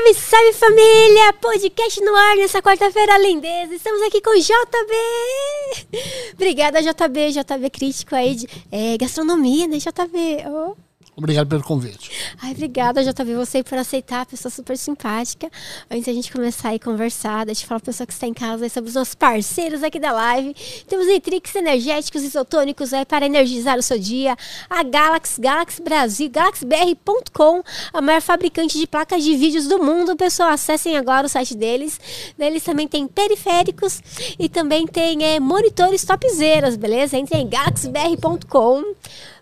Salve, salve família! Podcast no ar nessa quarta-feira lindeza. Estamos aqui com JB. Obrigada, JB, JB crítico aí de é, gastronomia, né, JB? Oh. Obrigado pelo convite. Ai, obrigada, JB, você por aceitar, pessoa super simpática. Antes da gente começar a conversar, deixa eu falar pra pessoa que está em casa sobre os nossos parceiros aqui da live. Temos Nitrix energéticos isotônicos aí para energizar o seu dia. A Galaxy, Galaxy Brasil, galaxybr.com, a maior fabricante de placas de vídeos do mundo. Pessoal, acessem agora o site deles. Eles também têm periféricos e também tem é, monitores topzeiras, beleza? Entre em galaxybr.com.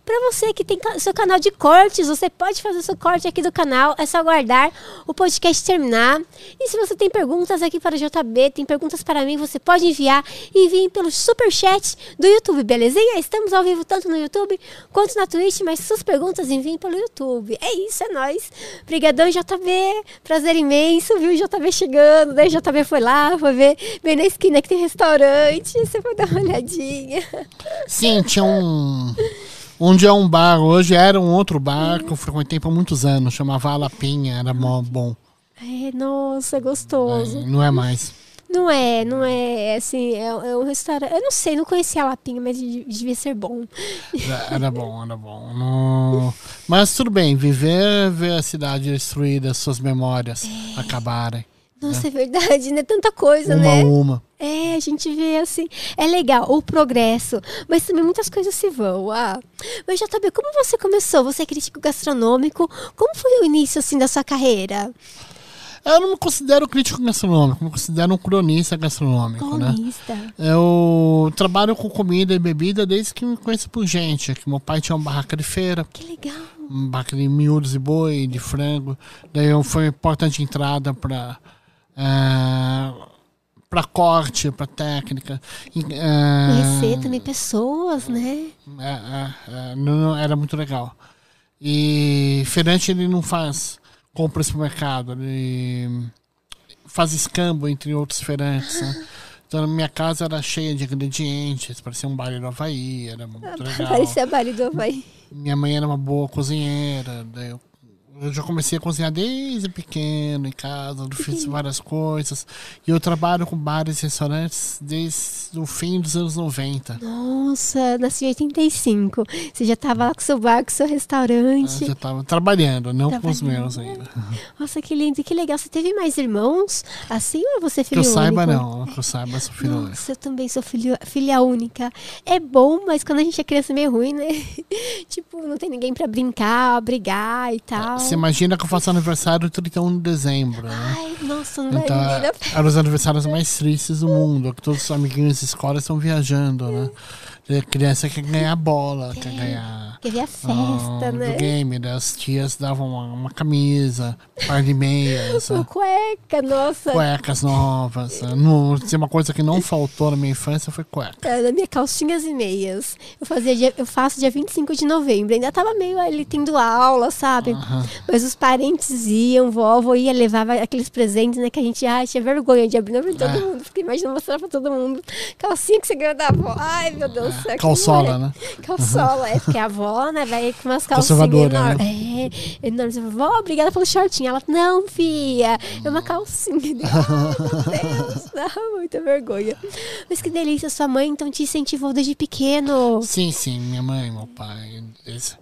Para você que tem seu canal de cortes, você pode fazer seu corte aqui do canal. É só aguardar o podcast terminar. E se você tem perguntas aqui para o JB, tem perguntas para mim, você pode enviar. Enviem pelo super chat do YouTube, belezinha? Estamos ao vivo tanto no YouTube quanto na Twitch, mas suas perguntas enviem pelo YouTube. É isso, é nóis. Obrigadão, JB. Prazer imenso, viu JB chegando. O JB foi lá, foi ver bem na esquina que tem restaurante. Você foi dar uma olhadinha. Sim, tinha um onde é um bar, hoje era um outro bar que eu frequentei por muitos anos, chamava Alapinha, era mó bom. É, nossa, gostoso. É, não é mais. Não é, não é, assim, é, é, um restaurante, eu não sei, não conhecia a Lapinha, mas devia ser bom. Era, bom, era bom. No... Mas tudo bem, viver, ver a cidade destruída, suas memórias é. acabarem. Nossa, é, é verdade, né? Tanta coisa, uma né? Uma uma. É, a gente vê assim, é legal, o progresso, mas também muitas coisas se vão. Ah, mas JB, como você começou? Você é crítico gastronômico, como foi o início assim da sua carreira? Eu não me considero crítico gastronômico, me considero um cronista gastronômico, né? Cronista. né? Eu trabalho com comida e bebida desde que me conheço por gente, que meu pai tinha uma barraca de feira. Que legal. Uma barraca de miúdos e boi, de frango. Daí eu foi importante entrada para é, para corte, para técnica. É, Conhecer também pessoas, né? É, é, é, não, era muito legal. E feirante ele não faz compra no mercado, ele faz escambo entre outros feirantes. Né? Então, minha casa era cheia de ingredientes, parecia um baile do Havaí, era muito legal. Parecia baile do Havaí. Minha mãe era uma boa cozinheira, daí eu eu já comecei a cozinhar desde pequeno em casa, eu fiz várias coisas. E eu trabalho com bares e restaurantes desde o fim dos anos 90. Nossa, nasci em 85. Você já estava lá com seu bar, com seu restaurante. Eu já estava trabalhando, não trabalhando. com os meus ainda. Nossa, que lindo, que legal. Você teve mais irmãos assim ou é você filho único? Que eu saiba, não. Que eu saiba, sou filho único. eu também sou filho, filha única. É bom, mas quando a gente é criança é meio ruim, né? tipo, não tem ninguém para brincar, brigar e tal. Você imagina que eu faço aniversário 31 de dezembro, né? Ai, nossa, não então, vai Eram os aniversários mais tristes do mundo, que todos os amiguinhos de escola estão viajando, né? A criança quer ganhar bola, quer, quer ganhar. Quer ver a festa, né? Do game, né? As tias davam uma, uma camisa, um par de meias. uma cueca, nossa. Cuecas novas. Não, se uma coisa que não faltou na minha infância foi cueca. É, na minha calcinhas e meias. Eu, fazia dia, eu faço dia 25 de novembro. Ainda tava meio ali tendo aula, sabe? Mas os parentes iam, vovó ia, levava aqueles presentes, né? Que a gente ah, tinha vergonha de abrir de todo é. mundo. Fiquei imaginando mostrar pra todo mundo. Calcinha que você ganhou da avó. Ai, meu Deus calçola, né? Calçola, é porque a avó, né, vai com umas calcinhas enormes. Né? É, enormes. Vó, obrigada pelo shortinho. Ela, não, filha, é uma calcinha. Ai, meu Deus, não, muita vergonha. Mas que delícia, sua mãe então te incentivou desde pequeno. Sim, sim, minha mãe, meu pai. Esse...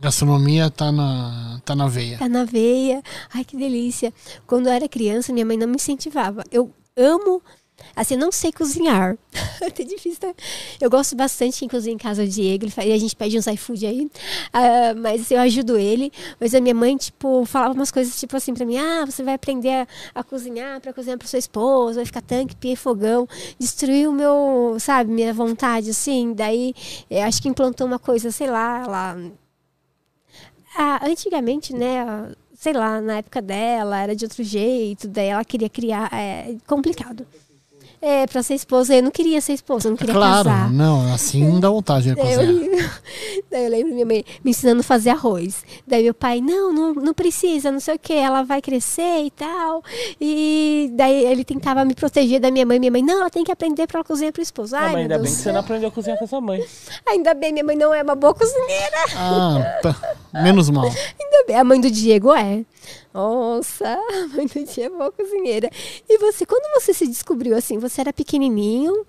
Gastronomia tá na, tá na veia. Tá na veia. Ai, que delícia. Quando eu era criança, minha mãe não me incentivava. Eu amo Assim, eu não sei cozinhar. é difícil, tá? Eu gosto bastante cozinhar em casa o Diego. Ele faz, a gente pede uns iFood aí. Uh, mas assim, eu ajudo ele. Mas a minha mãe, tipo, falava umas coisas, tipo assim, pra mim. Ah, você vai aprender a, a cozinhar pra cozinhar pro seu esposo. Vai ficar tanque, pia fogão. Destruiu o meu, sabe, minha vontade, assim. Daí, acho que implantou uma coisa, sei lá, lá... Ah, antigamente, né sei lá, na época dela era de outro jeito, daí ela queria criar, é complicado. É, pra ser esposa. Eu não queria ser esposa, eu não queria claro, casar. não, assim dá vontade de cozinhar. Eu, daí eu lembro minha mãe me ensinando a fazer arroz. Daí meu pai, não, não, não precisa, não sei o que, ela vai crescer e tal. E daí ele tentava me proteger da minha mãe. Minha mãe, não, ela tem que aprender pra cozinhar pro esposo. Ai, mas ainda bem que você não aprendeu a cozinhar com a sua mãe. Ainda bem, minha mãe não é uma boa cozinheira. Ah, Menos mal. Ainda bem. A mãe do Diego é. Nossa, Diego é boa cozinheira. E você, quando você se descobriu assim, você era pequenininho,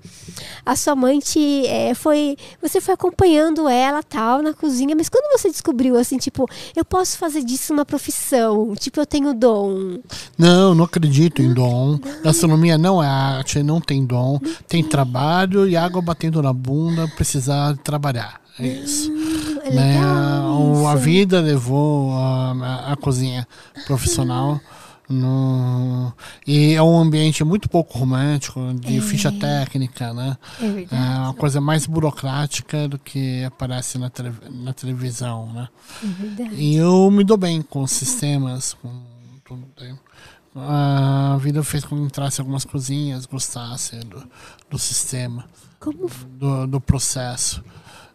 a sua mãe te é, foi, você foi acompanhando ela tal na cozinha, mas quando você descobriu assim, tipo, eu posso fazer disso uma profissão, tipo, eu tenho dom. Não, não acredito em dom. Gastronomia não é arte, não tem dom, tem trabalho e água batendo na bunda, precisar trabalhar. É isso. É né? legal A isso. vida levou a, a- a cozinha profissional. No, e é um ambiente muito pouco romântico, de ficha técnica, né? É É uma coisa mais burocrática do que aparece na, tele- na televisão, né? É verdade. E eu me dou bem com os sistemas, com tudo. né? A vida fez com que entrasse algumas cozinhas, gostasse do, do sistema, Como, do, do processo.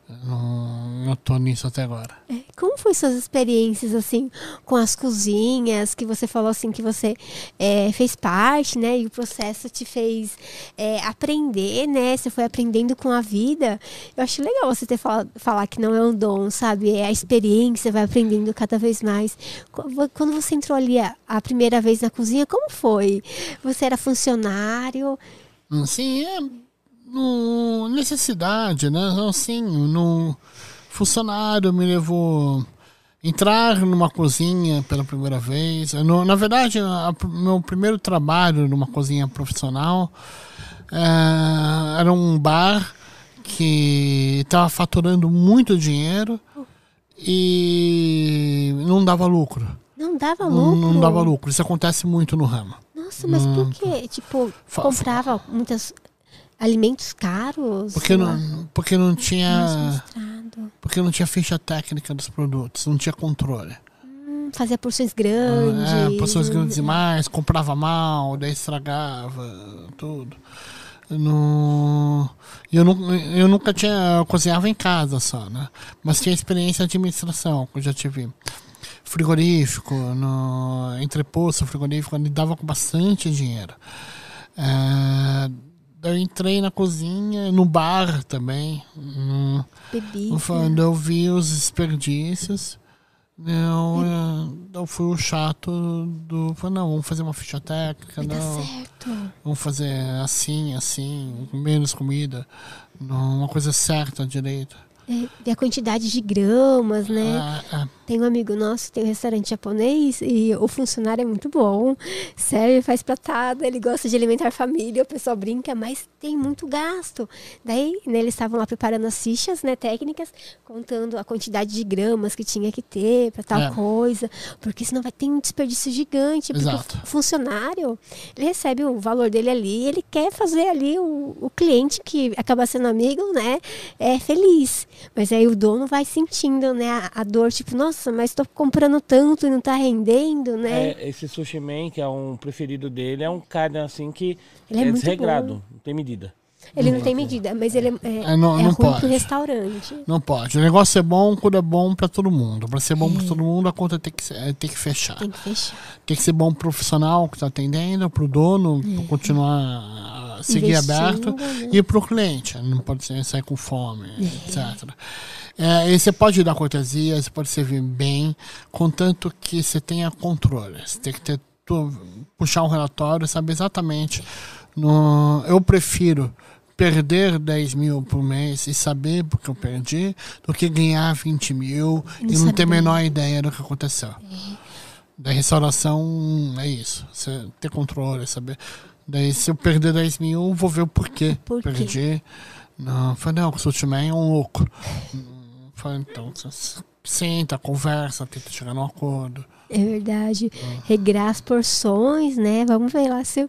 Eu, eu tô nisso até agora. é, como foi suas experiências assim com as cozinhas que você falou assim que você é, fez parte, né? E o processo te fez é, aprender, né? Você foi aprendendo com a vida. Eu acho legal você ter fala, falar que não é um dom, sabe? É a experiência, vai aprendendo cada vez mais. Qu- Quando você entrou ali a, a primeira vez na cozinha, como foi? Você era funcionário? Assim, é no, necessidade, né? Assim, no funcionário me levou entrar numa cozinha pela primeira vez. No- na verdade, a- meu primeiro trabalho numa cozinha profissional eh, era um bar que estava faturando muito dinheiro e não dava lucro. Não dava Não, lucro? não dava lucro. Isso acontece muito no ramo. Nossa, mas por quê? Tipo, comprava muitos alimentos caros? Porque sei lá, não, porque não tinha. Porque não tinha ficha técnica dos produtos, não tinha controle. Hum, Fazia porções grandes. É, pessoas grandes demais, comprava mal, daí estragava, tudo. No... Eu, nu- eu nunca tinha. Eu cozinhava em casa só, né? Mas tinha experiência em administração, que eu já tive frigorífico, no entreposto frigorífico, ele dava com bastante dinheiro. É, eu entrei na cozinha, no bar também. no- quando eu vi os desperdícios, eu, eh, eu fui o chato do. Falei, não, vamos fazer uma ficha técnica, Vai não. certo. Vamos fazer assim, assim, com menos comida, uma coisa certa direito. É, e a quantidade de gramas, né? Ah, ah, Tem um amigo nosso que tem um restaurante japonês e o funcionário é muito bom. Serve, faz pratada, ele gosta de alimentar a família, o pessoal brinca, mas tem muito gasto. Daí, né, eles estavam lá preparando as fichas, né, técnicas, contando a quantidade de gramas que tinha que ter para tal É. coisa, porque senão vai ter um desperdício gigante. Porque Exato. o funcionário, ele recebe o valor dele ali, ele quer fazer ali o, o cliente que acaba sendo amigo, né, é feliz. Mas aí o dono vai sentindo, né, a, a dor, tipo, nossa, mas estou comprando tanto e não está rendendo, né? É, esse sushi man, que é um preferido dele, é um cara assim que Ele é é, muito desregrado, bom. não tem medida. Ele não tem medida, mas ele é, é, É, não- é não ruim pode. pro restaurante. não pode. O negócio é bom quando é bom pra todo mundo. Pra ser bom pra todo mundo, a conta tem que, ser- tem que fechar. Tem que fechar. Tem que ser bom pro profissional que está atendendo, pro dono pra continuar seguir aberto né? e pro cliente. Não pode ser- sair com fome, etc. É, e você pode dar cortesia, você pode servir bem, contanto que você tenha controle. Você tem que ter tu- puxar um relatório, saber exatamente. No, eu prefiro perder 10 mil por mês e saber porque eu perdi, do que ganhar 20 mil Não e não ter a menor ideia do que aconteceu. Da restauração é isso. Você ter controle, saber. Daí se eu perder 10 mil, eu vou ver o porquê. Por quê? Perdi. Não, falei, não, o Sultiman é um louco. Falei, então, você senta, conversa, tenta chegar num acordo. É verdade. Regrar as porções, né? Vamos ver lá se.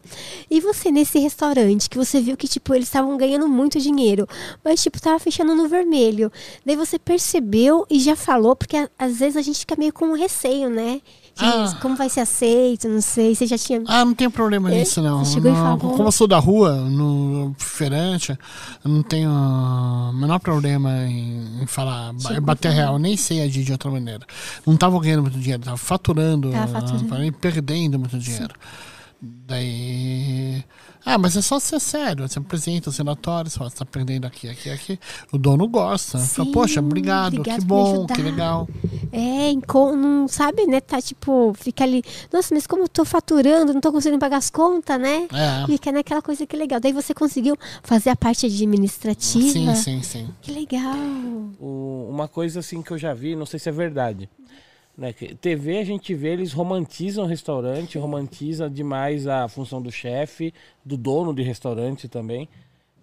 E você nesse restaurante que você viu que tipo eles estavam ganhando muito dinheiro, mas tipo tava fechando no vermelho. Daí você percebeu e já falou, porque às vezes a gente fica meio com receio, né? Ah. como vai ser aceito, não sei. Você já tinha. Ah, não tem problema É, nisso, não. chegou e Não, falou. Como eu sou da rua, no feirante, eu não tenho o menor problema em, em falar, Chegou e bater real, nem sei agir de outra maneira. Não tava ganhando muito dinheiro, tava faturando, Tava faturando. e perdendo muito dinheiro. Daí. Ah, mas é só ser sério. Você apresenta os relatórios, fala, você tá aprendendo aqui, aqui, aqui. O dono gosta. Fala, Sim, Poxa, obrigado, obrigado que bom, que ajudar." legal. É, não sabe, né? Tá tipo, fica ali, nossa, mas como eu tô faturando, não tô conseguindo pagar as contas, né? É. Fica naquela coisa que legal. Daí você conseguiu fazer a parte administrativa. Sim, sim, sim. Que legal. O- uma coisa assim que eu já vi, não sei se é verdade. Né? TV a gente vê, eles romantizam o restaurante, romantizam demais a função do chefe, do dono de restaurante também.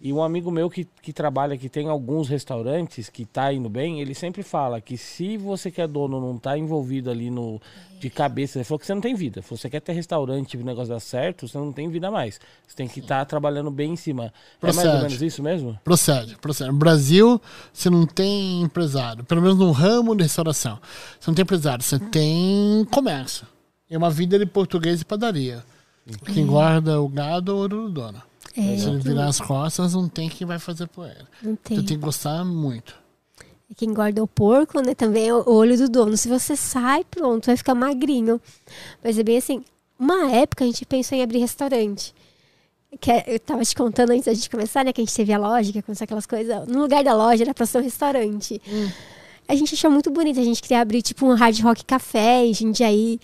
E um amigo meu que, que trabalha, que tem alguns restaurantes, que tá indo bem, ele sempre fala que se você que é dono não tá envolvido ali no de cabeça, ele falou que você não tem vida. Se você quer ter restaurante e o negócio dar certo, você não tem vida mais. Você tem que estar trabalhando bem em cima. É mais ou Procede. menos isso mesmo? Procede, procede. No Brasil, você não tem empresário. Pelo menos no ramo de restauração. Você não tem empresário, você tem comércio. É uma vida de português e padaria. Quem guarda o gado é o ouro do dono. É, Se ele virar as costas, não tem quem vai fazer ele. não tem. Você tem que gostar muito. Quem engorda o porco, né? Também é o olho do dono. Se você sai, pronto, vai ficar magrinho. Mas é bem assim. Uma época a gente pensou em abrir restaurante. Que é- eu tava te contando antes da gente começar, né? Que a gente teve a loja, que aconteceu aquelas coisas. No lugar da loja era pra ser um restaurante. A gente achou muito bonito. A gente queria abrir tipo um hard rock café em Jundiaí.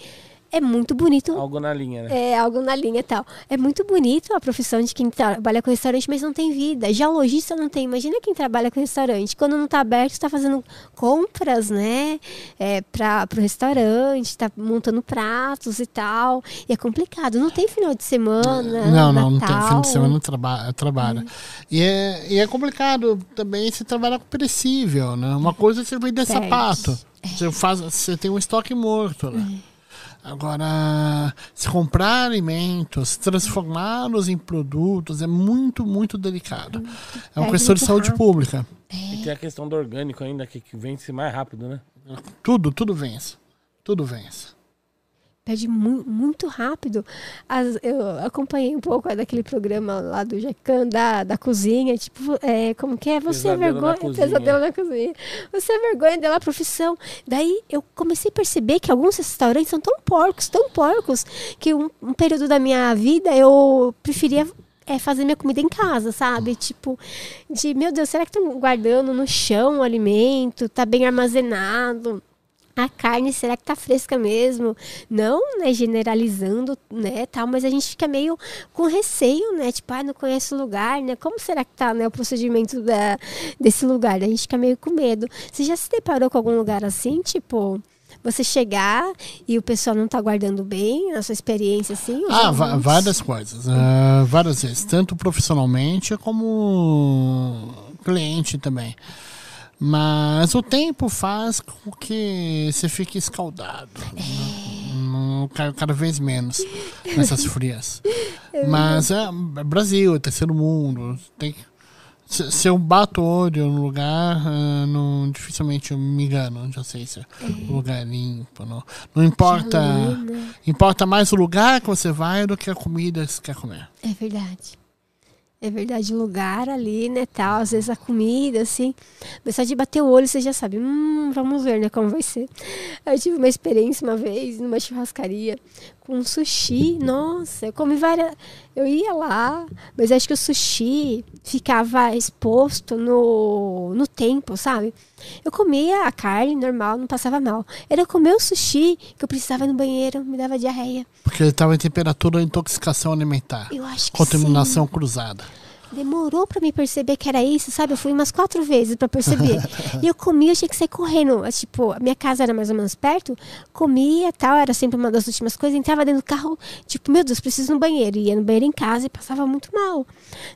É muito bonito. Algo na linha, né? É, algo na linha e tal. É muito bonito a profissão de quem trabalha com restaurante, mas não tem vida. Já lojista não tem. Imagina quem trabalha com restaurante. Quando não tá aberto, está fazendo compras, né? É, para o restaurante, tá montando pratos e tal. E é complicado. Não tem final de semana. Não, não, não tem. Fim de semana não traba trabalha. E, é, e é complicado também você trabalhar com perecível, né? Uma coisa é você vender Perde. sapato. Você, faz, você tem um estoque morto, né? Agora, se comprar alimentos, transformá-los em produtos é muito, muito delicado. É uma Perde questão de saúde rápido. pública. E tem a questão do orgânico ainda, que, que vence mais rápido, né? Tudo, tudo vence. Tudo vence. Perde mu muito rápido. As- eu acompanhei um pouco daquele programa lá do Jacan, da, da cozinha, tipo, é, como que é? Você é Pesadelo na vergonha, cozinha. pesadelo na cozinha. Você é vergonha dela profissão. Daí eu comecei a perceber que alguns restaurantes são tão porcos, tão porcos, que um, um período da minha vida eu preferia é, fazer minha comida em casa, sabe? Tipo, de, meu Deus, será que estão guardando no chão o alimento? Tá bem armazenado? A carne, será que tá fresca mesmo? Não, né, generalizando, né, tal, mas a gente fica meio com receio, né, tipo, ah, não conhece o lugar, né, como será que tá, né, o procedimento da, desse lugar? A gente fica meio com medo. Você já se deparou com algum lugar assim, tipo, você chegar e o pessoal não tá guardando bem, a sua experiência, assim? Ah, muitos? várias coisas. ah, várias vezes. Tanto profissionalmente como cliente também. Mas o tempo faz com que você fique escaldado. Não- Cada, cada vez menos nessas frias. Mas é, é Brasil, é terceiro mundo. Tem se, se eu bato o olho no lugar, ah, não, dificilmente eu me engano. Já sei se o lugar é limpo. Não, não importa. Né? Importa mais o lugar que você vai do que a comida que você quer comer. É verdade. É verdade, lugar ali, né, tal, às vezes a comida, assim, mas só de bater o olho você já sabe, hum, vamos ver, né, como vai ser. Eu tive uma experiência uma vez numa churrascaria com sushi, nossa, eu comi várias, eu ia lá, mas acho que o sushi ficava exposto no, no tempo, sabe? Eu comia a carne normal, não passava mal. Era comer o sushi que eu precisava ir no banheiro, me dava diarreia. Porque ele estava em temperatura de intoxicação alimentar. Eu acho que Contaminação cruzada. Demorou pra me perceber que era isso, sabe? Eu fui umas quatro vezes pra perceber. e eu comia, eu tinha que sair correndo. Tipo, a minha casa era mais ou menos perto, comia tal, era sempre uma das últimas coisas. Entrava dentro do carro, tipo, meu Deus, preciso ir no banheiro. Ia no banheiro em casa e passava muito mal.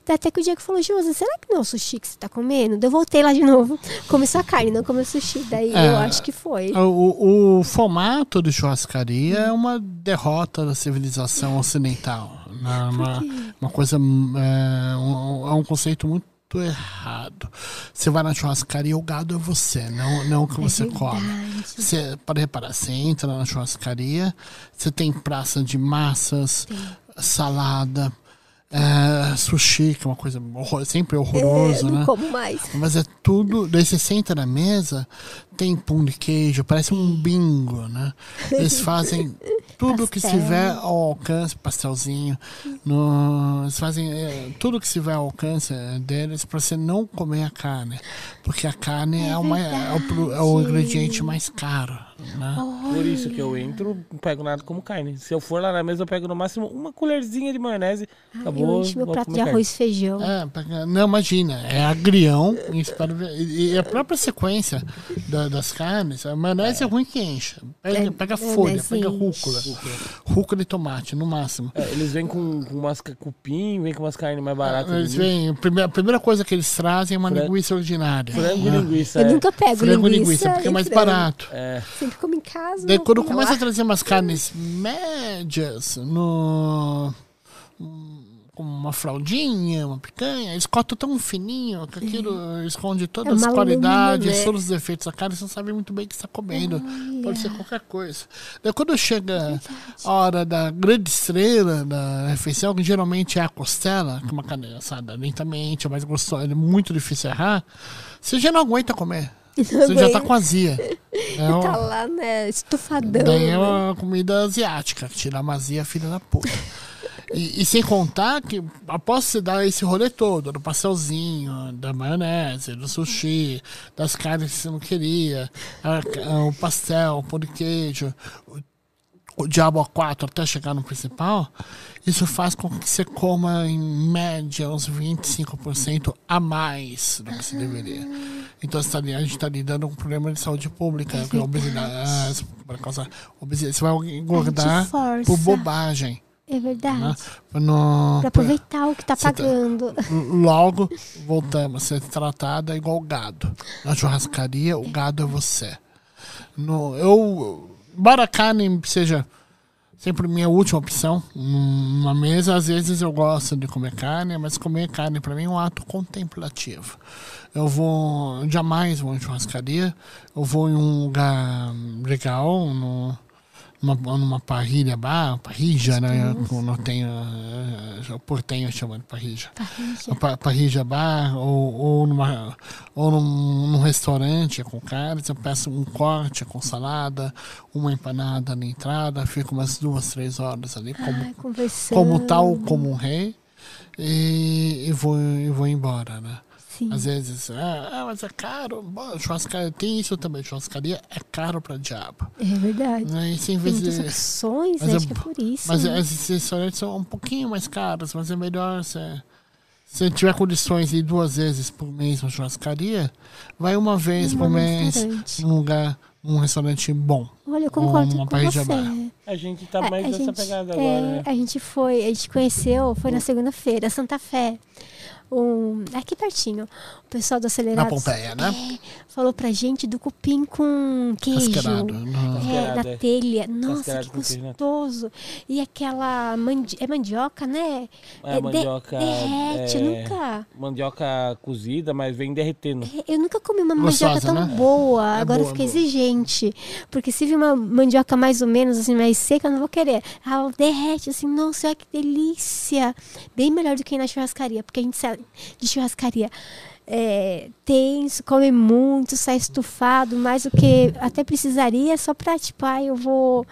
Até que o Diego falou, Josi, será que não é o sushi que você tá comendo? Eu voltei lá de novo. Comi só a carne, não comi o sushi. Daí É. eu acho que foi. O, o formato de churrascaria é uma derrota da civilização ocidental. Uma, uma coisa. É um, é um conceito muito errado. Você vai na churrascaria, o gado é você, não, não o que você come. verdade. Você, pode reparar, você entra na churrascaria, você tem praça de massas, salada, é, sushi, que é uma coisa horror- sempre É, horrorosa, não né? como mais. Mas é tudo. Daí você senta na mesa, tem pão de queijo, parece um bingo, né? Eles fazem tudo que estiver ao alcance, pastelzinho, no, eles fazem é, tudo que estiver ao alcance deles para você não comer a carne, porque a carne é, uma, é, o, é o ingrediente mais caro, né? Por isso que eu entro, não pego nada como carne. Se eu for lá na mesa, eu pego no máximo uma colherzinha de maionese. Acabou. eu encho meu prato de carne. arroz e feijão. É, não, imagina, é agrião e espero ver- e e a própria sequência da- das carnes, a maionese é, ruim que enche. Pega, É, pega maionese folha, pega rúcula. Rúcula e tomate, no máximo. É, eles vêm com, com umas cupim, vêm com umas carnes mais baratas. Eles de- vêm, a primeira, coisa que eles trazem é uma Frango. linguiça ordinária. Frango e linguiça. Eu é. nunca pego Frango e linguiça, linguiça, porque é mais frango. barato. É. Como em casa. Daí quando começa lá. a trazer umas carnes médias no. como uma fraldinha, uma picanha, eles cortam tão fininho que aquilo esconde todas É as qualidades, né? todos os defeitos da carne, você não sabe muito bem o que está comendo. Pode ser qualquer coisa. Daí quando chega a hora da grande estrela da refeição, que geralmente é a costela, que é uma carne assada lentamente, é mais gostosa, é muito difícil errar, você já não aguenta comer. Você já tá com azia. É o- Tá lá, né? Estufadão. Daí é né? uma comida asiática, que tira a mazia, filha da puta. E, e sem contar que, após você dar esse rolê todo, do pastelzinho, da maionese, do sushi, das carnes que você não queria, a- a- o pastel, o pão de queijo, o, diabo a quatro até chegar no principal, isso faz com que você coma, em média, uns 25% a mais do que você deveria. Então tá a gente está lidando com um problema de saúde pública, é obesidade. por causa obesidade. Você vai engordar por bobagem. É verdade. Né? No, Pra aproveitar o que tá tá- pagando. Logo, voltamos a ser tratada igual gado. Na churrascaria, o gado é você. No, eu, carne seja sempre minha última opção numa mesa, às vezes eu gosto de comer carne, mas comer carne para mim é um ato contemplativo. Eu vou, jamais vou em churrascaria, eu vou em um lugar legal, no, numa, numa parrilha bar, parrija, né? Tem, eh, o portenho chama de parrija. Parrilla. A pa- parrija bar ou, ou, numa, ou num, num restaurante com carnes, eu peço um corte com salada, uma empanada na entrada, fico umas duas, três horas ali como, Ai, conversando. como tal, como um rei, e, e, vou, e vou embora, né? Sim. Às vezes, ah, ah, mas é caro, Bom, churrascaria, tem isso também, churrascaria é caro pra diabo. É verdade. Né? E Tem vez muitas de, opções, mas né? é Acho que é por isso. mas né? esses restaurantes são um pouquinho mais caros, mas é melhor você. Se tiver condições de ir duas vezes por mês na churrascaria, vai uma vez por mês restaurante. num lugar, num restaurante bom. Olha, eu concordo uma com você. bar. A gente tá A- mais a nessa gente- pegada é, agora, né? A gente foi, a gente conheceu, foi na segunda-feira, Santa Fé. Um, aqui pertinho. O pessoal do Na Acelerados Pompeia, né? é, falou pra gente do cupim com queijo. É, na é. telha. Nossa, que queijo na gostoso. E aquela mandi é mandioca, né? É, de- mandioca, derrete, é, eu nunca. Mandioca cozida, mas vem derretendo. Eu nunca comi uma Gostosa, mandioca tão né? boa. É Agora eu boa, fiquei boa. exigente. Porque se vir uma mandioca mais ou menos, assim, mais seca, eu não vou querer. Ela derrete, assim, nossa, olha que delícia. Bem melhor do que ir na churrascaria. Porque a gente sabe de churrascaria. É, tem, come muito, sai estufado, mais do que até precisaria, só pra, tipo, ah, eu vou.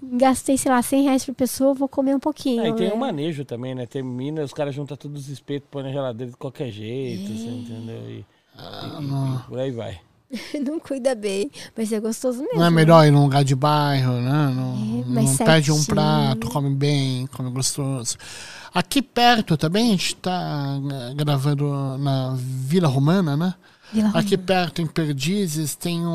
Gastei, sei lá, 100 reais por pessoa, vou comer um pouquinho. Ah, e tem né? o manejo também, né? Termina, os caras juntam todos os espetos, põem na geladeira de qualquer jeito, você entendeu? E, Ah, e- e por aí vai. não cuida bem, mas é gostoso mesmo. Não é melhor ir num lugar de bairro, né? Não, É, não pede um prato, come bem, come gostoso. Aqui perto também, a gente tá eh, gravando na Vila Romana, né? Vila Aqui perto, em Perdizes, tem um,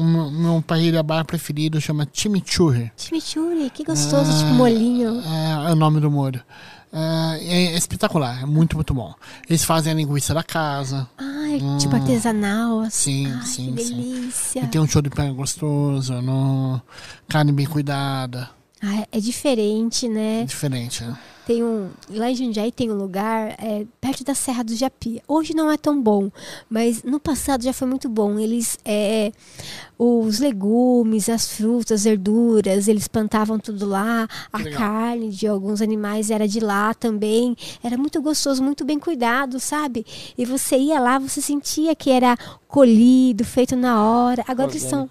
um, meu parrilha bar preferido, chama Chimichurri. Chimichurri, que gostoso, Ah, tipo molhinho. É, é o nome do molho. É, é espetacular, é muito, muito bom. Eles fazem a linguiça da casa. Ai, tipo artesanal, assim. Sim, Ai, sim, que sim. delícia. E tem um show de pé gostoso, no, carne bem cuidada. Ah, é diferente, É né? diferente, né? Tem um, lá em Jundiaí tem um lugar é, perto da Serra do Japi. Hoje não é tão bom, mas no passado já foi muito bom. Eles, é, os legumes, as frutas, verduras, eles plantavam tudo lá. A Legal. carne de alguns animais era de lá também. Era muito gostoso, muito bem cuidado, sabe? E você ia lá, você sentia que era colhido, feito na hora. Agora eles estão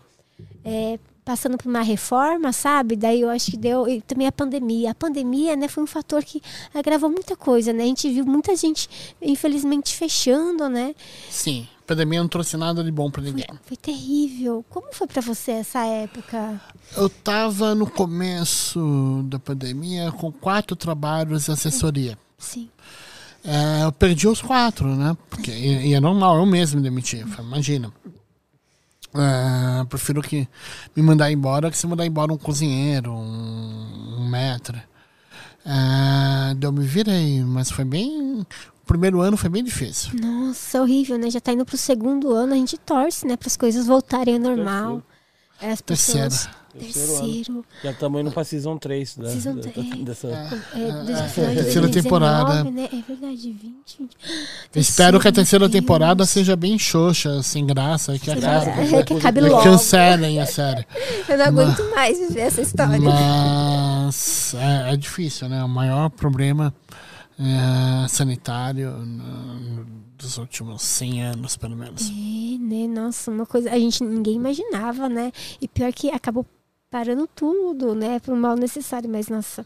é, passando por uma reforma, sabe? Daí eu acho que deu. E também a pandemia. A pandemia, né, foi um fator que agravou muita coisa, né? A gente viu muita gente, infelizmente, fechando, né? Sim, a pandemia não trouxe nada de bom pra ninguém. Foi terrível. Como foi pra você essa época? Eu tava no começo da pandemia com quatro trabalhos de assessoria. Sim. É, eu perdi os quatro, né? Porque, e, e é normal, eu mesmo me demiti. Imagina. É, prefiro que me mandar embora que se mandar embora um cozinheiro, um, um maître. É, daí eu me virei, mas foi bem. O primeiro ano foi bem difícil. Nossa, horrível, né? Já tá indo pro segundo ano, a gente torce, né? Para as coisas voltarem ao normal. É, As Terceiro. pessoas. Terceiro ano. Terceiro. Já estamos indo pra Season 3 da, Season da- três. dessa... É, do final de terceira 2019, temporada. Né? É verdade, 20. 20. Eu espero que a terceira Deus. temporada seja bem xoxa, sem graça, que graça. É, que acabe que logo. cancelem a série. Eu não aguento mais viver essa história. Mas é, é difícil, né? O maior problema é, sanitário no- dos últimos 100 anos, pelo menos. É, né? Nossa, uma coisa. A gente ninguém imaginava, né? E pior que acabou parando tudo, né? Por um mal necessário. Mas, nossa,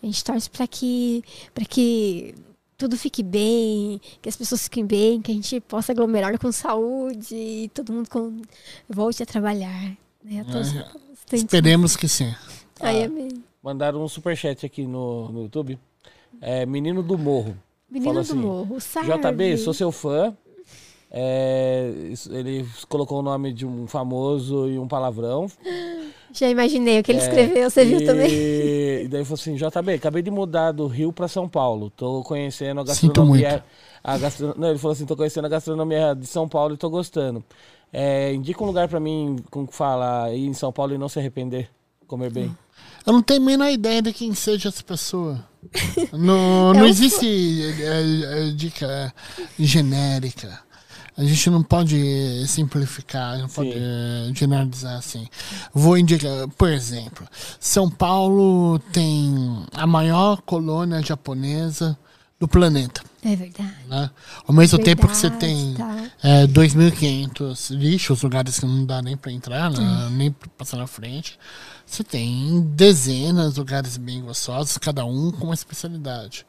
a gente torce para que, pra que tudo fique bem, que as pessoas fiquem bem, que a gente possa aglomerar com saúde e todo mundo com... volte a trabalhar. Né? É. Esperemos que sim. Ai, amém. Mandaram um superchat aqui no, no YouTube. É, Menino do Morro. Menino Fala do assim, Morro, sabe? JB, sou seu fã. É, ele colocou o nome de um famoso e um palavrão. Já imaginei o que ele É, escreveu, você viu e- também? E daí falou assim, JB, acabei de mudar do Rio pra São Paulo. Tô conhecendo a Sinto gastronomia. A gastro... Não, ele falou assim, tô conhecendo a gastronomia de São Paulo e tô gostando. É, indica um lugar pra mim, como que fala, ir em São Paulo e não se arrepender. Comer bem. Eu não tenho a menor ideia de quem seja essa pessoa. Não, É não existe é, é, dica genérica. A gente não pode simplificar, não pode é, generalizar assim. Vou indicar, por exemplo, São Paulo tem a maior colônia japonesa do planeta. É verdade. Né? Ao mesmo tempo que você tem tá. é, 2.500 lixos, lugares que não dá nem para entrar, né? Hum. nem pra passar na frente. Você tem dezenas de lugares bem gostosos, cada um com uma especialidade.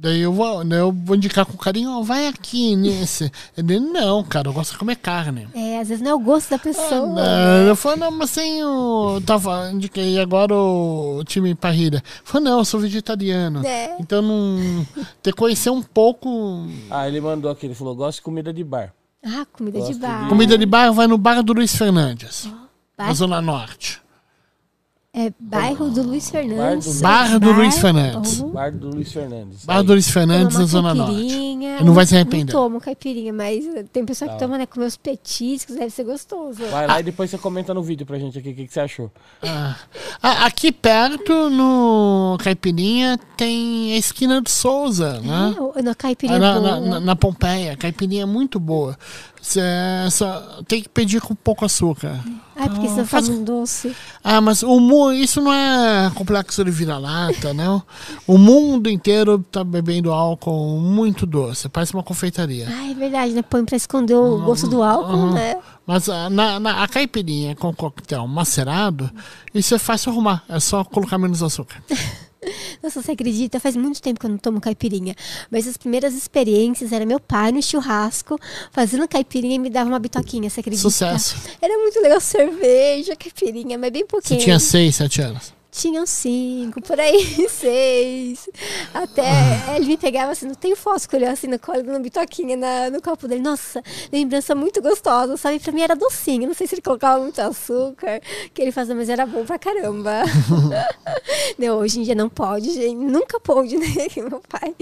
Daí eu vou, daí eu vou indicar com carinho, ó, vai aqui nesse. Ele, não, cara, eu gosto de comer carne. É, às vezes não é o gosto da pessoa. Não, né? eu falei, não, mas sem o. Tava, indiquei agora o time parrilha. Falei, não, eu sou vegetariano. É. Então não. Ter conhecer um pouco. Ah, ele mandou aqui, ele falou, gosto de comida de bar. Ah, comida de Gosto bar. de- Comida de bar vai no bar do Luiz Fernandes, na Bar- Zona Norte. É bairro do Luiz Fernandes. Bar do Luiz Fernandes. Bar do Luiz Fernandes. Bar Aí. do Luiz Fernandes, na Zona Norte. Não vai se arrepender. Não tomo caipirinha, mas tem pessoa que Tá. toma, né? Comer os petiscos, deve ser gostoso. Vai lá e depois você comenta no vídeo pra gente aqui o que, que você achou. Ah. Ah, aqui perto, no Caipirinha, tem a esquina do Souza, né? É, na Ah, caipirinha na, boa. na, na- na Pompeia, caipirinha é muito boa. Cê só tem que pedir com pouco açúcar. Ai, porque você faz um doce. Ah, mas o mundo, isso não é complexo de vira-lata, não. O mundo inteiro tá bebendo álcool muito doce, parece uma confeitaria. Ah, é verdade, né? Põe pra esconder o gosto do álcool, Uhum. né? Mas ah, na, na- a caipirinha com coquetel macerado, isso é fácil arrumar, é só colocar menos açúcar. Nossa, você acredita? Faz muito tempo que eu não tomo caipirinha. Mas as primeiras experiências era meu pai no churrasco, fazendo caipirinha e me dava uma bitoquinha, você acredita? Sucesso. Era muito legal cerveja, caipirinha, mas bem Você pouquinho. tinha 6, 7 anos. Tinham cinco, por aí, seis. Até Ah. ele me pegava assim, não tem fósforo, assim, no colo, dando bitoquinha na, no copo dele. Nossa, lembrança muito gostosa, sabe? Pra mim era docinho. Não sei se ele colocava muito açúcar, que ele fazia, mas era bom pra caramba. não, hoje em dia não pode, gente. Nunca pôde, né? Meu pai,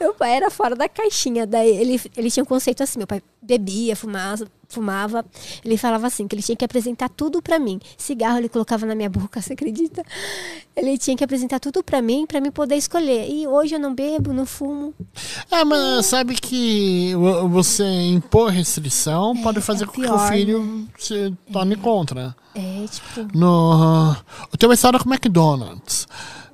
meu pai era fora da caixinha. Daí ele, ele tinha um conceito assim, meu pai bebia, fumava, fumava. Ele falava assim, que ele tinha que apresentar tudo pra mim. Cigarro ele colocava na minha boca, você acredita? Ele tinha que apresentar tudo pra mim, pra mim poder escolher. E hoje eu não bebo, não fumo. É, mas sabe que vo- você impor restrição pode fazer é com que pior, o filho se torne contra. É, tipo, No, eu tenho uma história com o McDonald's.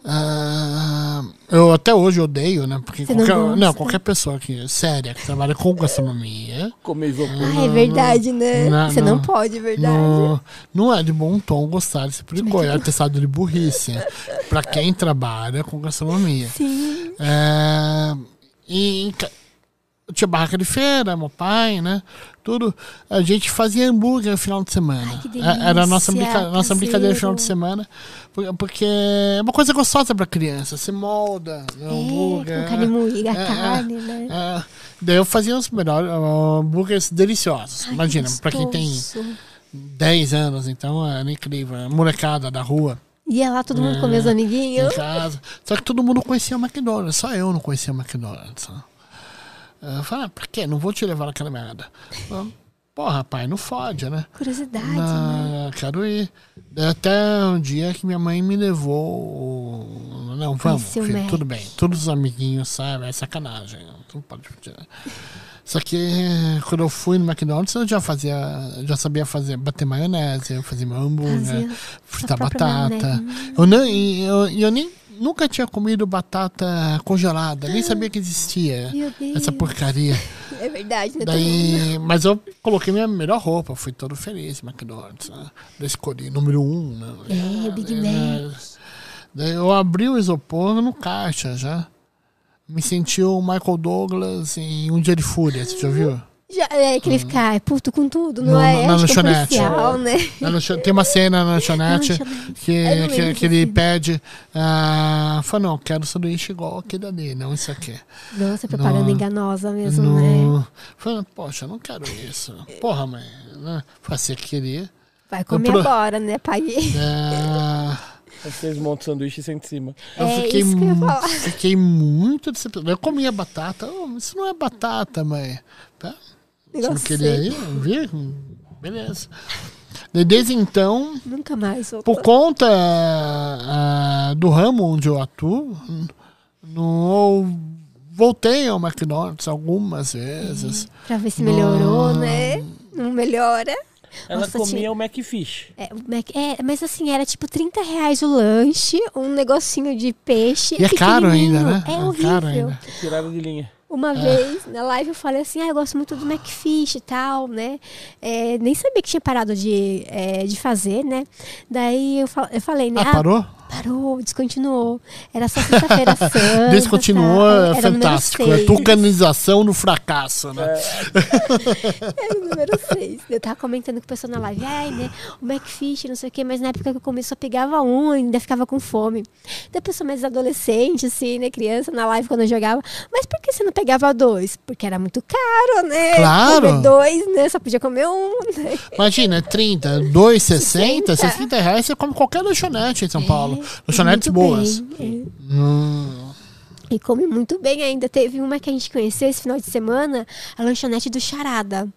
Ah, eu até hoje odeio, né? Porque Você qualquer, não, qualquer pessoa que, séria que trabalha com gastronomia Comer isopor. ah, é verdade, né? não, Você não não. pode, é verdade. não, não é de bom tom gostar desse tipo de coisa. É atestado de burrice. pra quem trabalha com gastronomia. Sim. É, e tinha barraca de feira, meu pai, né? Tudo. A gente fazia hambúrguer no final de semana. Ai, que É- Era a nossa, delícia, brinca- nossa brincadeira no final de semana. por- Porque é uma coisa gostosa pra criança. Você molda É, hambúrguer. com carne moída, É, é, carne, né? é. Daí eu fazia os melhores hambúrgueres deliciosos. Ai, Imagina, pra quem tem gostoso. 10 anos, então era incrível. A molecada da rua, Ia lá todo mundo É. comer os amiguinhos. em casa. Só que todo mundo conhecia o McDonald's, só eu não conhecia o McDonald's. Né? Eu falei, ah, pra quê? Não vou te levar naquela merda. Eu, Porra, pai, não fode, né? Curiosidade, né? Não, quero ir. Até um dia que minha mãe me levou. Não, vamos, filho, Mac. tudo bem. Todos os amiguinhos sabem, é sacanagem. Não pode tirar. Só que quando eu fui no McDonald's, eu já fazia. Já sabia fazer, bater maionese, fazia meu hambúrguer, fritar batata. maionese. Eu, não, eu, eu nem. Nunca tinha comido batata congelada, nem sabia que existia essa porcaria. É verdade, né? Daí, mas eu coloquei minha melhor roupa, fui todo feliz, McDonald's. Né? Daí escolhi número um. Né? É, o Big É, Daí eu abri o isopor no caixa já. Me senti o Michael Douglas em Um Dia de Fúria, você já viu? Já, é que ele fica é, puto com tudo, não No- é? na Acho é lanchonete. policial, né? Na lancho- Tem uma cena na lanchonete Lanchonete. que, Eu que, que ele pede. Ah, fala, não, quero sanduíche igual aquele ali, não isso aqui. Nossa, propaganda No- enganosa mesmo, né? No... Fala, poxa, eu não quero isso. Porra, mãe. Né? Falei, Você queria. Vai comer pro- agora, né? Paguei. É, Vocês montam o sanduíche e senta em cima. Eu É fiquei, isso que eu ia falar. fiquei muito decepcionado. Eu comia batata. Oh, isso não é batata, mãe. Tá? Você não Negócio queria ir? Vir? Beleza. Desde então, Nunca mais voltou. por conta ah, do ramo onde eu atuo, no, eu voltei ao McDonald's algumas vezes. Pra ver se melhorou, Não. né? Não melhora. Ela Nossa, comia tinha- o Macfish. É, o Mac- é, mas assim, era tipo 30 reais o lanche, um negocinho de peixe. E é caro ainda, né? É É horrível. caro ainda. Tirada de linha. Uma vez na live eu falei assim: ah, eu gosto muito do Macfish e tal, né? É, nem sabia que tinha parado de, é, de fazer, né? Daí eu, fal- eu falei, né? Ah, parou? Parou, descontinuou. Era só sexta-feira santa. Descontinuou, tá? é fantástico. É tucanização no fracasso, né? Era o número 6. Eu tava comentando com o pessoal na live, ai, né? O Macfish, não sei o quê, mas na época que eu comi só pegava um e ainda ficava com fome. Da pessoa mais adolescente, assim, né? Criança, na live quando eu jogava. Mas por que você não pegava dois? Porque era muito caro, né? Claro. Comer dois, né? Só podia comer um, né? Imagina, 30, 2,60, 60. 60 reais você come qualquer lanchonete em São Paulo. Lanchonetes boas. bem, é. Hum, E come muito bem ainda. Teve uma que a gente conheceu esse final de semana, a lanchonete do Charada.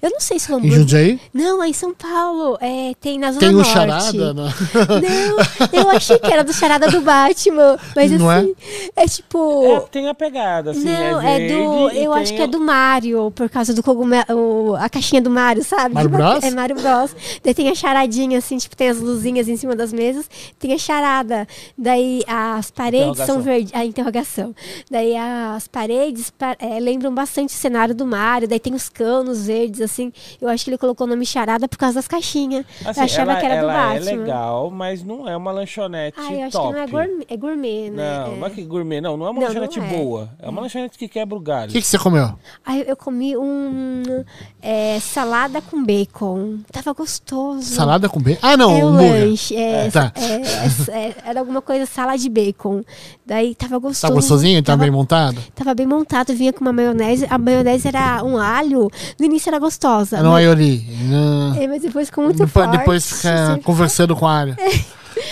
Eu não sei se o em. Jundiaí? Não, é em São Paulo. É, tem na Zona Tem o Norte. charada, né? Não, eu achei que era do Charada do Batman. Mas Não é? assim, é, tipo. É, tem a pegada, assim. não, é, é, do. Eu acho que é do Mario, por causa do cogumelo. A caixinha do Mario, sabe? Mario Bros? É Mario Bros. Daí tem a charadinha, assim, tipo, tem as luzinhas em cima das mesas. Tem a charada. Daí as paredes são verdes. A interrogação. Daí as paredes pa- é, lembram bastante o cenário do Mario. Daí tem os canos verdes, assim. Eu acho que ele colocou o nome charada por causa das caixinhas. Assim, eu achava ela, que era do ela é Batman. legal, mas não é uma lanchonete Ah, eu acho top. que não é gourmet, é gourmet né? Não, É. não é que gourmet, não. Não é uma Não, lanchonete não é. boa. É uma lanchonete que quebra o galho. O que, que você comeu? Aí eu comi um é, salada com bacon. Tava gostoso. Salada com bacon? Ah, não, Era um lanche. É, Tá. é, é, é, era alguma coisa, sala de bacon. Daí tava gostoso. Tá gostosinho? Tá tava, bem montado? Tava bem montado, vinha com uma maionese. A maionese era um alho. No início era gostosa. Não mas, é Iori. Não. é, mas depois ficou muito Depois, forte. depois fica Você- conversando com a área.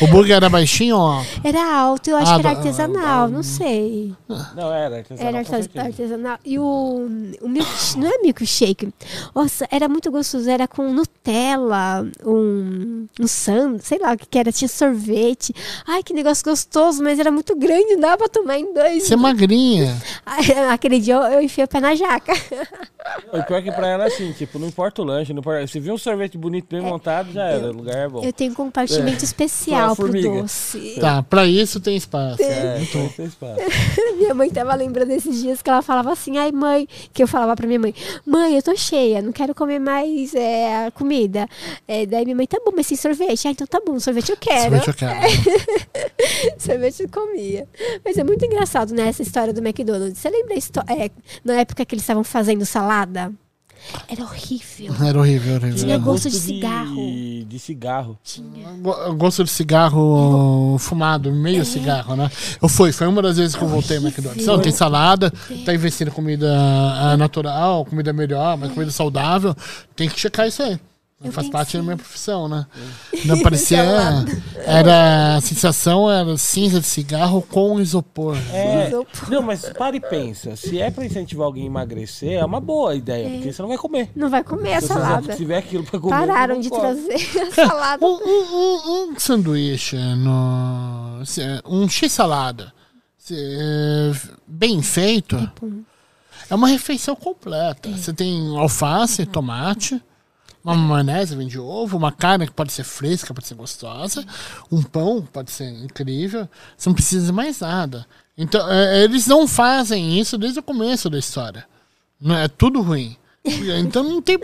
O burger era baixinho ou alto? Era alto, eu acho Ah, que era artesanal, ah, não sei. Não, era artesanal. Era artesanal. E o, o milk, não é milkshake. Nossa, era muito gostoso. Era com Nutella, um, um sand, sei lá o que, que era. Tinha sorvete. Ai, que negócio gostoso, mas era muito grande, não dava pra tomar em dois. Você é magrinha. Aquele dia eu, eu enfiei o pé na jaca. O pior que pra ela é assim, tipo, não importa o lanche, não importa. Se viu um sorvete bonito, bem montado, já era. O lugar é bom. Eu tenho um compartimento especial pro formiga. doce. Tá, pra isso tem espaço. É, então tem espaço. Minha mãe tava lembrando esses dias que ela falava assim, ai mãe, que eu falava pra minha mãe, mãe, eu tô cheia, não quero comer mais é, comida. É, daí minha mãe, tá bom, mas sem sorvete? Ah, então tá bom, sorvete eu quero. Sorvete eu quero. sorvete eu comia. Mas é muito engraçado, né, essa história do McDonald's. Você lembra é, na época que eles estavam fazendo salada? Era horrível. Era horrível, horrível. Tinha gosto de cigarro. De, de cigarro. Go- Gosto de cigarro fumado, meio cigarro, né? Eu fui, foi uma das vezes que eu voltei ao McDonald's. Não, tem salada, tá investindo em comida ah, natural, comida melhor, mas comida saudável. Tem que checar isso aí. Eu Faz parte da minha profissão, né? Não parecia. Era. A sensação era cinza de cigarro com isopor. É, Isopor. não, mas para e pensa. Se é pra incentivar alguém a emagrecer, é uma boa ideia, porque você não vai comer. Não vai comer a Se você salada. se tiver aquilo pra comer. Pararam de come. trazer a salada. Um, um, um, um sanduíche no. Um x-salada. se- Bem feito. É uma refeição completa. Você tem alface, tomate, uma maionese, vem de ovo, uma carne que pode ser fresca, pode ser gostosa, um pão pode ser incrível. Você não precisa de mais nada. Então, é, eles não fazem isso desde o começo da história. Não é tudo ruim. Então não tem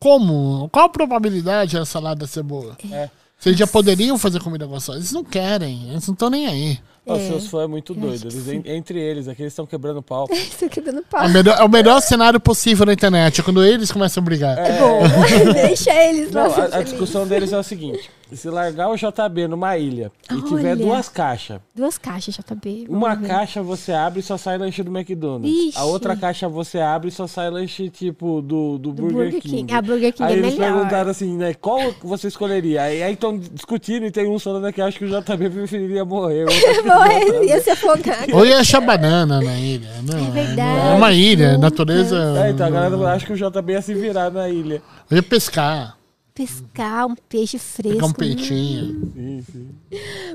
como. Qual a probabilidade da salada ser boa? É. Vocês já poderiam fazer comida gostosa. Eles não querem, eles não estão nem aí. Os É. seus fãs é muito doido. Eles, en- entre eles, aqui eles estão quebrando pau. Aqui dando É pau. o, melhor, é o melhor cenário possível na internet, é quando eles começam a brigar. É bom. Deixa eles Não, lá. a, a discussão deles é o seguinte: se largar o JB numa ilha e tiver Olha. duas caixas, Duas caixas, JB. uma ver. caixa você abre e só sai lanche do McDonald's. Ixi. A outra caixa você abre e só sai lanche tipo do, do, Do Burger, King. A Burger King Aí é eles melhor. perguntaram assim, né? Qual que você escolheria? Aí estão discutindo e tem um falando que acha que o JB preferiria morrer. Morrer, JB ia se afogar. Ou ia achar banana na ilha. Não, É verdade. É uma ilha, natureza. É, então a galera acha que o JB ia se virar na ilha. Eu ia pescar, Pescar um peixe fresco. pegar um hum. peitinho. Sim, sim.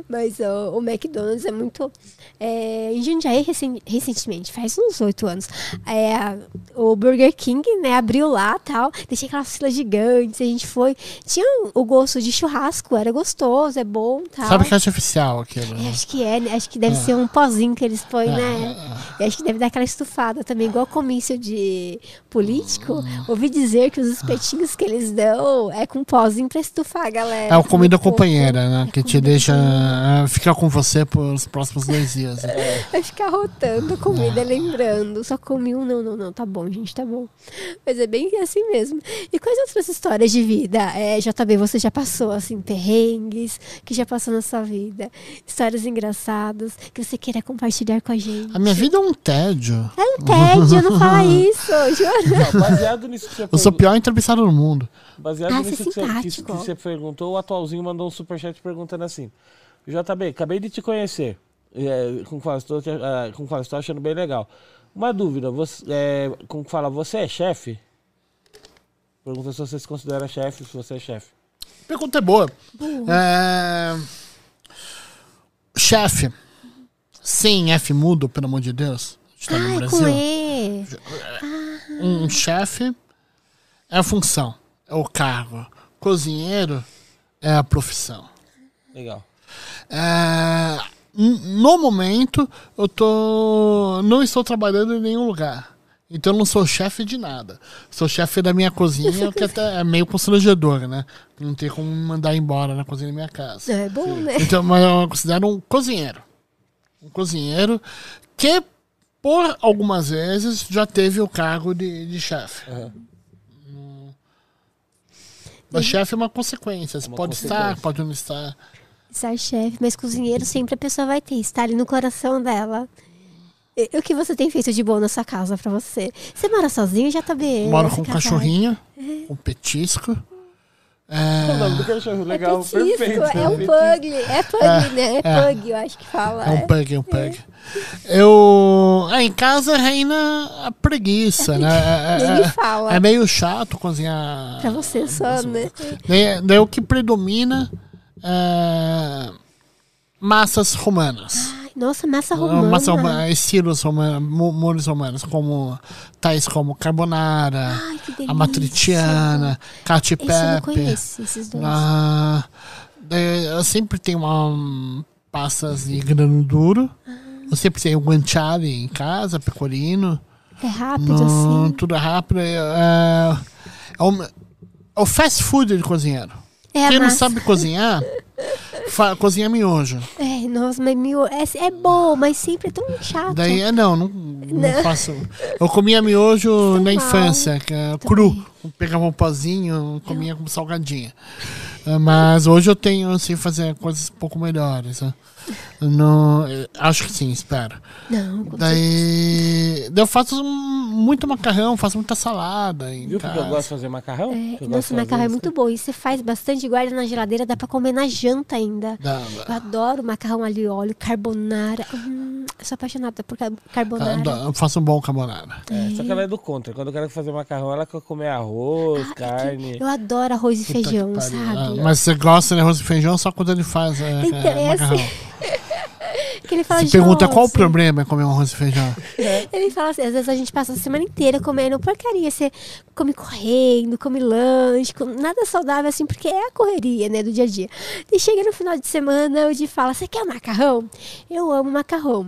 Mas ó, o McDonald's é muito. É, em Jundiaí, recen- recentemente, faz uns oito anos, é, o Burger King né, abriu lá tal. Deixei aquelas filas gigantes. A gente foi. Tinha o gosto de churrasco, era gostoso, é bom tal. Sabe que é artificial aquilo. É, né? acho que é, né? Acho que deve ser um pozinho que eles põem, Ah, né? E acho que deve dar aquela estufada também, igual comício de político. Ouvi dizer que os espetinhos que eles dão é com pozinho pra estufar a galera. É o comida Com pouco. companheira, né? Que te comida deixa ah, ficar com você pelos próximos dois dias. né? Vai ficar rotando comida, lembrando. Só comi um, não, não, não, tá bom, gente, tá bom. Mas é bem assim mesmo. E quais outras histórias de vida, é, JB, você já passou, assim, perrengues que já passou na sua vida? Histórias engraçadas que você queira compartilhar com a gente? A minha vida é um tédio. É um tédio, não fala isso, juro. Não, baseado nisso que você Eu sou o pior entrevistado do mundo. Baseado Ah, nisso você é que você, que, que você perguntou, o atualzinho mandou um superchat perguntando assim: JB, acabei de te conhecer. É, como fala, estou, ah, como fala, estou achando bem legal. Uma dúvida, você, é, como fala, você é chefe? Pergunta se você se considera chefe, se você é chefe. Pergunta é boa. É... Chefe. Sem F mudo, pelo amor de Deus. A gente tá no Ai, Brasil. com E. Um chefe é a função, é o cargo. Cozinheiro é a profissão. Legal. É, no momento, eu tô. não estou trabalhando em nenhum lugar. Então eu não sou chefe de nada. Sou chefe da minha cozinha, o que até é meio constrangedor, né? Não tem como me mandar embora na cozinha da minha casa. É bom, né? Então, mas eu considero um cozinheiro. Um cozinheiro que, por algumas vezes, já teve o cargo de, de chefe. Aham. Mas chefe é uma consequência. Você Uma pode estar, consequência. pode não estar. Ser chefe, mas cozinheiro sempre a pessoa vai ter. Está ali no coração dela. E o que você tem feito de bom na sua casa pra você? Você mora sozinho, já tá bem? Moro com um casado? cachorrinho, um petisco. Qual o nome do É, cachorro? Legal, é petisco, perfeito. é um pug. É pug, né? É, é. pug, eu acho que fala. é um pug, é um pug. Eu. é, em casa reina a preguiça, né? É- é- é- fala. É meio chato cozinhar. Pra você só, né? Daí, daí o que predomina é massas romanas. Nossa, massa romana. Massa romana, estilos romanos, mo- molhos romanos, como tais como carbonara, Ai, a matriciana, cacio pepe. conheço, esses dois. Ah, daí eu sempre tenho uma, um, pastas de grano duro. Ah. Eu sempre tenho guanciale em casa, pecorino. É rápido, Não, assim. Tudo rápido. É, é, é o, é o fast food de cozinheiro. É Quem não massa. sabe cozinhar, fa, cozinha miojo. É, nossa, mas mil... é, é bom, mas sempre é tão chato. Daí, é, não, não, não Não. faço. Eu comia miojo na mal. infância, que é cru. Pegava um pozinho, comia como salgadinha. Ah, Mas hoje eu tenho, assim, fazer coisas um pouco melhores. né? Não, eh, acho que sim, espero. Não, com Daí, daí eu faço um- muito macarrão, faço muita salada. Em Viu porque casa. eu gosto de fazer macarrão? É, Que eu gosto nossa, macarrão é isso. muito bom. E você faz bastante, guarda na geladeira, dá pra comer na janta ainda. Dá- Eu adoro macarrão ali óleo, carbonara. Hum, eu sou apaixonada por car- Ah, carbonara. dá- Eu faço um bom carbonara. É, só que ela é do contra. Quando eu quero fazer macarrão, ela quer comer arroz, Ah, é que carne. Eu adoro arroz e Puta feijão, sabe? Ah, mas você gosta de arroz e feijão só quando ele faz é, Não é, interessa. Que ele fala Você pergunta qual o problema é comer um arroz e feijão. Ele fala assim, às vezes a gente passa a semana inteira comendo porcaria. Você come correndo, come lanche, come nada saudável assim, porque é a correria, né, do dia a dia. E chega no final de semana, o Di fala, você quer um macarrão? Eu amo macarrão.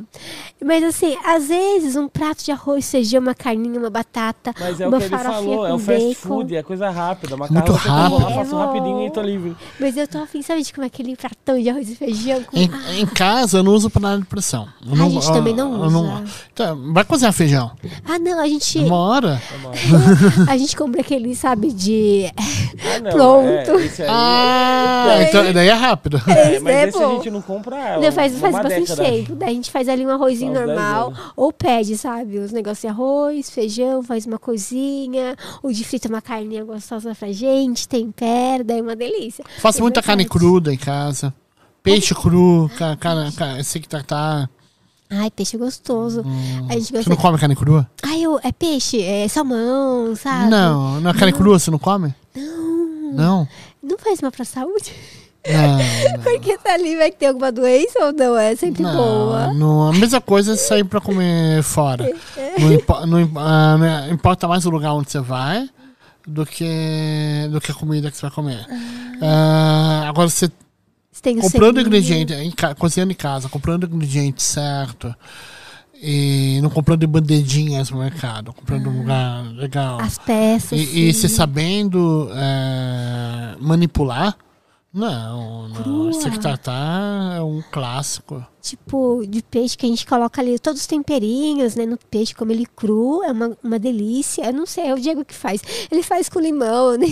Mas assim, às vezes um prato de arroz, feijão, uma carninha, uma batata, Mas é o uma que ele farofinha falou, é o fast bacon. food, é coisa rápida. Macarrão Muito rápido. eu faço É rapidinho e tô livre. Mas eu tô afim, sabe, de comer aquele pratão de arroz e feijão com... Em, em casa eu não uso panela de pressão. Eu a gente também não usa. Então, vai cozinhar feijão. Ah, não, a gente... Uma hora. A gente compra aquele, sabe, de... Ah, não, Pronto. É, esse aí, Ah, então, daí é rápido. é, Esse mas é esse a gente não compra. Não, faz, faz uma bastante década. tempo. Daí a gente faz ali um arrozinho Faz uns 10 normal. Ou pede, sabe? Os negócios de arroz, feijão, faz uma coisinha. Ou de frita uma carninha gostosa pra gente, tempera, daí é uma delícia. Faço É muita carne cruda em casa. Peixe cru, ca- ca- ca- esse que tá, tá. Ai, peixe gostoso. A gente Você gosta. não come carne crua? Ai, eu, é peixe, é salmão, sabe? Não, não é carne crua, você não come? Não. Não faz mal pra saúde? Não, não. Porque tá ali, vai ter alguma doença ou não? É sempre boa. Não, não, a mesma coisa é sair pra comer fora. Não, impo- não ah, importa mais o lugar onde você vai do que, do que a comida que você vai comer. Ah, agora, você Você tem comprando selinho. ingrediente, em cozinhando em casa, comprando ingrediente certo e não comprando bandejinhas no mercado, comprando um lugar legal. As peças. E, e você sabendo é, manipular, não, não. Crua. Isso que tá, tá é um clássico. Tipo de peixe que a gente coloca ali todos os temperinhos, né, no peixe, como ele cru, é uma, uma delícia. Eu não sei, é o Diego que faz. Ele faz com limão, né?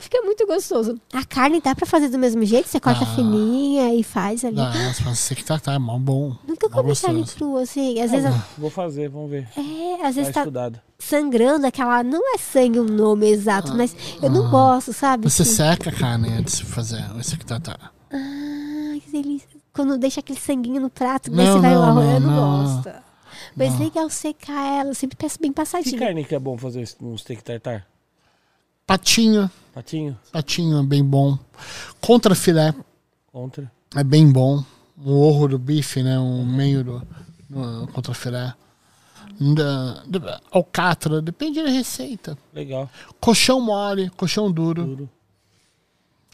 fica muito gostoso. A carne dá pra fazer do mesmo jeito? Você corta Dá. fininha e faz ali. Dá, você que tá, tá, é mó bom. Nunca comi carne crua, assim. Às vezes, Ah, Vou fazer, vamos ver. é, às Tá vezes tá estudado. sangrando aquela. Não é sangue o nome exato, mas eu não gosto, sabe? Ah. Você assim. seca a carne antes de fazer. Esse que tá, tá. Ah, que delícia. Quando deixa aquele sanguinho no prato, daí Não, você vai não, arroz. Eu não, não, não. gosto. Mas legal secar ela. Eu sempre peço bem Que passadinho. carne que é bom fazer um steak tartar? Patinho, Patinho? patinho é bem bom. Contra filé Contra. é bem bom. O orro do bife, né? O meio do, do contra filé. Da- da- Alcatra, depende da receita. Legal. Colchão mole, colchão duro. Duro.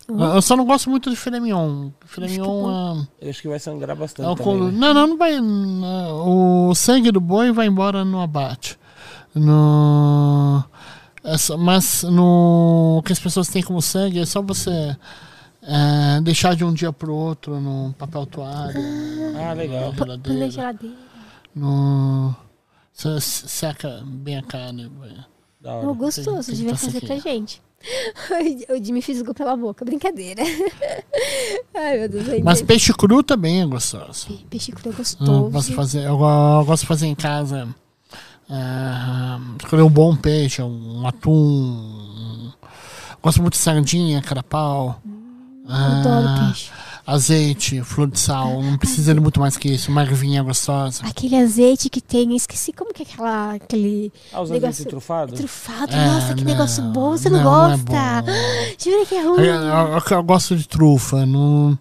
Eu só não gosto muito de filé mignon. Filé mignon ah, Eu acho que vai sangrar bastante é o também, né? Não, não, não vai. não, O sangue do boi vai embora no abate. No. é só- mas no o que as pessoas têm como sangue é só você é, deixar de um dia pro outro no papel toalha, Ah, legal. na Põe na geladeira. geladeira. No, você seca bem a carne. hora. gostoso, devia fazer pra gente. o Jimmy fisgou pela boca, brincadeira. Ai, meu Deus. Mas peixe cru também é gostoso. Pe- Peixe cru é Eu gostoso. gosto de fazer, eu, go- eu gosto de fazer em casa. ah, escolher um bom peixe, um atum, um Gosto muito de sardinha, carapau. Adoro ah, peixe. Azeite, flor de sal. Não precisa de muito mais que isso. Uma ervinha gostosa. Aquele azeite que tem, esqueci como que é aquela, aquele Ah, os Negócio- azeites trufados? trufado. É, Nossa, que negócio não, bom. Você não, não é gosta? bom. Jura que é ruim? Eu, eu- eu gosto de trufa. Não,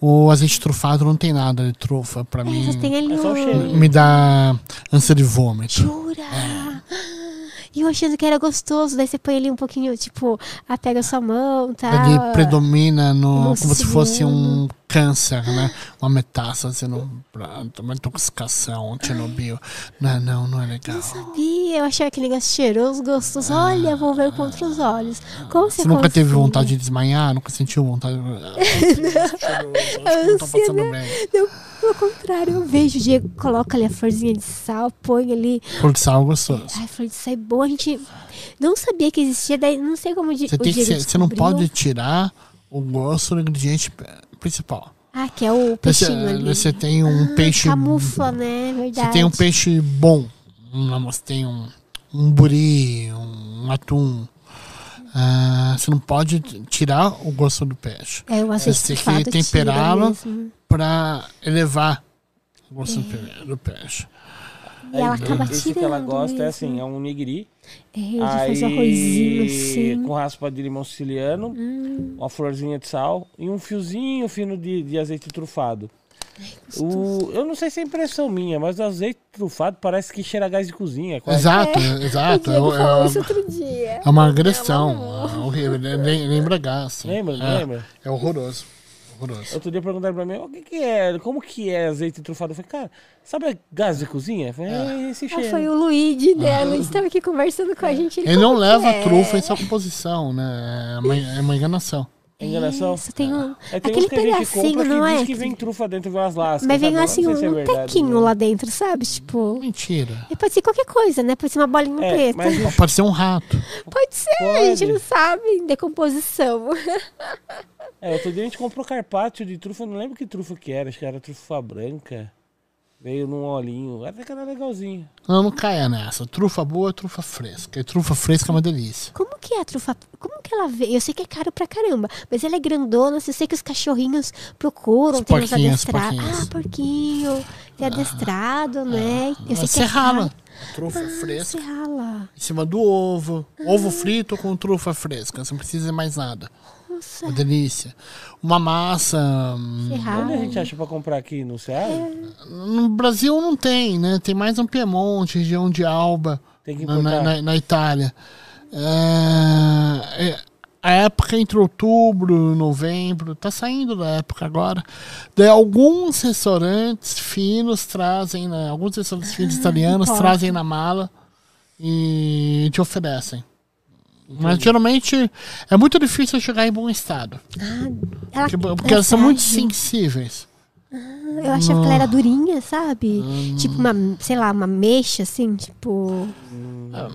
o azeite trufado não tem nada de trufa pra mim. É, só tem ali É um... Me dá ânsia de vômito. Jura? E eu achando que era gostoso, daí você põe ali um pouquinho, tipo, ah, pega a sua mão, tá? Ele predomina no, Nossa como se fosse um câncer, né? Uma metástase no pronto, uma intoxicação, Chernobyl. Não, não, não é legal. Não sabia, eu achava aquele negócio cheiroso, gostoso. Olha, vou ver com outros olhos. Como você Você nunca teve consegue? vontade de desmaiar? Nunca sentiu vontade? Ah, acho que não tô Ânsia, passando né? Não, pelo contrário, eu vejo o Diego, coloca ali a florzinha de sal, põe ali. Flor de sal gostoso. Ai, flor de sal é boa. A gente não sabia que existia, daí não sei como Você, o Diego ser- você não pode tirar o gosto do ingrediente principal. Ah, que é o Você, peixinho ali. você tem um Ah, peixe. Camufla, né? Verdade. Você tem um peixe bom. Hum, Você tem um, um buri, um atum. Ah, você não pode tirar o gosto do peixe É, o azeite Você tem que temperá-lo. para elevar o gosto pe- do peixe. E ela acaba Esse tirando que ela gosta é mesmo. assim, é um nigiri. É, de Aí, fazer um arrozinho assim. com raspa de limão siciliano, Hum. uma florzinha de sal e um fiozinho fino de, de azeite trufado. O, eu não sei se é impressão minha, mas o azeite trufado parece que cheira a gás de cozinha. quase. Exato, O exato. É, é- isso outro dia. é uma agressão. É horrível. lem- Lembra gás. Lembra, é, lembra? É horroroso. Horroroso. Outro dia perguntaram pra mim, o que, que é? Como que é azeite trufado? Eu falei, cara, sabe gás de cozinha? Eu falei, é esse Ah, cheiro. foi o Luigi dela, ele estava aqui conversando com a gente. Ele não como que leva é? trufa em sua composição, né? É uma, é uma enganação. Enganação? Isso, tem um... É, tem Aquele que pedacinho, que não diz é? que vem trufa dentro de umas lascas. Mas vem assim, não um se é verdade, tequinho né? lá dentro, sabe? Tipo... Mentira. E pode ser qualquer coisa, né? Pode ser uma bolinha É, preta. mas Pode ser um rato. Pode ser, a gente Pode. não sabe. Decomposição. É, outro dia a gente comprou carpaccio de trufa, não lembro que trufa que era, acho que era trufa branca. Veio num olhinho, até que era legalzinho. Não, não caia nessa. Trufa boa é trufa fresca. E trufa fresca é uma delícia. Como que é a trufa? Como que ela veio? Eu sei que é caro pra caramba, mas ela é grandona. Eu sei que os cachorrinhos procuram, Os tem uns porquinhos, adestrados. Ah, porquinho. Tem adestrado, né? Eu sei que você é rala. caro. Trufa Ah, fresca. Você rala. Em cima do ovo. Ovo frito com trufa fresca. Você não precisa de mais nada. Nossa, Uma delícia. Uma massa. hum, Onde a gente acha pra comprar aqui no Ceará? Hum. No Brasil não tem, né? Tem mais um Piemonte, região de Alba, Tem que na, na- na Itália. É, é, a época entre outubro e novembro, tá saindo da época agora. Daí alguns restaurantes finos trazem, né? Alguns restaurantes finos italianos importa. trazem na mala e te oferecem. Mas geralmente é muito difícil chegar em bom estado. Ela, Porque, porque ela elas são muito frágil. sensíveis. Eu achava que ela era durinha, sabe? Tipo uma, sei lá, uma mexa, assim, tipo.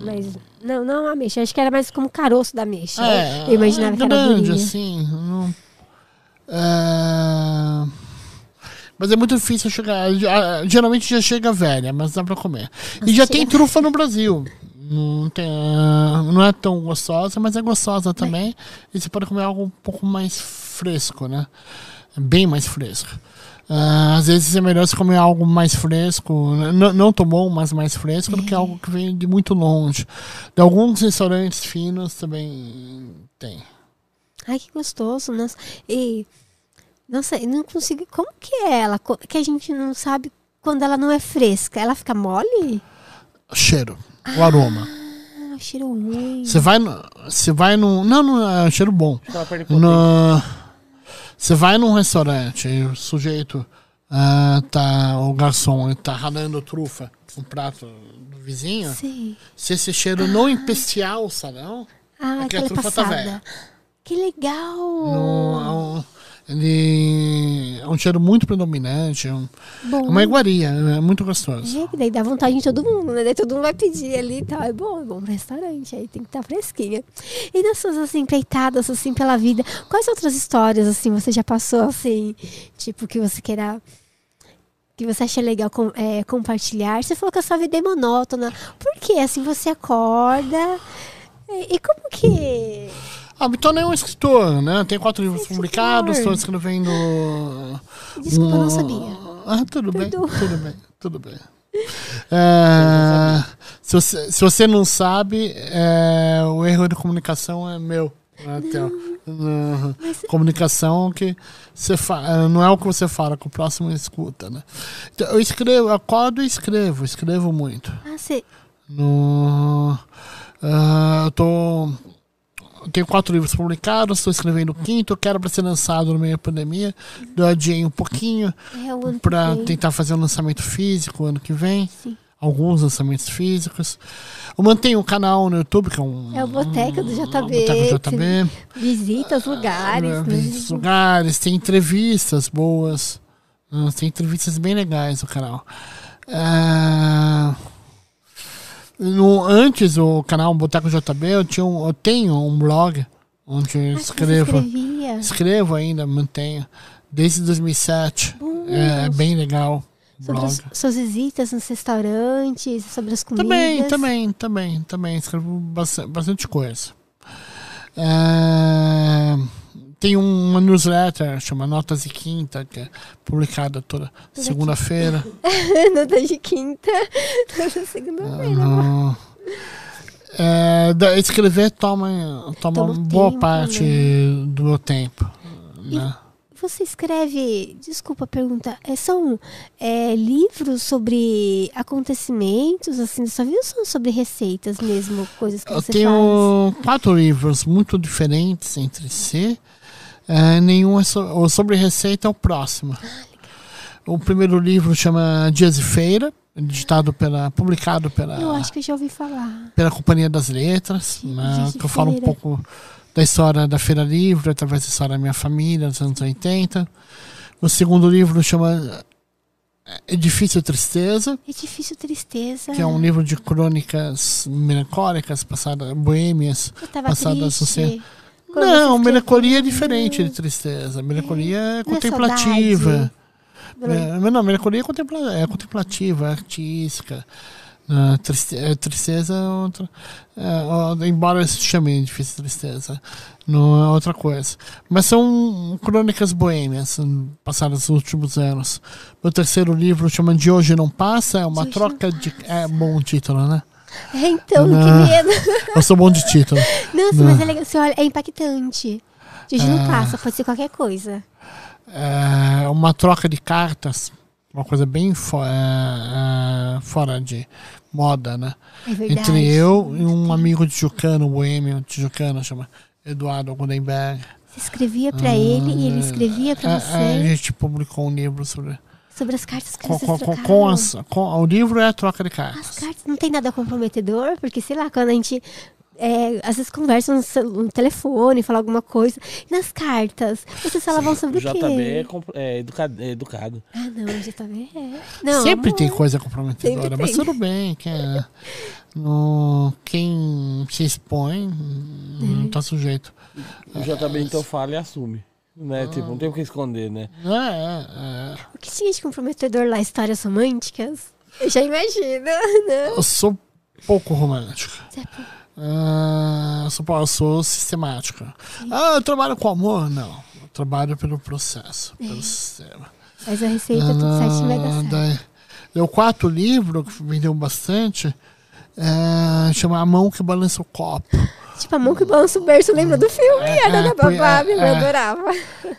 Mas. Não, não uma mexa. Acho que era mais como o caroço da mexa. É, eu imaginava é que era grande, durinha. assim. não- é, Mas é muito difícil chegar. Geralmente já chega velha, mas dá pra comer. E já tem trufa no Brasil. Não, tem, ah, não é tão gostosa, mas é gostosa também. E você pode comer algo um pouco mais fresco, né? Bem mais fresco. Ah, às vezes é melhor você comer algo mais fresco, n- não tão bom, mas mais fresco, do que algo que vem de muito longe. De alguns restaurantes finos também tem. Ai, que gostoso. Nossa. E. Nossa, eu não consigo. Como que é ela? Que a gente não sabe quando ela não é fresca. Ela fica mole? Cheiro, o aroma. Ah, cheiro ruim. Você vai no. Você vai no. Não, não, é cheiro bom. Você vai num restaurante e o sujeito ah, tá. O garçom ele tá ralando trufa no prato do vizinho. Sei. Se esse cheiro não empestear o salão, Ah, É que a trufa tá passada. velha. que legal. no, um- ele é um cheiro muito predominante. É um- Bom. é uma iguaria, é muito gostoso. É, que daí dá vontade em todo mundo, né? Daí todo mundo vai pedir ali e tal. É bom, é bom restaurante, aí tem que estar fresquinha. E nas suas, assim, peitadas, assim, pela vida, quais outras histórias, assim, você já passou, assim, tipo, que você queira... Que você acha legal com- é, compartilhar? Você falou que a sua vida é monótona. Por que? Assim, você acorda... E, e como que... Ah, me tornei um escritor, né? Tenho quatro livros Escritor. publicados, estou escrevendo. Desculpa, eu não um- sabia. Ah, tudo bem, tudo bem, tudo bem. É, se, você, se você não sabe, é, o erro de comunicação é meu. né? Não. Mas- Comunicação que você fa não é o que você fala, que o próximo escuta, né? Então, eu escrevo, eu acordo e escrevo, escrevo muito. Ah, você. No, ah, eu tô. Tenho quatro livros publicados, estou escrevendo o quinto, quero para ser lançado no meio da pandemia. Eu adiei um pouquinho É para tentar fazer um lançamento físico ano que vem. Sim. Alguns lançamentos físicos. Eu mantenho um canal no YouTube, que é um. É o Boteca do JB, Boteca do JB. Visita os lugares. Né? visita os lugares, tem entrevistas boas. Ah, Tem entrevistas bem legais no canal. Ah, no, antes, o canal Boteco JB, eu, tinha um- eu tenho um blog onde eu Ah, escrevo. Escrevo ainda, mantenho. Desde 2007. É, é bem legal. Sobre as suas visitas nos restaurantes, sobre as comidas. Também, também, também, também. Escrevo bastante, bastante coisa. É, tem uma newsletter, chama Notas de Quinta, que é publicada toda segunda-feira. no dia de quinta, toda segunda-feira. No- É, escrever toma, toma, Toma boa tempo, parte né? do meu tempo. Né? Você escreve, desculpa a pergunta, é, são é, livros sobre acontecimentos, assim, vida ou são sobre receitas mesmo, coisas que Eu você tenho quatro livros muito diferentes entre si. É, nenhum é so- o sobre receita é o próximo. O primeiro livro chama Dias de Feira, editado pela, publicado pela? Eu acho que já ouvi falar. pela Companhia das Letras, né, que eu falo um pouco da história da Feira Livre, através da história da minha família, dos anos 80. O segundo livro chama Edifício Tristeza, É difícil tristeza. que é um livro de crônicas melancólicas, passadas, boêmias, passadas triste. Não, melancolia é diferente de tristeza. Melancolia é Não é contemplativa. saudade. É, não, melancolia é, é contemplativa, é artística. Ah, triste- é, tristeza é outra. é, embora se chame difícil tristeza, não é outra coisa. Mas são crônicas boêmias hum, passadas nos últimos anos. Meu terceiro livro chama De Hoje Não Passa, é uma De troca de. É bom o título, né? É, então, que medo. Eu sou bom de título. Nossa, Não. mas é legal. Você olha, é impactante. De hoje não Ah. passa, pode ser qualquer coisa. é, uma troca de cartas, uma coisa bem fo- é, é, fora de moda, né? É. Entre eu e um amigo tijucano, boêmio tijucano, chama Eduardo Gudenberg. Você escrevia pra ele e ele escrevia pra É, você é, a gente publicou um livro sobre. Sobre as cartas que Com, vocês com, trocaram. com as, com, o livro é a troca de As cartas. cartas não tem nada comprometedor, porque sei lá, quando a gente é, às vezes conversa no, telefone, fala alguma coisa. E nas cartas, vocês falavam sobre O o quê? JB é, é educado, é educado. Ah, não, o JB é. Não, Sempre tem coisa comprometedora, mas tudo bem. Que é, no, quem se expõe não tá sujeito. O JB então fala e assume. Né? Tipo, não tem o que esconder, né? É, é, é. O que tinha de comprometedor lá? Histórias românticas? Eu já imagino, né? Eu sou pouco romântico. Você é pouco- Ah, eu, sou, eu sou sistemático. Ah, eu trabalho com amor? Não. Eu trabalho pelo processo, pelo sistema. Faz a receita, tudo certinho vai dar Ah, certo. daí- o quarto livro, que vendeu bastante, é, chama A Mão que Balança o Copo. Tipo, a mão que balança o berço, lembra do filme? É, a Dona é, foi- Babá, é, minha é. mãe adorava.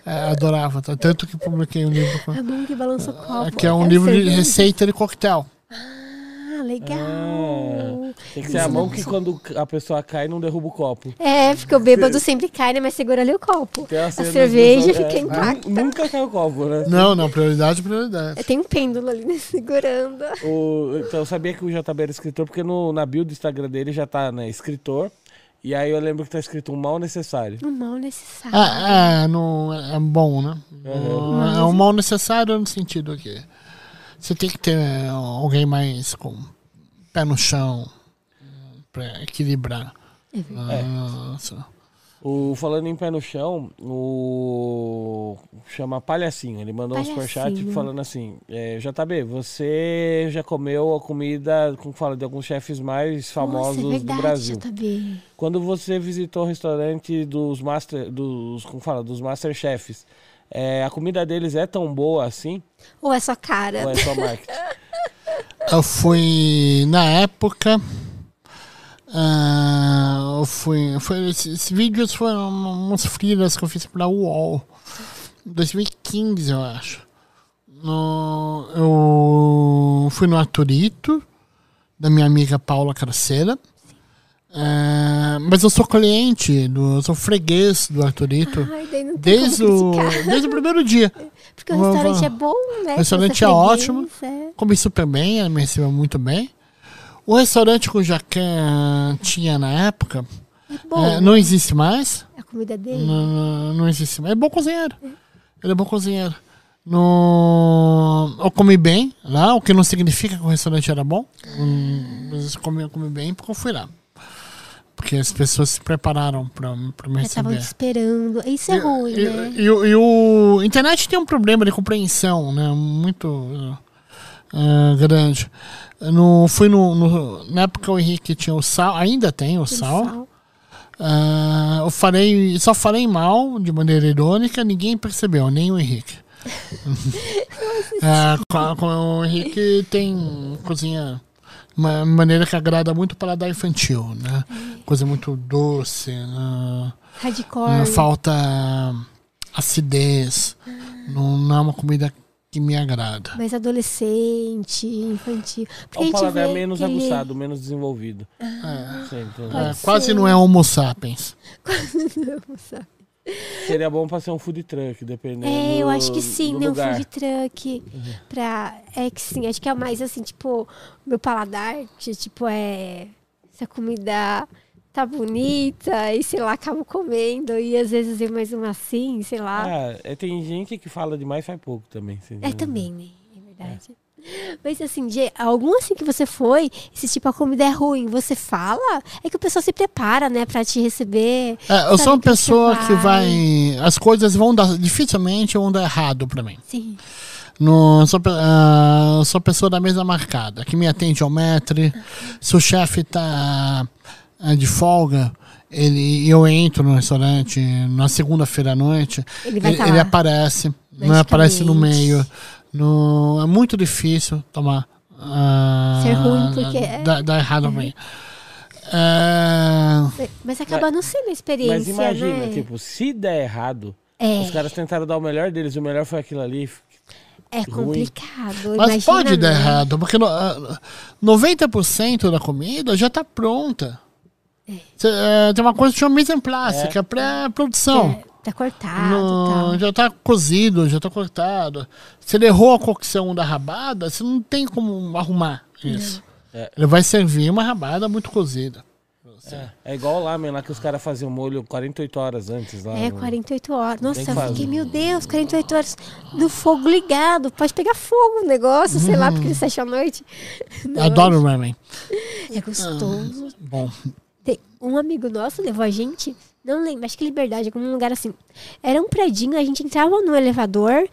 É, adorava, tá? tanto que publiquei um livro com- A mão que balança o copo. que é um livro de receita de coquetel. Ah, legal. Ah, tem que ser a mão que quando a pessoa cai não derruba o copo. É, porque o bêbado sempre cai, né? Mas segura ali o copo. A cerveja fica é, intacta. nu- Nunca cai o copo, né? Não, não, prioridade, prioridade. Tem um pêndulo ali, né? Segurando. O, então eu sabia que o JB era escritor, porque no, na bio do Instagram dele já tá, né, escritor. E aí eu lembro que tá escrito um mal necessário. Um mal necessário. É, é, não, é bom, né? Uhum. É um mal necessário no sentido que você tem que ter alguém mais com pé no chão pra equilibrar É verdade. O, falando em pé no chão, o. Chama Palhacinho. Ele mandou um superchat Palhacinho. falando assim: é, JB, você já comeu a comida, como fala, de alguns chefes mais famosos Nossa, é verdade, do Brasil. JB. Quando você visitou o restaurante dos Master. dos. como fala? Dos Master Chefs, é, a comida deles é tão boa assim? Ou é sua cara? Ou é só marketing? Eu fui, na época, ah, eu fui, foi, esses vídeos foram umas frilas que eu fiz pra UOL, 2015, eu acho. No, eu fui no Aturito, da minha amiga Paula Craceira. Ah, mas eu sou cliente, do, eu sou freguês do Arturito Ai, tem desde o, desde o primeiro dia. Porque o restaurante vou- é bom, né? O restaurante Você é freguês, ótimo. é. Comi super bem, ela me recebeu muito bem. O restaurante que o Jacan tinha na época É é, não existe mais. A comida dele. Não, não- existe mais. É bom cozinheiro. Ele é bom cozinheiro. No... Eu comi bem lá, o que não significa que o restaurante era bom. Hum, Mas eu comi, eu comi bem porque eu fui lá. Porque as pessoas se prepararam para me estavam receber. te esperando. Isso é ruim, E, né? e, o- e o internet tem um problema de compreensão, né? Muito ah, grande. No, fui no, no- na época o Henrique tinha o sal, ainda tem o Aquele sal. Ah, eu falei, só falei mal de maneira irônica, ninguém percebeu, nem o Henrique. Ah, com- o Henrique tem cozinha uma maneira que agrada muito para dar infantil, né? Coisa muito doce, né? Hardcore. Falta acidez. Não, não é uma comida que me agrada. Mais adolescente, infantil. Porque É um gente paladar vê menos aquele- aguçado, menos desenvolvido. Sempre, né? É, quase não é homo sapiens. Seria bom pra ser um food truck, dependendo. É, eu acho que sim, né? Um lugar. food truck. Pra... É que sim, acho que é mais assim, tipo, meu paladar, que, tipo, é. Essa comida tá bonita, e sei lá, acabo comendo, e às vezes é mais uma assim, sei lá. Ah, é, tem gente que fala demais faz pouco também. É também, né? É verdade. Mas assim, Gê, algum assim que você foi, se tipo a comida é ruim, você fala, é que o pessoal se prepara, né, pra te receber. É, eu sou uma que você pessoa que vai. As coisas vão dar. Dificilmente vão dar errado pra mim. Sim. Não, eu sou, eu sou pessoa da mesa marcada, que me atende ao metre. Se o chefe tá ah, de folga, ele, eu entro no restaurante na segunda-feira à noite, Ele vai ele, tá ele aparece, não aparece no meio. No, é muito difícil tomar. ah, Ser ruim, porque é- Dá, dá errado pra mim. É, Mas acaba não sendo a experiência, Mas imagina, né? tipo, se der errado, é, os caras tentaram dar o melhor deles, o melhor foi aquilo ali. é ruim. complicado. mas imagina, pode dar né? errado, porque no, ah, 90% da comida já está pronta. Cê, eh, tem uma coisa que chama mise en place, É. que é pré-produção. É, tá cortado No- tal. já está cozido, já está cortado. Se ele errou a cocção da rabada, você não tem como arrumar isso. É. Ele vai servir uma rabada muito cozida. É, é igual lá, meu, lá que os caras faziam molho 48 horas antes. Lá, É, no- 48 horas. Nossa, eu fiquei, meu Deus, 48 horas no fogo ligado. Pode pegar fogo o negócio, sei lá, porque ele fecha à noite. Adoro ramen. É gostoso. Bom, Tem um amigo nosso levou a gente, não lembro, acho que Liberdade, algum lugar assim. Era um predinho, a gente entrava no elevador,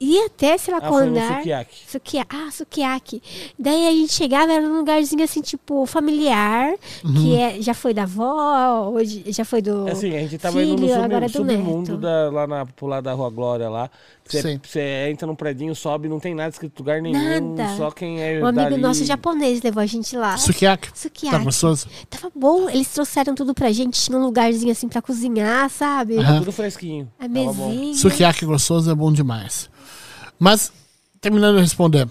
ia até, sei lá, Ah, qual andar. Sukiyaki. Ah, Sukiyaki. Daí a gente chegava, era num lugarzinho assim, tipo, familiar, que é, já foi da avó, hoje já foi do. É assim, a gente tava filho, indo no sub- agora é do submundo neto. da, lá na, pro lado da Rua Glória lá. Você, entra num predinho, sobe, não tem nada escrito lugar nenhum. Nada. Só quem é Um amigo dali... nosso japonês levou a gente lá. sukiyaki. Tá Sukiyaki. gostoso? Tava bom, eles trouxeram tudo pra gente, tinha um lugarzinho assim pra cozinhar, sabe? Aham. Tudo fresquinho. A mesinha. Sukiyaki gostoso é bom demais. Mas, terminando de responder,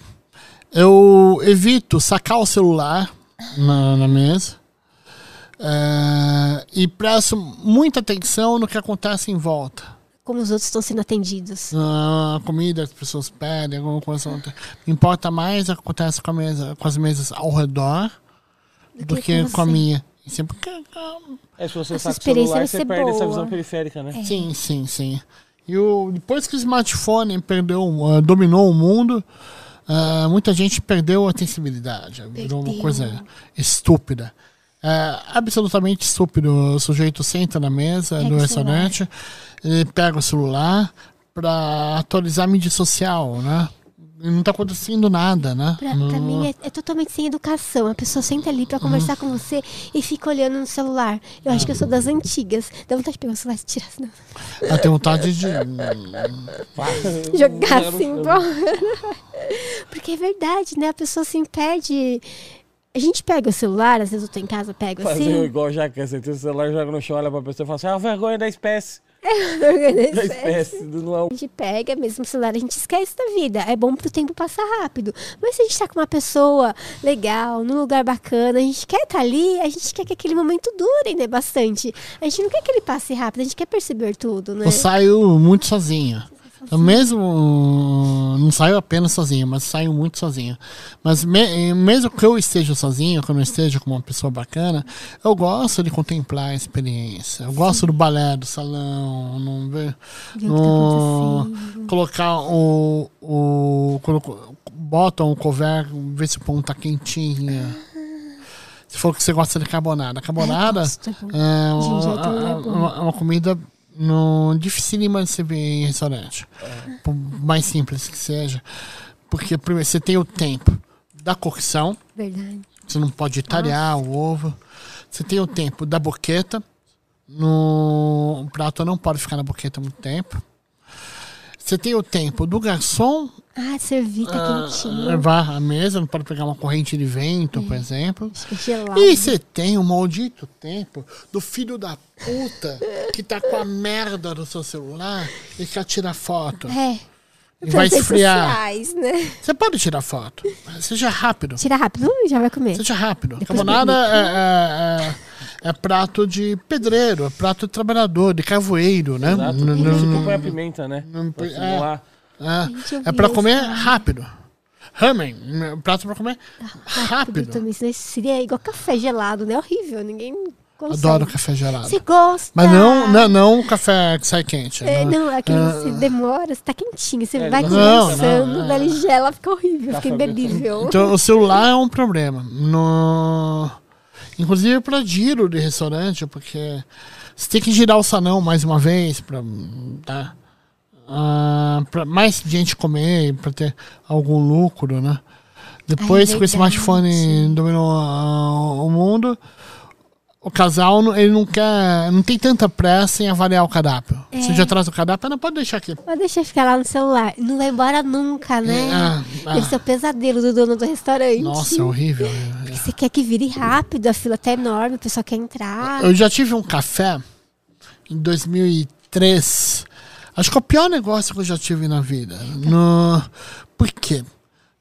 eu evito sacar o celular na, na mesa eh, e presto muita atenção no que acontece em volta. Como os outros estão sendo atendidos. A comida que as pessoas pedem, alguma coisa. Me importa mais o que acontece com, a mesa, com as mesas ao redor do, que, com, a você. minha. Sempre que- É, se você Essa saca o celular, você perde essa boa. visão periférica, né? Sim, sim, sim. E o, depois que o smartphone perdeu, ah, dominou o mundo, ah, muita gente perdeu a sensibilidade. Virou uma coisa estúpida. É absolutamente estúpido. O sujeito senta na mesa do restaurante, ele pega o celular para atualizar a mídia social, né? Não tá acontecendo nada, né? Pra, Não- pra mim é, é totalmente sem educação. A pessoa senta ali pra conversar com você e fica olhando no celular. Eu acho que eu sou das antigas. Dá vontade de pegar o celular e tirar, senão Eu tenho vontade de. jogar Eu- assim. eu- embora. Porque é verdade, né? A pessoa assim perde. A gente pega o celular, às vezes eu tô em casa, pego Fazer assim. igual já que você tem o celular, joga no chão, olha pra pessoa e fala assim: ah, vergonha da espécie. Da espécie. do não. A gente pega mesmo o celular, a gente esquece da vida. É bom pro tempo passar rápido. Mas se a gente tá com uma pessoa legal, num lugar bacana, a gente quer estar ali, a gente quer que aquele momento dure, né? Bastante. A gente não quer que ele passe rápido, a gente quer perceber tudo, né? Eu saio muito sozinho. Eu mesmo não saio apenas sozinho, mas saio muito sozinho. Mas me- mesmo que eu esteja sozinho, quando eu esteja com uma pessoa bacana, eu gosto de contemplar a experiência. Eu gosto do balé, do salão, não ver, o que tá no, acontecendo. colocar o, o quando bota um cover, ver se o pão tá quentinho. Se for que você gosta de carbonada, carbonada é é é uma- é uma comida no, dificílima de se ver em restaurante. Por mais simples que seja. Porque primeiro você tem o tempo da cocção, Verdade. você não pode talhar o ovo. Você tem o tempo da boqueta. No o prato não pode ficar na boqueta muito tempo. Você tem o tempo do garçom Ah, servir, tá ah, quentinho. levar a mesa, não pode pegar uma corrente de vento, por exemplo. É gelado. E você tem o maldito tempo do filho da puta que tá com a merda do seu celular e quer tirar foto. É. E vai esfriar. sociais, né? Você pode tirar foto, seja rápido. Tira rápido e já vai comer. Seja rápido. Depois Carbonada é, é- é- é prato de pedreiro, é prato de trabalhador, de carvoeiro, né? Exato. Não- isso que não- põe a pimenta, né? não- Pra é. simular. é, Gente, é pra esse comer cara. rápido. Ramen, é prato pra comer Rápido rápido. também. Seria igual café gelado, né? Horrível. Ninguém consegue. Adoro café gelado. Você gosta. Mas não, não, não o café que sai quente. É, né? não, aquele Ah. você demora, você tá quentinho, você É, vai conversando, não, daí ele gela, fica horrível, Café fica imbebível. Então, o celular é um problema. No... Inclusive para giro de restaurante, porque você tem que girar o sanão mais uma vez para tá? Para mais gente comer, para ter algum lucro, né? Depois Ah, é que o smartphone dominou ah, o mundo, o casal não- ele não quer, não tem tanta pressa em avaliar o cardápio. É. Você já traz o cardápio, não pode deixar aqui. Mas deixa ficar lá no celular. Não vai embora nunca, né? Ah, ah. Deve ser o pesadelo do dono do restaurante. Nossa, é horrível. Você quer que vire rápido, a fila tá enorme, o pessoal quer entrar. Eu já tive um café em 2003. Acho que é o pior negócio que eu já tive na vida. No... Por quê?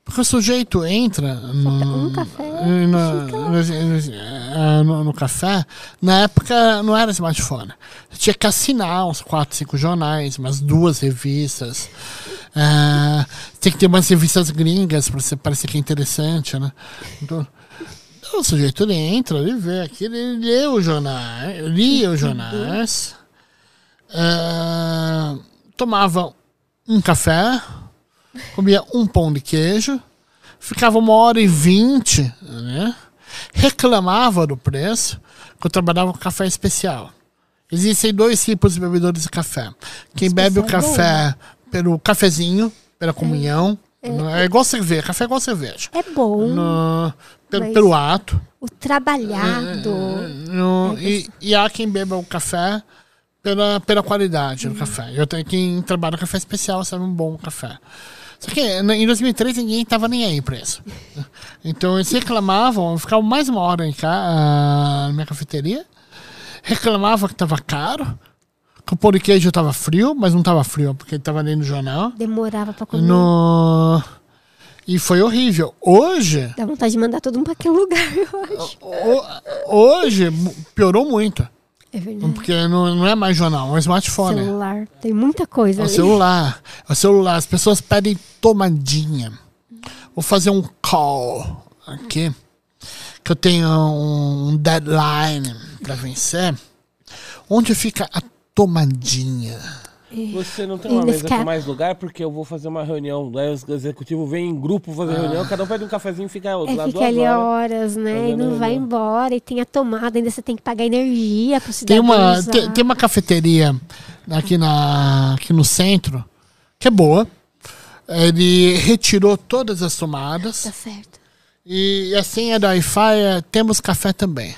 Porque o sujeito entra no, um café, no, no- no- no café. Na época não era smartphone. Você tinha que assinar uns 4, 5 jornais, umas duas revistas. Ah, tem que ter umas revistas gringas para parecer que é interessante, né? Então, o sujeito ele entra, ele vê aquilo, ele lê o jornal, lia os jornais, ah, tomava um café, comia um pão de queijo, ficava uma hora e vinte, né? reclamava do preço, que eu trabalhava com café especial. Existem dois tipos de bebedores de café. Quem bebe o Especial é bom, café pelo cafezinho, pela comunhão, é, igual cerveja, café é igual cerveja. É bom. No- pelo, Mas- pelo ato. O trabalhado. No- e, e há quem beba o café pela, pela qualidade do café. Eu tenho quem trabalha no café especial sabe um bom café. Só que em 2003 ninguém tava nem aí pra isso. Então eles reclamavam, ficavam mais uma hora em cá, ah, na minha cafeteria, reclamavam que tava caro, que o pão de queijo tava frio, mas não tava frio porque ele tava ali no jornal. Demorava pra comer. No... E foi horrível. Hoje, Dá vontade de mandar todo mundo pra aquele lugar, eu acho. hoje piorou muito. É verdade. Porque não, não é mais jornal, é um smartphone. Celular. Tem muita coisa É o celular. É o celular. As pessoas pedem tomadinha. Vou fazer um call aqui. Que eu tenho um deadline pra vencer. Onde fica a tomadinha? Você não tem uma mesa com mais lugar? Porque eu vou fazer uma reunião. Aí os executivos vêm em grupo fazer reunião, cada um pede um cafezinho e fica É, lá fica duas ali horas. horas, né? E não vai embora. E tem a tomada, ainda você tem que pagar energia pro Tem cidadão uma, usar. tem, tem uma cafeteria aqui, na, aqui no centro que é boa. Ele retirou todas as tomadas. Tá certo. E a senha do Wi-Fi é temos café também.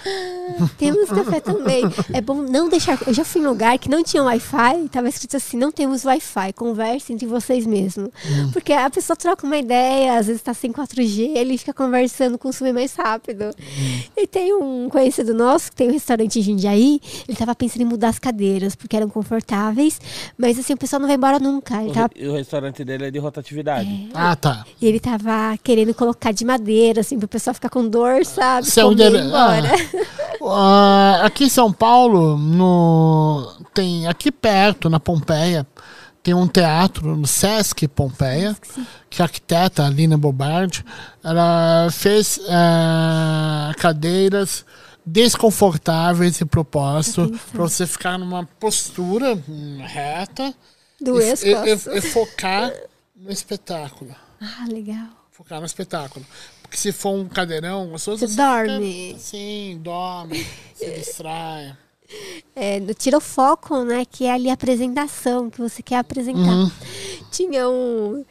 Temos café também. É bom não deixar. Eu já fui em lugar que não tinha Wi-Fi, tava escrito assim: não temos Wi-Fi, converse entre vocês mesmos. Hum. Porque a pessoa troca uma ideia, às vezes tá sem 4G, ele fica conversando, consome mais rápido. Hum. E tem um conhecido nosso que tem um restaurante em Jundiaí, ele tava pensando em mudar as cadeiras, porque eram confortáveis, mas assim, o pessoal não vai embora nunca. Ele O, tava re- o restaurante dele é de rotatividade. Ah, tá. E ele tava querendo colocar de madeira, assim, pro pessoal ficar com dor, sabe? Você é onde embora. Ah, aqui em São Paulo, no, tem aqui perto, na Pompeia, tem um teatro no Sesc Pompeia, que a arquiteta Alina Bobardi, ela fez ah, cadeiras desconfortáveis e propósito para você ficar numa postura hum, reta Duas e, e- e- e focar no espetáculo. Ah, legal. Focar no espetáculo. Porque se for um cadeirão gostoso, Você fica- dorme. Sim, dorme, se distrai. É, tira o foco, né? Que é ali a apresentação que você quer apresentar. Uhum. Tinha um.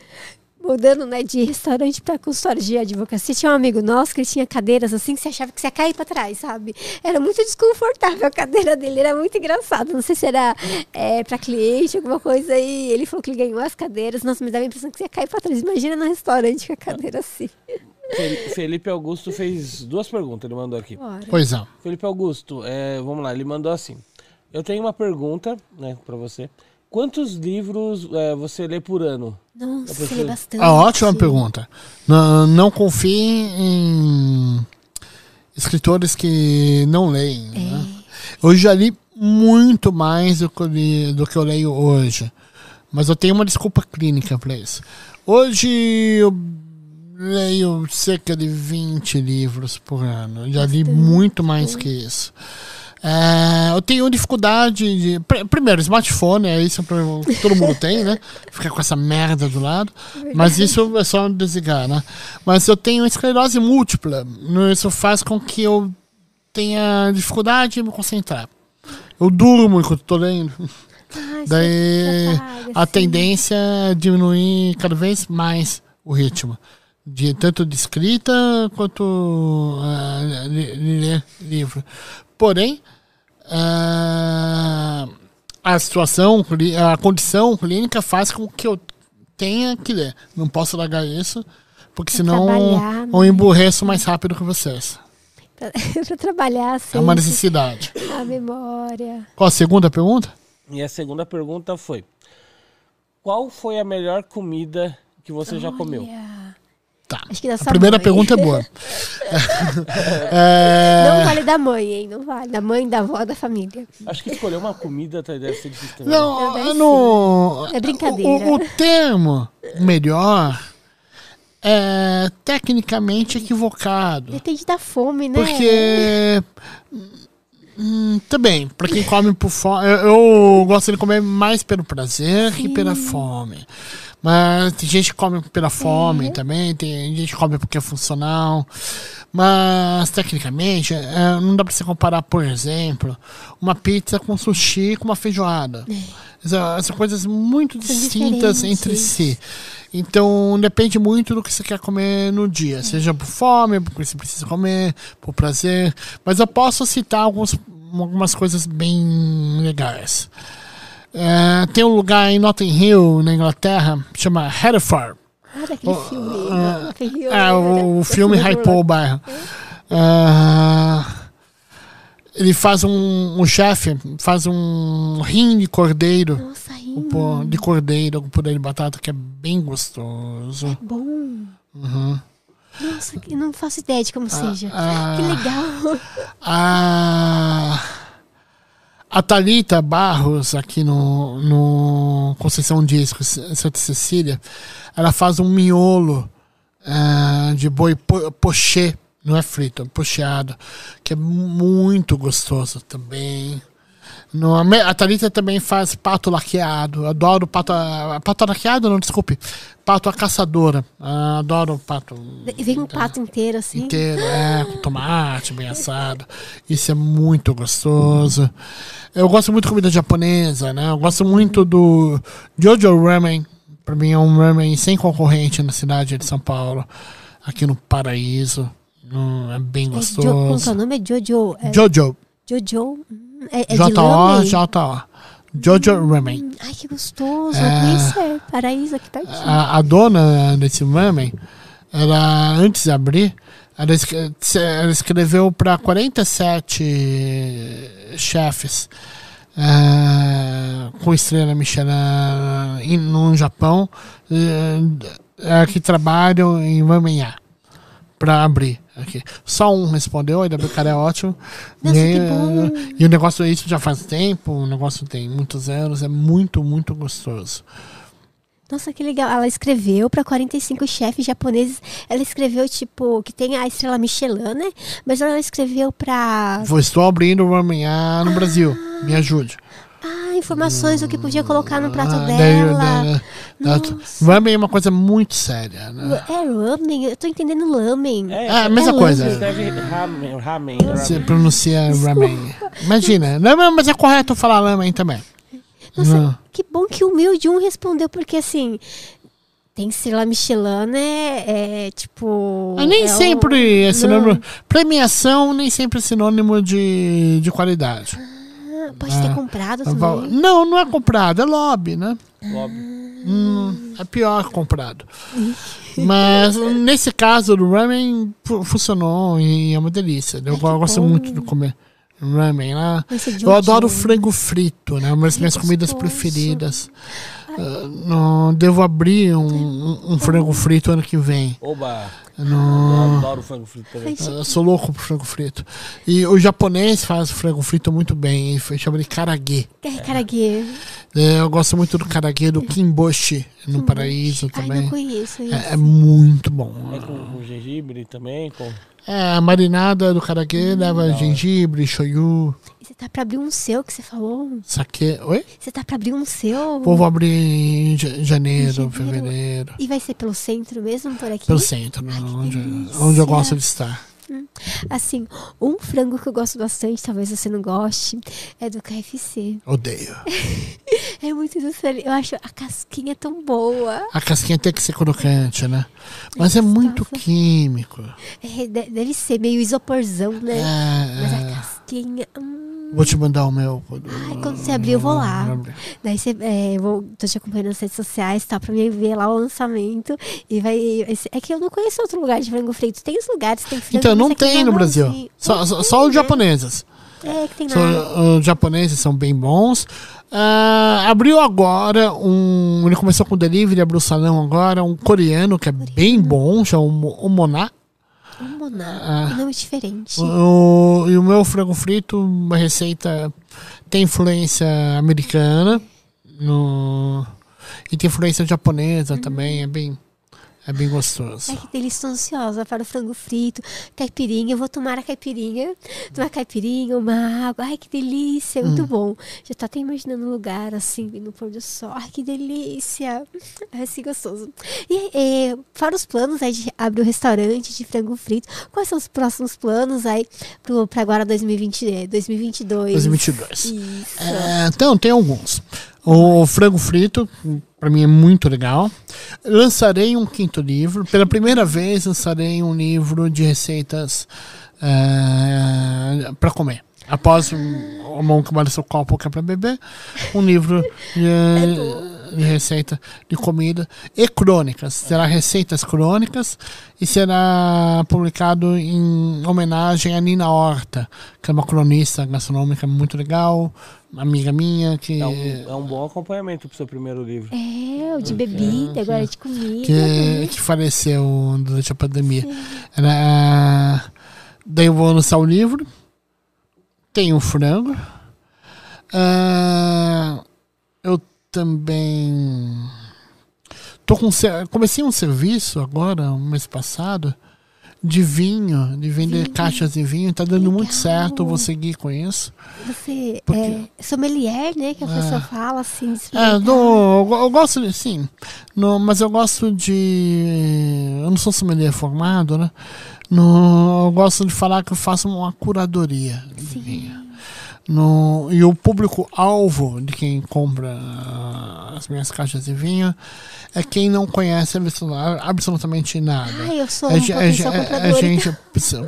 Mudando né, de restaurante para consultório de advocacia, tinha um amigo nosso que ele tinha cadeiras assim que você achava que você ia cair para trás, sabe? Era muito desconfortável a cadeira dele, era muito engraçado. Não sei se era é, para cliente, alguma coisa. E ele falou que ele ganhou as cadeiras. Nossa, me dava a impressão que você ia cair para trás. Imagina no restaurante com a cadeira assim. Fel- Felipe Augusto fez duas perguntas, ele mandou aqui. Bora. Pois é. Felipe Augusto, é, vamos lá, ele mandou assim. Eu tenho uma pergunta, né, pra você. Quantos livros é, você lê por ano? Nossa, é bastante. Ah, ótima pergunta. Não, não confie em escritores que não leem. Né? Eu já li muito mais do que, eu li- do que eu leio hoje. Mas eu tenho uma desculpa clínica para isso. Hoje eu leio cerca de 20 livros por ano. Já li muito mais que isso. É, eu tenho dificuldade de. pr- Primeiro, smartphone, é isso que todo mundo tem, né? Ficar com essa merda do lado. Mas isso é só desligar, né? Mas eu tenho esclerose múltipla. Isso faz com que eu tenha dificuldade em me concentrar. Eu durmo enquanto estou lendo. Ah, Daí a sim. tendência é diminuir cada vez mais o ritmo. De, tanto de escrita quanto ah, de, ler livro. Porém, ah, a situação, a condição clínica faz com que eu tenha que ler. Não posso largar isso, porque Pra senão trabalhar, eu né? emburreço mais rápido que vocês. Pra trabalhar É uma necessidade. a memória. Qual a segunda pergunta? E a segunda pergunta foi: Qual foi a melhor comida que você já comeu? Tá. Acho que da A primeira mãe. pergunta é boa. É, Não vale da mãe, hein? Não vale. Da mãe, da avó, da família. Acho que escolher uma comida tá- deve ser difícil também. Não, não. É brincadeira. O, o termo melhor é tecnicamente equivocado. Depende da fome, né? Porque. Hum, também, pra quem come por fome. Eu, eu gosto de comer mais pelo prazer que pela fome. Mas tem gente que come pela fome também, tem gente que come porque é funcional. Mas, tecnicamente, é, não dá pra você comparar, por exemplo, uma pizza com sushi com uma feijoada. São, são coisas muito São distintas entre si. Então, depende muito do que você quer comer no dia. Seja por fome, porque você precisa comer, por prazer. Mas eu posso citar alguns, algumas coisas bem legais. É, tem um lugar em Notting Hill, na Inglaterra, chama Hereford. Ah, daquele filme. Aquele É, né? o, o filme hypou o bairro. É, ele faz um. O chefe faz um rim de cordeiro. Nossa, um pô- De cordeiro com purê de batata, que é bem gostoso. Bom. Uhum. Nossa, eu não faço ideia de como seja. ah. Que legal. A, a Thalita Barros, aqui no, no Conceição Disco, Santa Cecília, ela faz um miolo ah, de boi po, pochê, não é frito, é pocheado, que é muito gostoso também. No, a Thalita também faz pato laqueado. Adoro pato. Pato laqueado, não, desculpe. Pato a caçadora. Uh, adoro pato. Vem um pato inteiro, assim. Inteiro, é, com tomate, bem assado. Isso é muito gostoso. Eu gosto muito de comida japonesa, né? Eu gosto muito do Jojo Ramen. Pra mim é um ramen sem concorrente na cidade de São Paulo. Aqui no Paraíso. Hum, é bem gostoso. É jo, como é o nome? É Jojo. É... Jojo. Jojo. É, é J-O, J-O. Jojo Ramen. Hum, ai, que gostoso. É, paraíso aqui pertinho. A, a dona desse ramen, ela, antes de abrir, ela, ela escreveu para 47 chefes é, com estrela Michelin no Japão é, que trabalham em ramenhar para abrir. Aqui. Só um respondeu, ainda bem o cara é ótimo. Nossa, e, bom. e o negócio, isso já faz tempo, o negócio tem muitos anos, é muito, muito gostoso. Nossa, que legal. Ela escreveu para 45 chefes japoneses. Ela escreveu, tipo, que tem a estrela Michelin, né? Mas ela escreveu para. Estou abrindo o ramen no ah. Brasil. Me ajude. Ah, informações do que podia colocar no prato ah, dela. ramen é uma coisa muito séria, né? É ramen, eu tô entendendo lamen. É, é a mesma é coisa. ramen, ramen. Você pronuncia ramen. Imagina, não, mas é correto falar lamen também. Nossa, não. que bom que o meu de um respondeu, porque assim, tem estrela Michelin, né? É tipo. Ah, nem é sempre é sinônimo. Premiação nem sempre é sinônimo de, de qualidade. Ah, pode ter ah, comprado também. Não, não é comprado, é lobby, né? Lobby. Hum, é pior comprado. Mas nesse caso, o ramen funcionou e é uma delícia. Eu gosto bom. muito de comer ramen lá. Eu adoro frango frito, né? Uma das minhas comidas preferidas. Uh, não, devo abrir um, um, um, frango frito ano que vem. Oba! No... Eu adoro frango frito também. Eu sou louco por frango frito. E o japonês faz frango frito muito bem. Chama de karage. É, karage. É, eu gosto muito do karage, do kimboshi, no paraíso também. Ai, não conheço isso. É, é muito bom. É com, com gengibre também? Com... É, a marinada do karaguê hum, leva gengibre, shoyu. Tá pra abrir um seu que você falou? Saque. Oi? Você tá pra abrir um seu? Pô, vou abrir em janeiro, janeiro, fevereiro. E vai ser pelo centro mesmo, por aqui? Pelo centro, Ai, onde, onde eu gosto de estar. Hum. Assim, um frango que eu gosto bastante, talvez você não goste, é do KFC. Odeio. é muito diferente. Eu acho a casquinha tão boa. A casquinha tem que ser crocante, né? Mas é, é muito químico. É, deve ser meio isoporzão, né? É, Mas a é. casquinha. Hum. Vou te mandar o meu. Ai, quando você abrir, eu vou lá. Daí você, é, eu vou, tô te acompanhando nas redes sociais, tá? Pra mim ver lá o lançamento. E vai. É que eu não conheço outro lugar de frango frito. Tem os lugares, tem frango Então, não tem no Brasil. Só, só, só os né? japoneses. É, que tem lá. Os japoneses são bem bons. Uh, abriu agora um. Ele começou com delivery, abriu o salão agora, um coreano que é coreano. bem bom, chama o Moná. Ah, nome diferente. O, e o meu frango frito, uma receita tem influência americana no, e tem influência japonesa uhum. também, é bem é bem gostoso. Ai, que delícia, ansiosa para o frango frito, caipirinha. Eu vou tomar a caipirinha, tomar caipirinha, uma água. Ai, que delícia, muito hum. bom. Já tá até imaginando um lugar assim, no pôr do sol. Ai, que delícia. Ai, assim, gostoso. E é, para os planos aí de abrir o um restaurante de frango frito, quais são os próximos planos aí para agora 2020, 2022? 2022. Isso. É, então, tem alguns. O frango frito, para mim é muito legal. Lançarei um quinto livro. Pela primeira vez, lançarei um livro de receitas é, para comer. Após o mão que mora seu copo que é para beber, um livro é de, receita de comida e crônicas. Será receitas crônicas e será publicado em homenagem a Nina Horta, que é uma cronista gastronômica muito legal amiga minha que. É um, é um bom acompanhamento pro seu primeiro livro. É, o de bebida, é, agora de comida. Que, que faleceu durante a pandemia. Era, daí eu vou lançar o livro. Tem o frango. Uh, eu também. Tô com, comecei um serviço agora, um mês passado, de vinho, de vender caixas de vinho. Tá dando muito Legal. certo, eu vou seguir com isso. Você Porque- é sommelier, né? Que a É. pessoa fala assim. de É, do, eu, go- eu gosto de, sim, no, mas eu gosto de. Eu não sou sommelier formado, né? No, eu gosto de falar que eu faço uma curadoria de Sim. vinho. No, e o público-alvo de quem compra ah, as minhas caixas de vinho é quem não conhece absolu- absolutamente nada. Ah, eu sou É, uma é, ge- é, compradora. gente,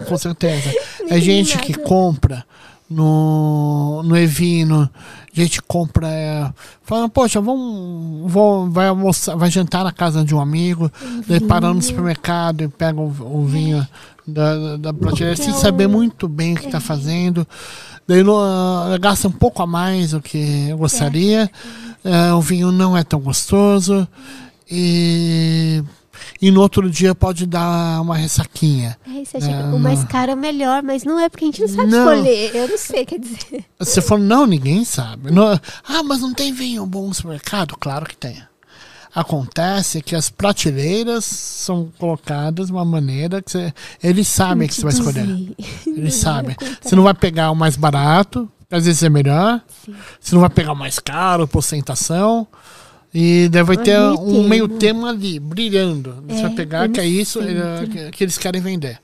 com certeza. É gente que compra no, no Evino, gente compra. É, fala, poxa, vamos, vou, vai, almoçar, vai jantar na casa de um amigo, daí para no supermercado e pega o, o vinho da, da, da prateleira sem é saber muito bem o que está fazendo. Daí no, ah, gasta um pouco a mais do que eu gostaria. É, o vinho não é tão gostoso. E, e no outro dia pode dar uma ressaquinha. É, você acha Não, o mais caro é o melhor, mas não é porque a gente não sabe Não. escolher. Eu não sei, quer dizer. Você falou, não, ninguém sabe. Não- ah, mas não tem vinho bom no supermercado? Claro que tem. Acontece que as prateleiras são colocadas de uma maneira que você, eles sabem que você vai escolher. Eles sabem. Você não vai pegar o mais barato, às vezes é melhor. Sim. Você não vai pegar o mais caro, por ostentação. E Mas ter meio um meio termo ali, brilhando. Você É, vai pegar, que é isso eh, centro. que, eles querem vender.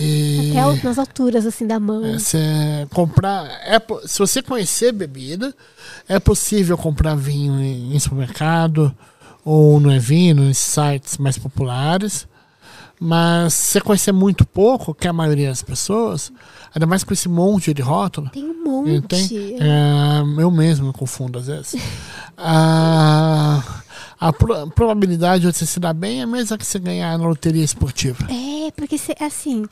E- Até nas alturas, assim, da mão. é, comprar. É, se você conhecer bebida, é possível comprar vinho em, em supermercado ou no Evino, em sites mais populares. Mas se você conhecer muito pouco, que é a maioria das pessoas, ainda mais com esse monte de rótulo, Tem um monte. tem, é, eu mesmo me confundo às vezes. a a pro- probabilidade de você se dar bem é a mesma que você ganhar na loteria esportiva. É, porque, cê- assim,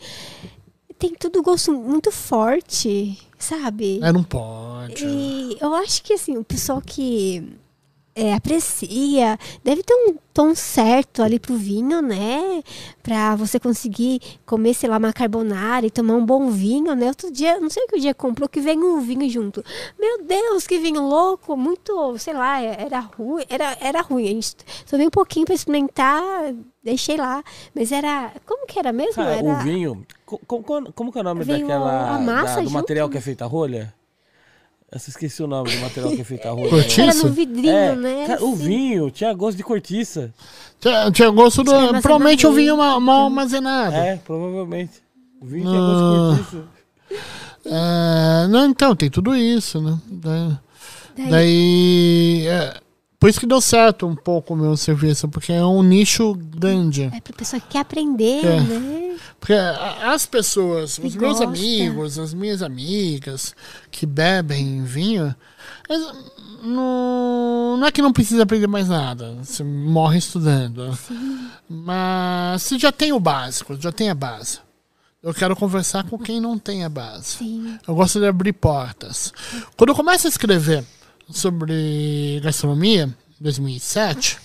tem tudo gosto muito forte, sabe? É, não pode. E eu acho que, assim, o pessoal que é, aprecia deve ter um tom certo ali pro vinho, né? Pra você conseguir comer, sei lá, uma carbonara e tomar um bom vinho, né? Outro dia, não sei o que o dia comprou, que vem um vinho junto. Meu Deus, que vinho louco, muito, sei lá, era ruim, era, era ruim. A gente tomei um pouquinho pra experimentar, deixei lá. Mas era, como que era mesmo? Cara, era... o vinho. co- co- co- Como, que é o nome Veio daquela. a massa da- do junto? material que é feito a rolha? Eu esqueci o nome do material que é feito a rolha. Cortiça? Era no vidrinho, É, né? cara, o vinho tinha gosto de cortiça. Tinha, tinha gosto do. Tinha Provavelmente o vinho mal, mal armazenado. É, provavelmente. O vinho tinha gosto de cortiça. É, não, então, tem tudo isso, né? Da- Daí- Daí. é, por isso que deu certo um pouco o meu serviço, porque é um nicho grande. É pra pessoa que quer aprender, É. né? Porque as pessoas, os Que meus gosta. amigos, as minhas amigas que bebem vinho, não, não é que não precisa aprender mais nada, você morre estudando. Mas você já tem o básico, já tem a base. Eu quero conversar com quem não tem a base. Sim. Eu gosto de abrir portas. Quando eu começo a escrever sobre gastronomia, em 2007,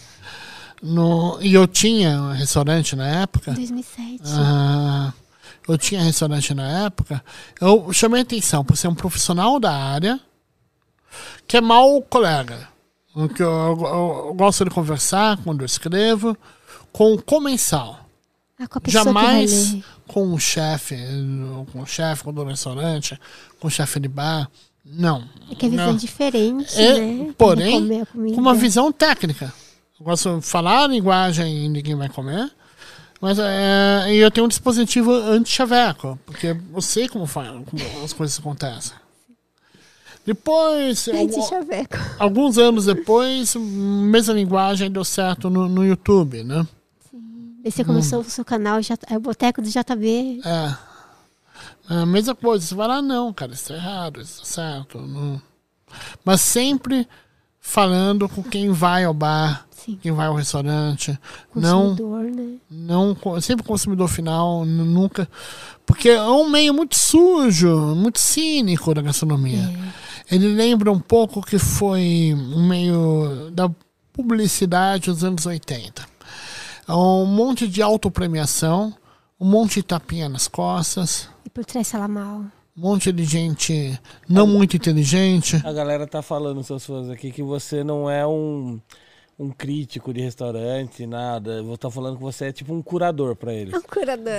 no, e eu tinha um restaurante na época, 2007. ah, eu tinha restaurante na época, eu chamei a atenção por ser um profissional da área que é mau colega. O que eu, eu- eu gosto de conversar quando eu escrevo com o comensal. Ah, com Jamais que vai ler. com o chefe, com o chefe do restaurante, com o chefe de bar. Não. É que a visão é Não. diferente, É, né? porém. Com uma visão técnica. Eu gosto de falar a linguagem de quem vai comer. Mas é, e eu tenho um dispositivo anti-chaveco, porque eu sei como, fa- como as coisas acontecem. Depois, alguns anos depois, mesma linguagem deu certo no, no YouTube, né? Daí você começou o seu canal, já, é o Boteco do JB. É. É a mesma coisa. Você vai lá, não, cara, isso tá errado, isso tá certo. Não. Mas sempre falando com quem vai ao bar, Sim. quem vai ao restaurante. Não, Consumidor, né? não, sempre consumidor final, nu- nunca. Porque é um meio muito sujo, muito cínico da gastronomia. Ele lembra um pouco que foi um meio da publicidade dos anos 80. É um monte de autopremiação, um monte de tapinha nas costas, por trás fala mal. um monte de gente não muito inteligente. A galera tá falando, seus fãs aqui, que você não é um, um crítico de restaurante, nada. Eu vou estar falando que você é tipo um curador pra eles. Um curador.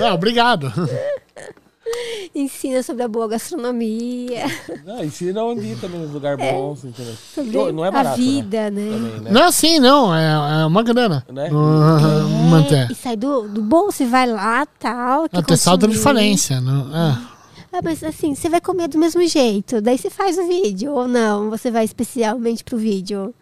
É, obrigado. Ensina sobre a boa gastronomia, Não, ensina onde ir também, nos lugares bons, entendeu? sobre Não- é barato, a vida, né? Também, né? Não é assim, não. É, é uma grana. Né? Uh, manter. É, e sai do, do bolso e vai lá, tal. que Atestado de consumir. falência. Não, é. Ah, mas assim, você vai comer do mesmo jeito. Daí você faz o vídeo, ou não? Você vai especialmente pro vídeo.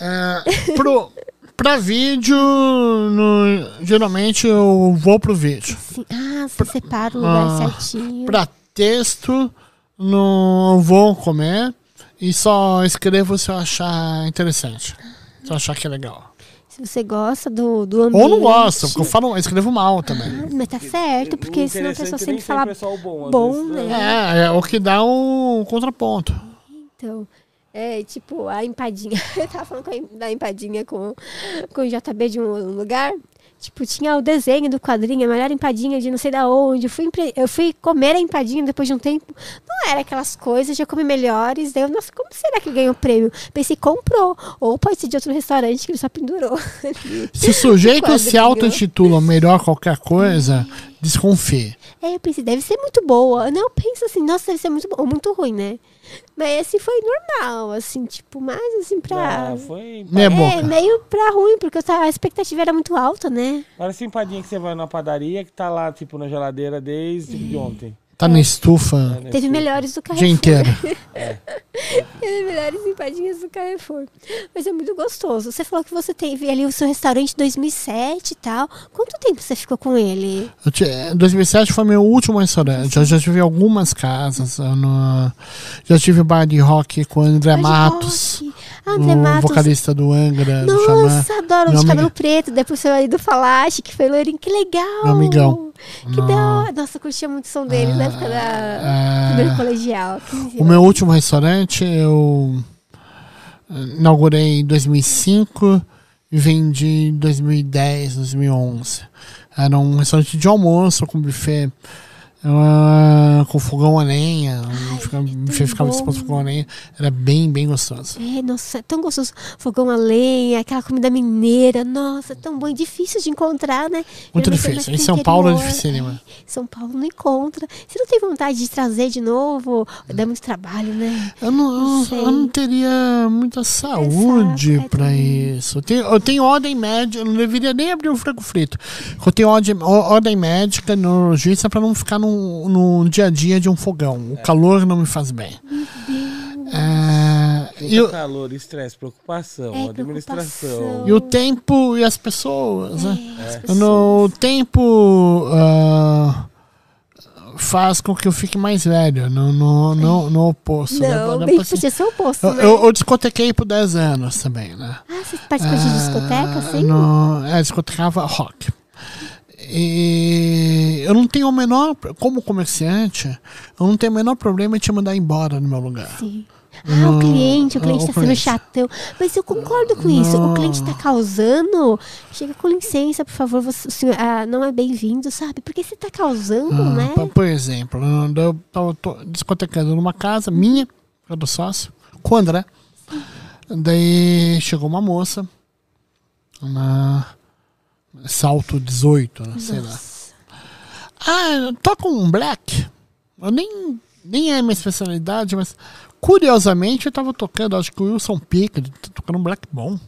É, pro, pra vídeo, no- geralmente eu vou pro vídeo. Assim, ah, você separa o lugar Ah, certinho. Pra texto, não vou comer e só escrevo se eu achar interessante. Se eu achar que é legal. Se você gosta do, do ambiente. Ou não gosto, porque eu falo, eu escrevo mal também. Ah, mas tá certo, porque senão a pessoa sempre fala é bom. bom, vezes, né? É, é o que dá um contraponto. Então, é tipo a empadinha. Eu tava falando a da empadinha com, com o JB de um lugar. Tipo, tinha o desenho do quadrinho, a melhor empadinha de não sei da onde. Eu fui, eu fui comer a empadinha depois de um tempo. Não era aquelas coisas, já comi melhores. Daí eu, nossa, como será que ganhou o prêmio? Pensei, comprou. Ou pode ser de outro restaurante que ele só pendurou. Se o sujeito se auto-intitula melhor qualquer coisa, desconfie. É, eu pensei, deve ser muito boa. Não, eu penso assim, nossa, deve ser muito boa. Ou muito ruim, né? Mas assim, foi normal, assim, tipo, mais assim pra. Ah, foi. Meia é, meio pra ruim, porque eu tava- a expectativa era muito alta, né? Parece empadinha que você vai na padaria que tá lá, tipo, na geladeira desde de ontem. Tá na estufa? Teve melhores do o dia Carrefour. inteiro. Teve melhores empadinhas do Carrefour. Mas é muito gostoso. Você falou que você teve ali o seu restaurante em 2007 e tal. Quanto tempo você ficou com ele? Eu ti- 2007 foi meu último restaurante. Eu já tive algumas casas. eu no- já tive bar de rock com o André Bar de Matos, rock. André o Matos. vocalista do Angra, do. Nossa, adoro Meu de cabelo preto. Depois seu marido falaste que foi loirinho. Que legal. Meu amigão. Que No- da hora. Nossa, eu curtia muito o som dele na época da Ah, primeiro colegial. 15 O meu último restaurante eu inaugurei em 2005 e vendi em 2010, 2011. Era um restaurante de almoço com buffet. Ah, com fogão a lenha, ficava- buffet ficava bom. fogão a lenha, era bem, bem gostoso. É, nossa, é tão gostoso. Fogão a lenha, aquela comida mineira. Nossa, é tão bom e difícil de encontrar, né? Muito é difícil. Em São Paulo é interior. dificílimo. São Paulo não encontra. Você não tem vontade de trazer de novo? Dá muito trabalho, né? Eu não, eu eu não teria muita saúde Exato, é pra também. isso. Eu tenho, eu tenho ordem médica, eu não deveria nem abrir um frango frito. Eu tenho ordem, ordem médica neurologista pra não ficar no, no dia a dia de um fogão. O calor não me faz bem. É, e, o- calor, estresse, preocupação, É, administração. preocupação. e o tempo e as pessoas. né? É, as Eu pessoas. não- O tempo ah, faz com que eu fique mais velho, no, no, no, no oposto. né? Não, Dá bem se- podia ser o oposto, Eu, né? eu, eu discotequei por 10 anos também, né? Ah, você participou de discoteca, Ah, assim? No, é, discotecava rock. E eu não tenho o menor, como comerciante, eu não tenho o menor problema em te mandar embora no meu lugar. Sim. Ah, o cliente, o cliente o tá sendo chatão. Mas eu concordo com isso. O cliente tá causando. Chega com licença, por favor. Você, o senhor, ah, não é bem-vindo, sabe? Porque você tá causando, Ah, né? por- exemplo, eu tava to- discotecando numa casa minha, eu do sócio, com o André. Daí chegou uma moça, na salto 18, né, sei lá. Ah, toca um black. Eu nem, nem é minha especialidade, mas curiosamente eu tava tocando, acho que o Wilson Pickett, tá tocando um black bom.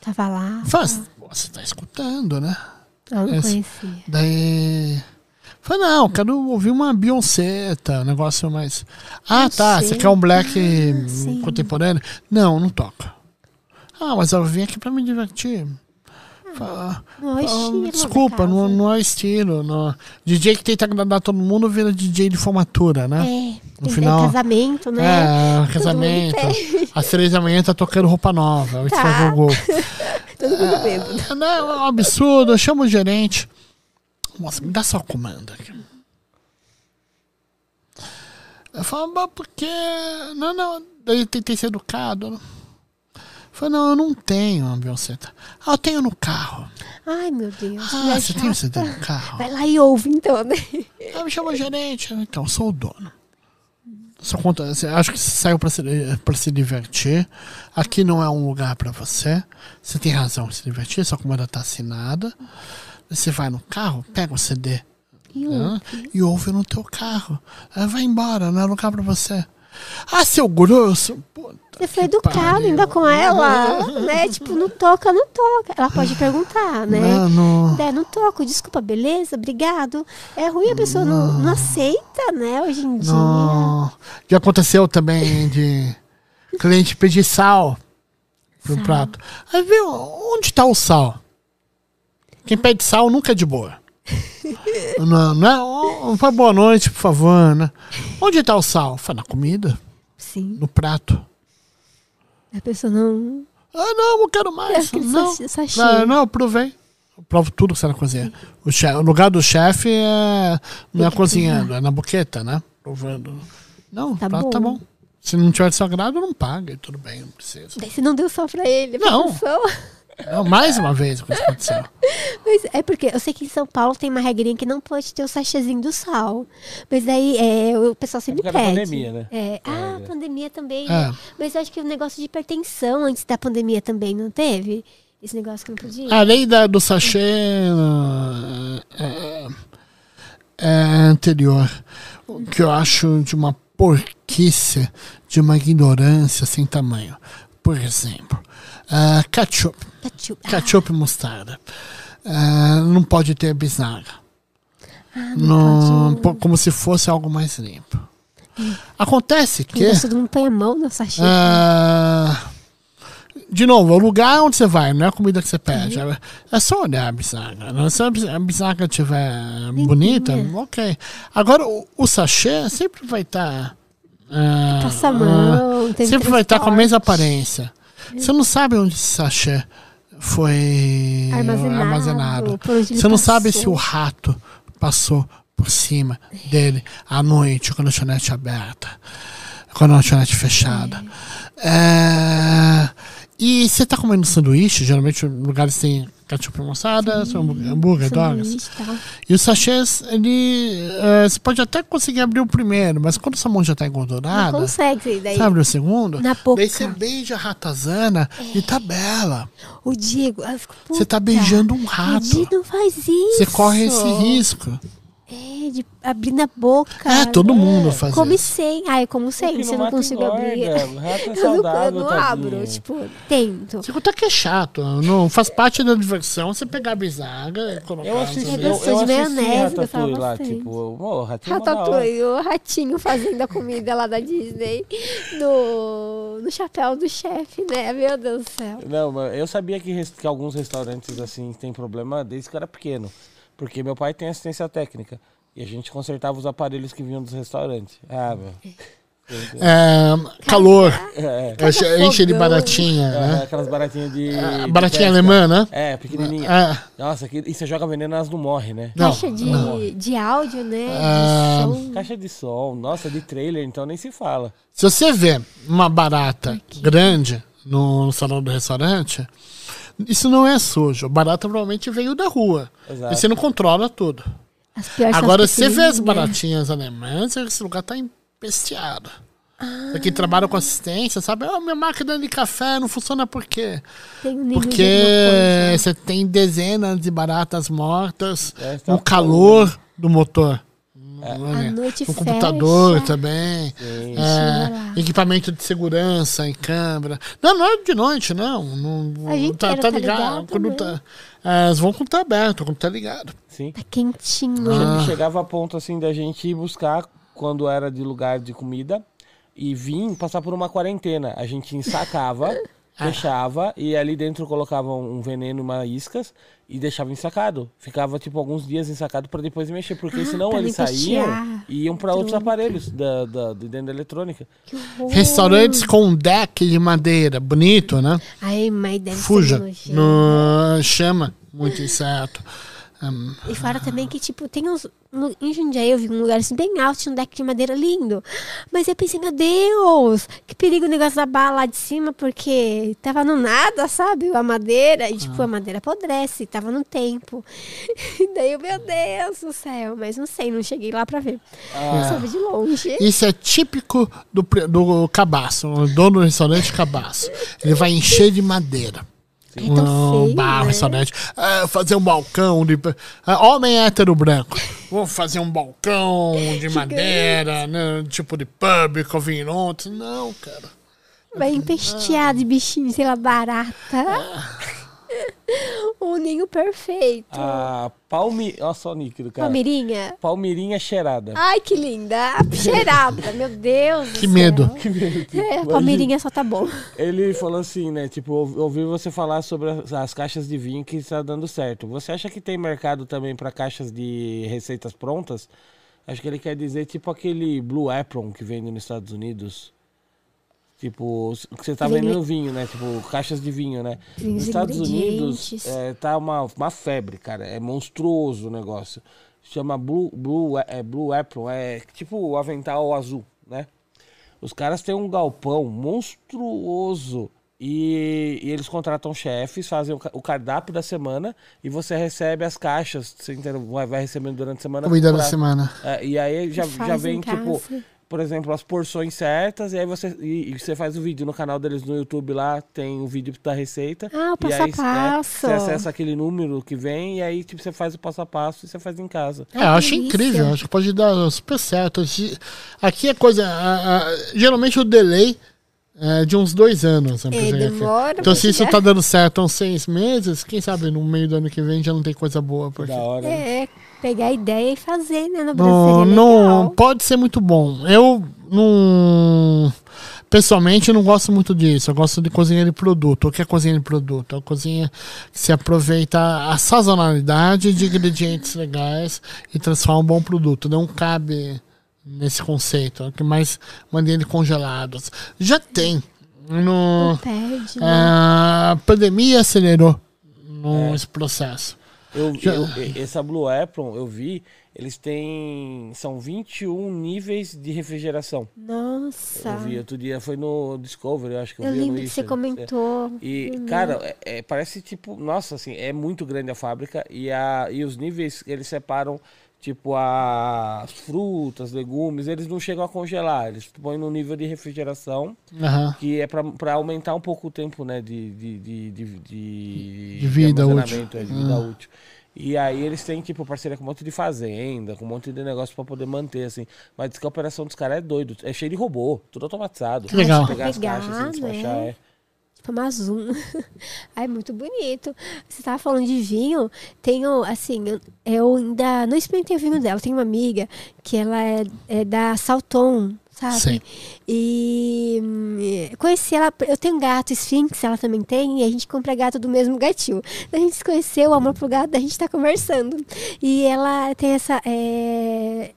Tava lá. Faz, você tá escutando, né? Eu não Esse- conhecia. Daí. Falei, não, quero ouvir uma Beyoncé, tá? Um negócio mais. Ah, tá. Você quer um black Ah, sim. contemporâneo? Não, não toca. Ah, mas eu vim aqui pra me divertir. Fala, Não é ah, estilo da desculpa, não, não é estilo. Não. DJ que tenta agradar todo mundo vira DJ de formatura, né? É, No é final- casamento, né? É, casamento. Às três da manhã tá tocando roupa nova. Tá. o gol. Todo mundo bêbado. Não, é um absurdo. Eu chamo o gerente. Moça, me dá só o comando aqui. Eu falo, mas porque. Não, não. Daí eu tentei ser educado. Eu falei, não, eu não tenho uma Beyoncé. Ah, eu tenho no carro. Ai, meu Deus. Ah, você tem o. CD no carro? Vai lá e ouve, então, né? Ah, me chama gerente. Então, eu sou o dono. Só conta, acha que você saiu para se, pra se divertir. Aqui não é um lugar para você. Você tem razão de se divertir, sua comanda tá assinada. Você vai no carro, pega o CD E né, e ouve no teu carro. Aí vai embora, não é lugar para você. Ah, seu grosso! Puta Você foi educado pariu. ainda com ela, né? Tipo, não toca, não toca. Ela pode perguntar, né? Não, não. É, não toco, desculpa, beleza, obrigado. É ruim a pessoa não, não aceita, né, hoje em dia. Não. Já aconteceu também de cliente pedir sal pro Sal. prato. Aí viu, onde tá o sal? Quem pede sal nunca é de boa. não, não é? Fala boa noite, por favor, né? Onde tá o sal? Fala, na comida, Sim, no prato. a pessoa não. Ah, não, não quero mais. Aquele Não, sachê- sachê. não, não, eu provei. Eu provo tudo que você na cozinha. O, che- o lugar do chefe é, não é cozinhando, é na boqueta, né? Provando. Não, Tá tá, bom. tá bom. Se não tiver de seu agrado, não paga. Tudo bem, não precisa. Daí você não deu sal pra ele. Não. Não. Não, mais uma vez o que aconteceu. Mas é porque eu sei que em São Paulo tem uma regrinha que não pode ter o sachêzinho do sal. Mas aí é, o pessoal sempre por causa da pede. pandemia, né? É, ah, É. pandemia também. É. Mas eu acho que o negócio de hipertensão antes da pandemia também, não teve? Esse negócio que não podia? A lei da, do sachê é, é anterior. O que eu acho de uma porquice, de uma ignorância sem tamanho. Por exemplo, uh, ketchup. Ketchup. Ah, Ketchup e mostarda. Uh, não pode ter bisnaga. ah, Não, pode. po- como se fosse algo mais limpo. Acontece que. Porque todo mundo põe a mão no sachê. Ah, de novo, é o lugar onde você vai, não é a comida que você pede. É- É só olhar a bisaga. né? Se a bis- a bisaga estiver bonita, ok. Agora, o, o sachê sempre vai estar. Passa a mão, teve sempre vai estar com a mesma aparência. Você não sabe onde esse sachê foi Armazenado, armazenado. Você não sabe se o rato passou por cima dele à noite, com a lanchonete aberta, com a lanchonete fechada. É, E você tá comendo sanduíche, geralmente lugares tem ketchup moçada, são hambúrguer, dogs. Sanduíche e os sachês, ele. é, você pode até conseguir abrir o primeiro, mas quando sua mão já tá Não engordurada, consegue daí. você abre o segundo, Na boca. daí você beija a ratazana e tá bela. O Diego, eu fico, Você tá beijando um O rato. Diego não faz isso. Você corre esse risco. É, de abrir na boca. É, todo mundo faz Come isso. sem. Ah, eu como sem, se não eu não mata consigo engorda, abrir. o rato é Eu não, eu saudável, não abro, tipo, tento. Você conta que é chato. Não faz parte da diversão você pegar a bisaga e colocar. Eu assisti, É eu, gostoso eu de maionese, eu falo lá, bastante. tipo, ô, o ratinho é. Ratatouille, o ratinho fazendo a comida lá da Disney no, no chapéu do chefe, né? Meu Deus do céu. Não, mas eu sabia que, que alguns restaurantes assim têm problema desde que eu era pequeno. Porque meu pai tem assistência técnica. E a gente consertava os aparelhos que vinham dos restaurantes. Ah, meu. É, calor. É, Enche, enche de fogão. baratinha, é, né? aquelas baratinhas de. Ah, de baratinha pesca. alemã, né? É, pequenininha. É, Nossa, que, e você joga veneno, elas não morrem, né? Não, Caixa de, não. de áudio, né? Ah, de som. Caixa de som, nossa, de trailer, então nem se fala. se você vê uma barata grande no, no salão do restaurante, isso não é sujo. A barata provavelmente veio da rua. Exato. E você não controla tudo. Agora, você vê as baratinhas alemãs, esse lugar tá empesteado. Pra quem trabalha com assistência, sabe? Ah, minha máquina de café não funciona por quê? Tem Porque você tem dezenas de baratas mortas É, tá no calor do motor. À noite no computador também. Sim. É, equipamento de segurança em câmera. Não, não é de noite, não. não A gente tá, tá tá ligado. ligado quando também. tá, é, elas vão quando tá aberto, quando tá ligado. Sim. Tá quentinho. Ah. Che- Chegava a ponto assim da gente ir buscar quando era de lugar de comida e vir passar por uma quarentena. A gente ensacava, fechava e ali dentro colocava um veneno, uma iscas e deixava ensacado. Ficava tipo alguns dias ensacado para depois mexer, porque Ah, senão eles saíam e iam para outros aparelhos da, da, de dentro da eletrônica. Que horror. Restaurantes com deck de madeira, bonito, né? Ai, mas deve Fuja. ser. No, chama muito inseto. Hum. E fora também que, tipo, tem uns. no- em Jundiaí eu vi um lugar assim bem alto, tinha um deck de madeira lindo. Mas eu pensei, meu Deus, que perigo o negócio da bala lá de cima, porque tava no nada, sabe? A madeira. E, tipo, a madeira apodrece, tava no tempo. E daí eu, meu Deus do céu. Mas não sei, não cheguei lá pra ver. Eu só vi de longe. Isso é típico do, do cabaço, o dono do restaurante cabaço. Ele vai encher de madeira. É tão feio, bar, né? restaurante. Ah, fazer um balcão de. ah, homem hétero branco. Vou fazer um balcão de madeira, né, tipo de pub com vinhoto. Não, cara. Vai empestear de bichinho, sei lá, barata. Ah. o ninho perfeito. A palmi... Olha só o nick do cara. Palmeirinha. Palmeirinha cheirada. Ai, que linda. Cheirada, meu Deus. Que céu. medo. É, a Palmeirinha só tá bom. Ele falou assim, né? Tipo, ouvi ouvi você falar sobre as, as caixas de vinho que está dando certo. Você acha que tem mercado também para caixas de receitas prontas? Acho que ele quer dizer tipo aquele Blue Apron que vende nos Estados Unidos. Tipo, que você tá vendendo vinho, né? Tipo, caixas de vinho, né? Nos Estados Unidos é, tá uma, uma febre, cara. É monstruoso o negócio. Chama Blue, Blue, é, Blue Apron, é tipo o avental azul, né? Os caras têm um galpão monstruoso e, e eles contratam chefes, fazem o, ca- o cardápio da semana e você recebe as caixas, você entendeu? vai, recebendo durante a semana. Comida da semana. É, e aí já, já em vem, tipo, casa. Por exemplo, as porções certas, e aí você, e, e você faz o vídeo no canal deles no YouTube lá, tem o vídeo da receita. Ah, o e passo aí, a passo. Você acessa aquele número que vem e aí tipo, você faz o passo a passo e você faz em casa. É, eu acho incrível, acho que pode dar super certo. Aqui- é coisa. a- a- geralmente o delay é de uns dois anos. né, É, demora Então, se isso tá dando certo há uns seis meses, quem sabe no meio do ano que vem já não tem coisa boa. Porque... Da hora. né? Pegar a ideia e fazer, né? No Brasil Não, não pode ser muito bom. Eu não. Pessoalmente, eu não gosto muito disso. Eu gosto de cozinha de produto. O que é cozinha de produto? É uma cozinha que se aproveita a sazonalidade de ingredientes legais e transforma um bom produto. Não cabe nesse conceito. É o que mais mandei de congelados. Já tem. No, Não perde, né? a pandemia acelerou no, É. esse processo. Eu, Já- eu- e- essa Blue Apron, eu vi, eles têm. São 21 níveis de refrigeração. Nossa. Eu vi outro dia, foi no Discovery, eu acho que eu, Eu vi lembro no que você comentou. E, Uhum. cara, é- é, parece tipo, nossa, assim, é muito grande a fábrica e, a, e os níveis, eles separam, tipo, as frutas, legumes, eles não chegam a congelar, eles põem no nível de refrigeração, Aham. que é pra, pra aumentar um pouco o tempo, né, de, de, de, de, de, De vida armazenamento, útil. é, de vida Ah. útil. E aí eles têm, tipo, parceria com um monte de fazenda, com um monte de negócio pra poder manter, assim. Mas diz que a operação dos caras é doido. É cheio de robô, tudo automatizado. Que legal. Pegar as caixas, assim, despachar, né? é. Tipo, Amazon. Ai, muito bonito. Você tava falando de vinho. Tenho, assim, eu, eu ainda não experimentei o vinho dela. Tenho uma amiga que ela é, é da Salton, sabe? Sim. E hum, conheci ela. Eu tenho um gato Sphinx, ela também tem, e a gente compra gato do mesmo gatinho. A gente se conheceu, o amor pro gato, a gente tá conversando. E ela tem essa. é,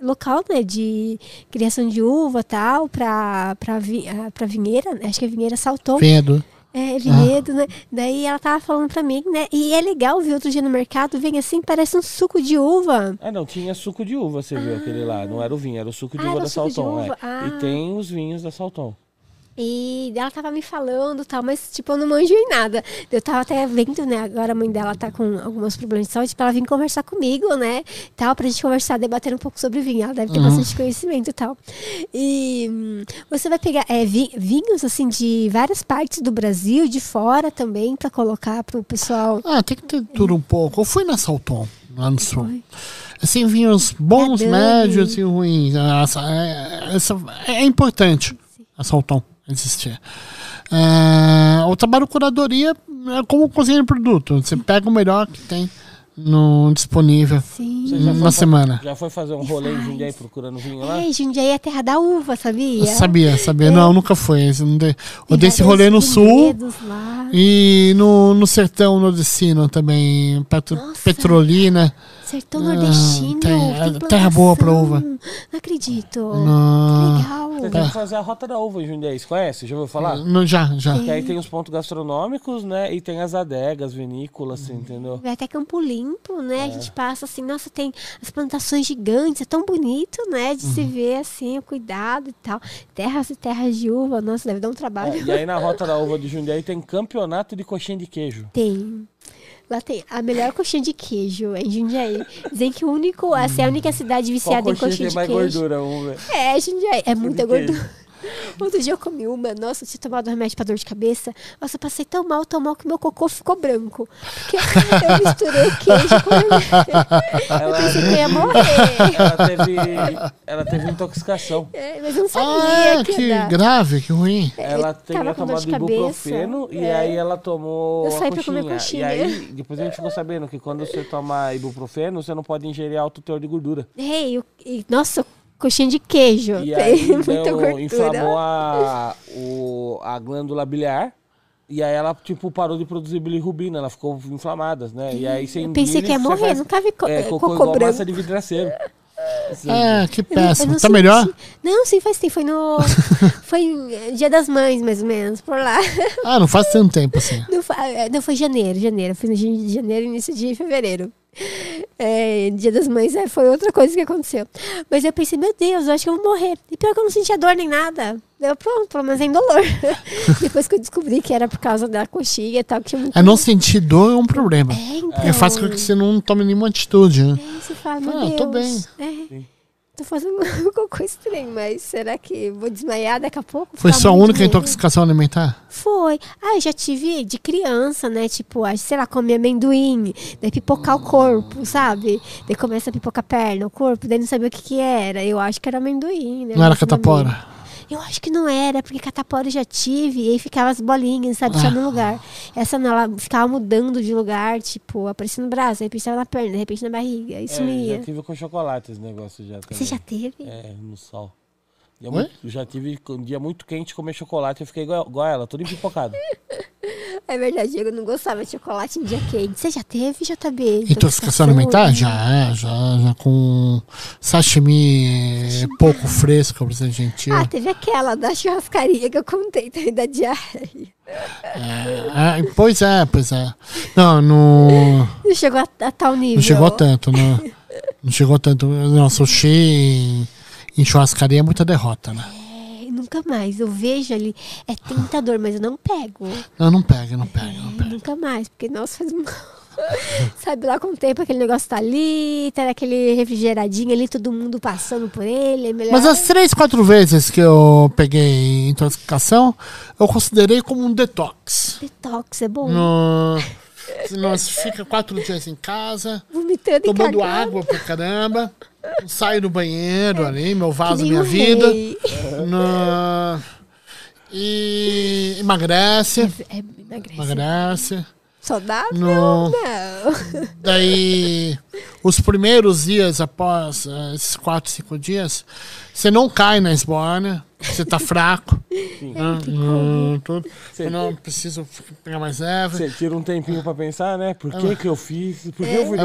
local, né, de criação de uva tal, pra, pra, vi, ah, pra vinheira, acho que é vinheira Salton. Vendo. É, vinhedo, né? Daí ela tava falando pra mim, né? E é legal ver outro dia no mercado, vem assim, parece um suco de uva. Ah, não, tinha suco de uva, você viu aquele lá. Não era o vinho, era o suco de Ah, uva da suco de Salton. uva, é. ah. E tem os vinhos da Salton. E ela tava me falando tal, mas tipo, eu não manjo em nada. Eu tava até vendo, né? Agora a mãe dela tá com alguns problemas de saúde, pra ela vir conversar comigo, né? Tal, pra gente conversar, debater um pouco sobre vinho. Ela deve ter Uhum. bastante conhecimento e tal. E hum, você vai pegar é, vi- vinhos, assim, de várias partes do Brasil, de fora também, pra colocar pro pessoal. Ah, tem que ter tudo um pouco. Eu fui na Salton, lá no sul. Foi. Assim, vinhos bons, É, Dani. médios e ruins. Essa, é, essa- é importante a É, o trabalho de curadoria é como cozinha de produto. Você pega o melhor que tem no, disponível Sim. Você já foi na semana. Já foi fazer um rolê em. Jundiaí procurando vinho lá? É, Jundiaí é a terra da uva, sabia? Sabia, sabia. É. Não, nunca foi. Não dei- Eu dei esse rolê no sul Lá. e no, no sertão nordestino também. Petro, Nossa. Petrolina. Sertão Ah, nordestino. tem- tem é terra boa pra uva. Não acredito. Não. Legal. Vocês têm que fazer a Rota da Uva em Jundiaí, você conhece? Já ouviu falar? Não, já, já. Que aí tem os pontos gastronômicos, né? E tem as adegas, vinícolas, assim, entendeu? Vai até Campo Limpo, né? É. A gente passa assim, nossa, tem as plantações gigantes, é tão bonito, né? De Uhum. se ver assim, o cuidado e tal. Terras e terras de uva, nossa, deve dar um trabalho. É, e aí na Rota da Uva de Jundiaí tem campeonato de coxinha de queijo. Tem. Lá tem a melhor coxinha de queijo em Jundiaí. Dizem que o único, essa é a única cidade Qual viciada em coxinha coxinha de queijo. gordura? É, Jundiaí. É muita gordura. Outro dia eu comi uma, nossa, eu tinha tomado remédio pra dor de cabeça. Nossa, eu passei tão mal, tão mal que meu cocô ficou branco. Porque eu misturei queijo com remédio. Eu Ela, pensei que eu ia morrer. ela teve, ela teve intoxicação. É, mas eu não Ah, sabia é, que, que grave, que ruim. Ela tinha com dor tomado cabeça. ibuprofeno e É. aí ela tomou Eu saí pra comer coxinha. E aí, depois a gente ficou sabendo que quando você toma ibuprofeno, você não pode ingerir alto teor de gordura. Ei, eu- e- nossa, coxinha de queijo. E tem aí muita gordura. inflamou a, o, a glândula biliar. E aí ela, tipo, parou de produzir bilirrubina, ela ficou inflamada, né? E aí sem Eu pensei que ia morrer, nunca vi co- é, eh, cocô cocô igual branco. massa de vidraceiro. É, que péssimo. Tá melhor? Não, sim, faz tempo. Foi no. foi eh, Dia das Mães, mais ou menos, por lá. Ah, não faz tanto tempo assim. Não, fa- eh, não foi janeiro, janeiro. Foi no de janeiro, início de fevereiro. É, Dia das Mães é, foi outra coisa que aconteceu. Mas eu pensei, meu Deus, eu acho que eu vou morrer. E pior que eu não sentia dor nem nada. Eu, pronto, pelo menos em dolor. Depois que eu descobri que era por causa da coxinha e tal, que tinha muito. É não sentir dor é um problema. É, então. Porque faz com que você não tome nenhuma atitude, né? É, você fala, meu Ah, Deus. tô bem. É. Sim. Tô fazendo alguma coisa estranha, mas será que vou desmaiar daqui a pouco? Foi sua única intoxicação alimentar? Foi. Ah, eu já tive de criança, né? Tipo, sei lá, comer amendoim, daí pipocar o corpo, sabe? Daí começa a pipocar a perna, o corpo, daí não sabia o que que era. Eu acho que era amendoim, né? Não era catapora? Eu acho que não era, porque catapora eu já tive, e aí ficava as bolinhas, sabe? Só Ah. no lugar. Essa não, ela ficava mudando de lugar, tipo, aparecia no braço, de repente estava na perna, de repente na barriga, aí É, sumia. já tive com chocolate esse negócio já também. Você já teve? É, no sol. Oi? muito- já tive um dia muito quente comer chocolate, eu fiquei igual, igual ela, todo empipocado. É verdade, eu não gostava de chocolate em dia quente. Você já teve, JB? Intoxicação alimentar? Já, já, já com sashimi pouco fresco, pra ser gentil. Ah, teve aquela da churrascaria que eu contei também da diária. Ah, pois é, pois é. Não, não, Não chegou a, a tal nível. não chegou tanto, não. Não chegou tanto. Não, sushi em, churrascaria é muita derrota, né? É, nunca mais. Eu vejo ali, é tentador, mas eu não pego. Não, não pega, não pega, não É, pega. nunca mais, porque nossa, faz mal. Sabe lá com o tempo aquele negócio tá ali, tá aquele refrigeradinho ali, todo mundo passando por ele. É melhor... Mas as três, quatro vezes que eu peguei intoxicação, eu considerei como um detox. Detox é bom. No, nós fica quatro dias em casa, Vomitando tomando água pra caramba, saio do banheiro ali, meu vaso, minha vida. No, e emagrece, É, emagrece. emagrece. Saudável? No, Não. daí, os primeiros dias após eh, esses quatro, cinco dias, você não cai na esbórnia, você tá fraco. Tudo. Sim. Eu não preciso pegar mais leve. Você tira um tempinho pra pensar, né? Por que que eu fiz? Por que eu fui É,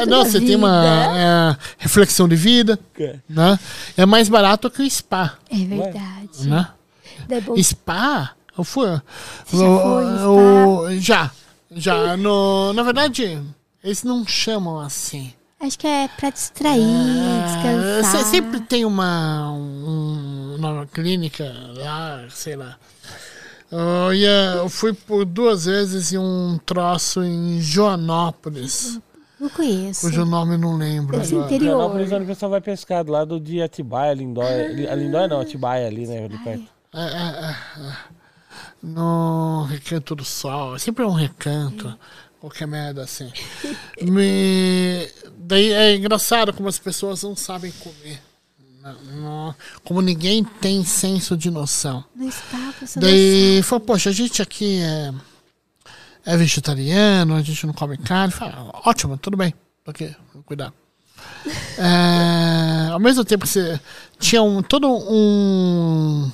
é, não, você tem uma é, reflexão de vida, É. né? É mais barato que o spa, É verdade. né? É. Spa, eu fui. Você já já, já. No, na verdade, eles não chamam assim. Acho que é pra distrair, É, descansar. se- sempre tem uma, um, uma clínica lá, sei lá. Eu, ia, eu fui por duas vezes em um troço em Joanópolis, Não conheço. cujo nome não lembro. Agora. interior. Florianópolis é onde o pessoal vai pescar, do lado de Atibaia, Lindóia. Ali- A Lindóia não, Atibaia ali, né? Ali perto. É, é, é, é. No Recanto do Sol. Sempre é um recanto. Qualquer merda assim. Me... Daí é engraçado como as pessoas não sabem comer. Não- não- Como ninguém tem senso de noção. No spa, você Daí falou, poxa, a gente aqui é, é vegetariano, a gente não come carne. Fala, ótimo, tudo bem. Ok, cuidar. É, ao mesmo tempo que você tinha um, todo um não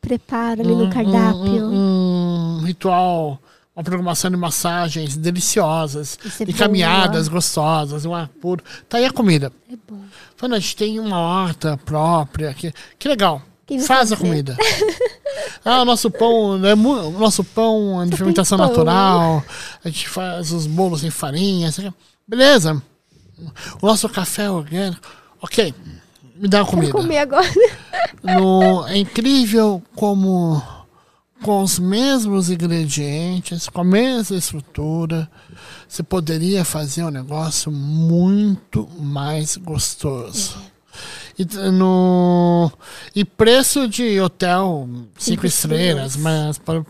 prepara ali um, no cardápio. um- um ritual uma programação de massagens deliciosas, é de boa. caminhadas gostosas, um ar puro. Tá aí a comida. É bom. Falando, a gente tem uma horta própria. Que, que legal. Faz a fazer? comida. ah, o nosso pão, é mu- o nosso pão de fermentação pão. natural. A gente faz os bolos sem farinha. Beleza. O nosso café é orgânico. Ok. Me dá a comida. comer agora. No- é incrível como com os mesmos ingredientes, com a mesma estrutura, você poderia fazer um negócio muito mais gostoso. E, no, e preço de hotel cinco, estrelas, mas po-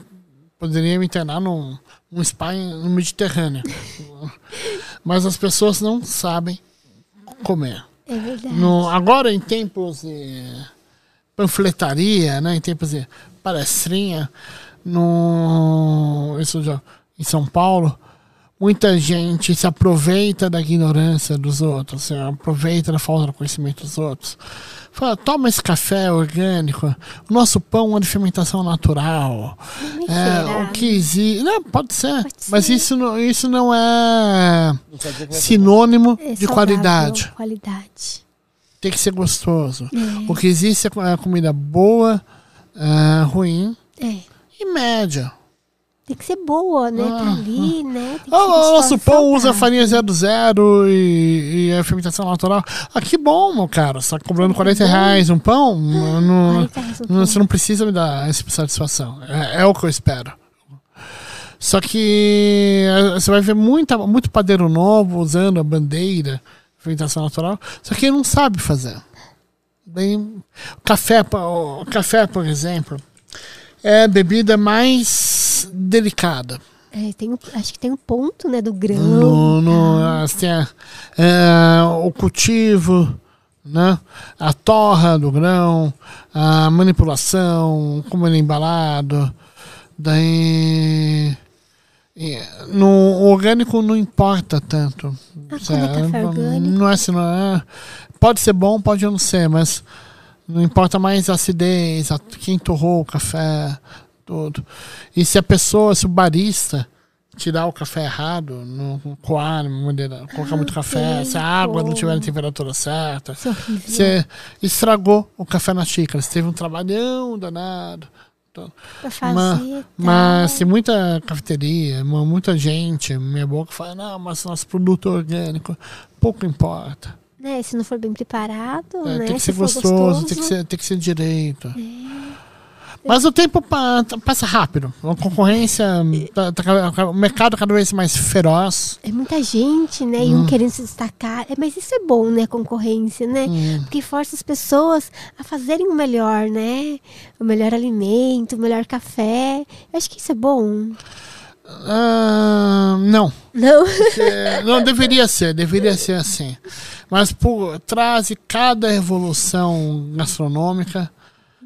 poderia me internar num, num spa no Mediterrâneo. mas as pessoas não sabem comer. É verdade. No, agora, em tempos de panfletaria, né, em tempos de palestrinha, no, isso já, em São Paulo, muita gente se aproveita da ignorância dos outros, se aproveita da falta de conhecimento dos outros. Fala, toma esse café orgânico, o nosso pão é de fermentação natural. É, o que existe. Não, pode ser. Pode Mas ser. isso não, isso não é sinônimo É de qualidade Qualidade. tem que ser gostoso. É. O que existe é é comida boa, ah, ruim É. e média. Tem que ser boa, né? Tá ali, né? Tem que Ah, nosso pão usa farinha 00 e, e é fermentação natural. Ah, que bom, meu cara. Você tá cobrando 40 reais um pão? Eu não- 40 reais não- pão. você não precisa me dar essa satisfação. É, é o que eu espero. Só que eh, você vai ver muita, muito padeiro novo usando a bandeira fermentação natural, só que ele não sabe fazer. Bem, café, o café, por exemplo, é a bebida mais delicada. É, tem acho que tem um ponto, né? Do grão. No, no, as- tem a- é, o cultivo, né? a torra do grão, a manipulação, como ele é embalado. Daí. E No orgânico não importa tanto. Ah, é? Não é assim, não é. Pode ser bom, pode não ser, mas não importa mais a acidez, a, quem torrou o café, tudo. E se a pessoa, se o barista tirar o café errado, no coar, de maneira- colocar muito café, se a água não tiver na temperatura certa, é você estragou o café na xícara. Você teve um trabalhão danado. Então, Pra fazer. Ma- tal. mas tem muita cafeteria, mu- muita gente, minha boca fala, não, mas nosso produto é orgânico. Pouco importa. Né? Se não for bem preparado, É, né? tem que Se ser for gostoso, tem que ser, tem que ser direito. Mas o tempo pa- passa rápido. A concorrência, tá- tá- o mercado cada vez mais feroz. É muita gente, né? Hum. E um querendo se destacar. É, mas isso é bom, né? Concorrência, né? Hum. Porque força as pessoas a fazerem o melhor, né? O melhor alimento, o melhor café. Eu acho que isso é bom. Ah, não. Não? É, não deveria ser, deveria ser assim. Mas por trás de cada evolução gastronômica,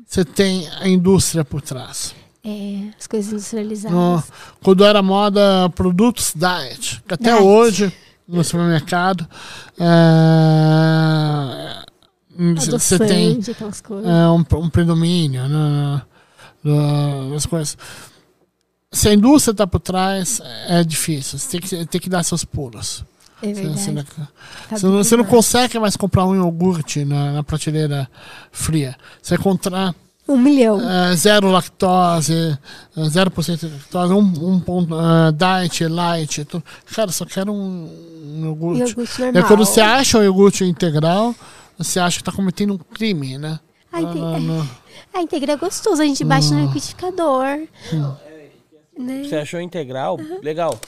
você tem a indústria por trás. É, as coisas industrializadas. No- quando era moda produtos diet, que até Diet. hoje no supermercado é, você tem Adoçante, aquelas coisas. é, um, um predomínio né, nas coisas. Se a indústria está por trás, é difícil. Você tem que, tem que dar seus pulos. É Você, verdade. você não, Tá você você não demais. consegue mais comprar um iogurte na, na prateleira fria. Você vai encontrar Um milhão. é, zero lactose, é, 0% de lactose, um, um ponto, é, diet, light. Tudo. Cara, só quero um, um iogurte. Iogurte É normal. quando você acha o iogurte integral, você acha que está cometendo um crime, né? A, inte... Ah, não. a integral é gostoso, a gente bate Hum. no liquidificador. Né? Você achou integral? Legal.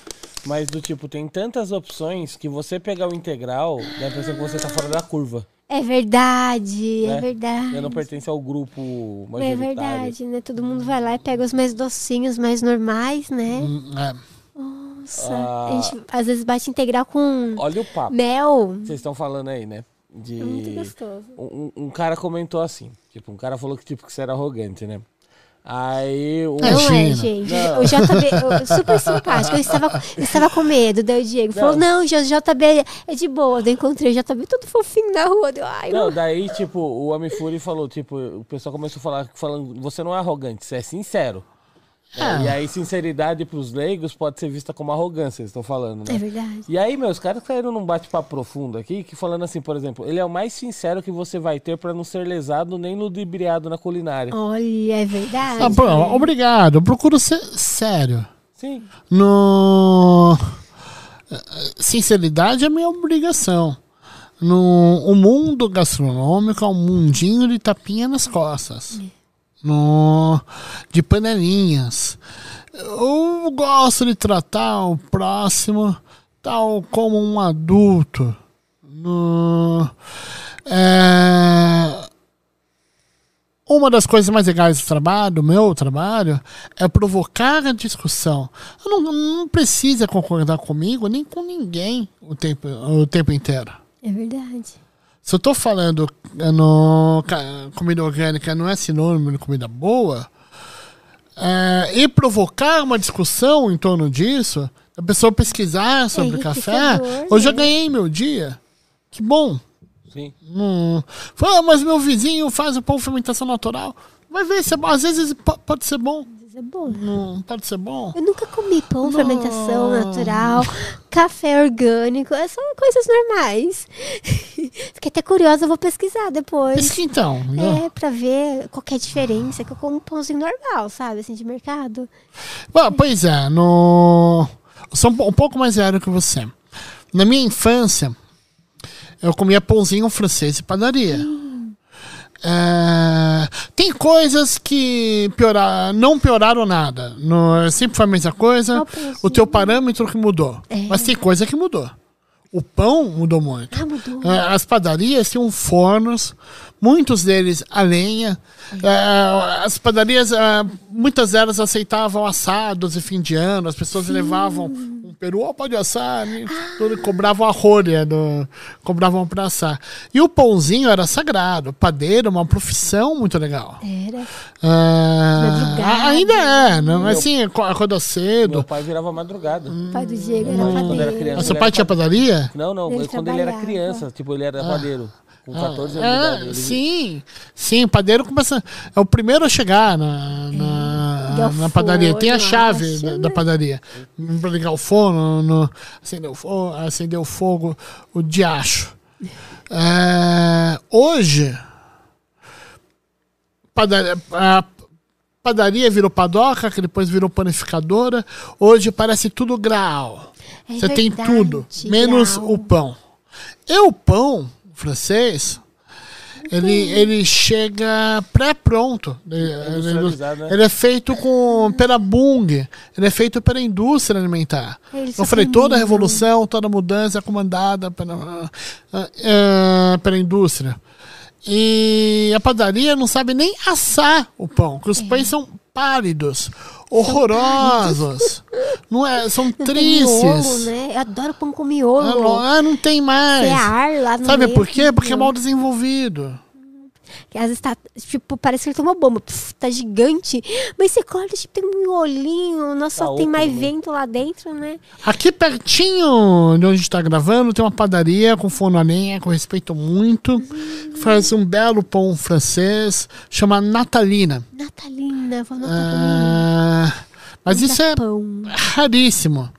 Mas do tipo, tem tantas opções que você pegar o integral, dá a impressão que você tá fora da curva. É verdade, é né? verdade. Você não pertence ao grupo É majoritário. verdade, né? Todo mundo vai lá e pega os mais docinhos, mais normais, né? Hum, é. Nossa, Ah. a gente às vezes bate integral com Olha o papo. mel. Vocês estão falando aí, né? De... É muito gostoso. Um, um cara comentou assim, tipo, um cara falou que tipo que você era arrogante, né? Aí o É, Não é, gente. Não. O JB, super simpático. Eu estava, eu estava com medo. Daí o Diego falou: Não, o JB é de boa. Daí eu encontrei o JB todo fofinho na rua. Deu, ai, Não, não. daí, tipo, o Homem Fury falou, tipo, o pessoal começou a falar, falando, você não é arrogante, você é sincero. É, É. E aí, sinceridade pros leigos pode ser vista como arrogância, eles estão falando, É né? verdade. E aí, meus caras caíram num bate-papo profundo aqui, que falando assim, por exemplo, ele é o mais sincero que você vai ter pra não ser lesado nem ludibriado na culinária. Olha, é verdade. Ah, pô, obrigado. Eu procuro ser sério. Sim. No... Sinceridade é minha obrigação. No o mundo gastronômico é um mundinho de tapinha nas costas. No... De panelinhas. Eu gosto de tratar o próximo tal como um adulto. No... É... Uma das coisas mais legais do trabalho, do meu trabalho, é provocar a discussão. Não, não precisa concordar comigo nem com ninguém o tempo, o tempo inteiro. É verdade. Se eu tô falando no comida orgânica não é sinônimo de comida boa, é, e provocar uma discussão em torno disso, a pessoa pesquisar sobre café, enriquecedor, eu já né? ganhei meu dia. Que bom. Sim. Hum. Fala, mas meu vizinho faz o pão fermentação natural. Vai ver se é bom. Às vezes po- pode ser bom. É bom. Não pode ser bom. Eu nunca comi pão, Não. fermentação natural, café orgânico, é só coisas normais. Fiquei até curiosa, eu vou pesquisar depois. Que então. né? É, pra ver qual é a diferença, que eu como um pãozinho normal, sabe, assim, de mercado. Bom, pois é, no. Sou um, po- pouco mais velho que você. Na minha infância, eu comia pãozinho francês e padaria. É, tem coisas que piorar, não pioraram nada. No, sempre foi a mesma coisa. O teu parâmetro que mudou. É. Mas tem coisa que mudou. O pão mudou muito. Ah, mudou. É, As padarias tinham fornos, muitos deles a lenha. É, As padarias, é, muitas delas aceitavam assados de fim de ano, as pessoas levavam um peru, ó, pode assar, né? Tudo, cobravam a rolha, do, cobravam para assar. E o pãozinho era sagrado, padeiro, uma profissão muito legal. Era. É, Madrugada. ainda é, não, assim, aco- acorda cedo. Meu pai virava madrugada. O pai do Diego era Quando era padeiro. criança. Seu pai tinha padaria? Não, não, Ele quando ele era criança, tipo, ele era padeiro. Com 14 anos de É, idade. Ele- sim, sim, o padeiro começa. É o primeiro a chegar na, na, o na padaria. Tem a forno, chave da, né? da padaria. Pra ligar o forno, no, acender, o fogo, acender o fogo, o diacho. É, hoje, padaria, a padaria virou padoca, que depois virou panificadora. Hoje parece tudo grau. É Você tem verdade, tudo, menos grau. o pão. E o pão francês, ele, ele chega pré-pronto. Ele, ele- industrializado, né? ele é feito com pela Bung, ele é feito pela indústria alimentar. Só Eu falei, toda a revolução, toda a mudança é comandada pela, ah, ah, pela indústria. E a padaria não sabe nem assar o pão, que os pães são pálidos, horrorosos. Não é, são Não tristes. miolo, né? Eu adoro pão com miolo. Ah, não, tem mais. É ar lá no Sabe por quê? Porque é mal desenvolvido. Que às vezes tá, tipo, parece que ele tomou bomba. Puf, tá gigante. Mas você corta, tipo, tem um miolinho. Nossa, Tá só tem mais meio. vento lá dentro, né? Aqui pertinho de onde a gente tá gravando, tem uma padaria com forno a lenha, que eu respeito muito. que Faz um belo pão francês, chama Natalina. Natalina, vou anotar. Ah, mas isso é Pão. raríssimo.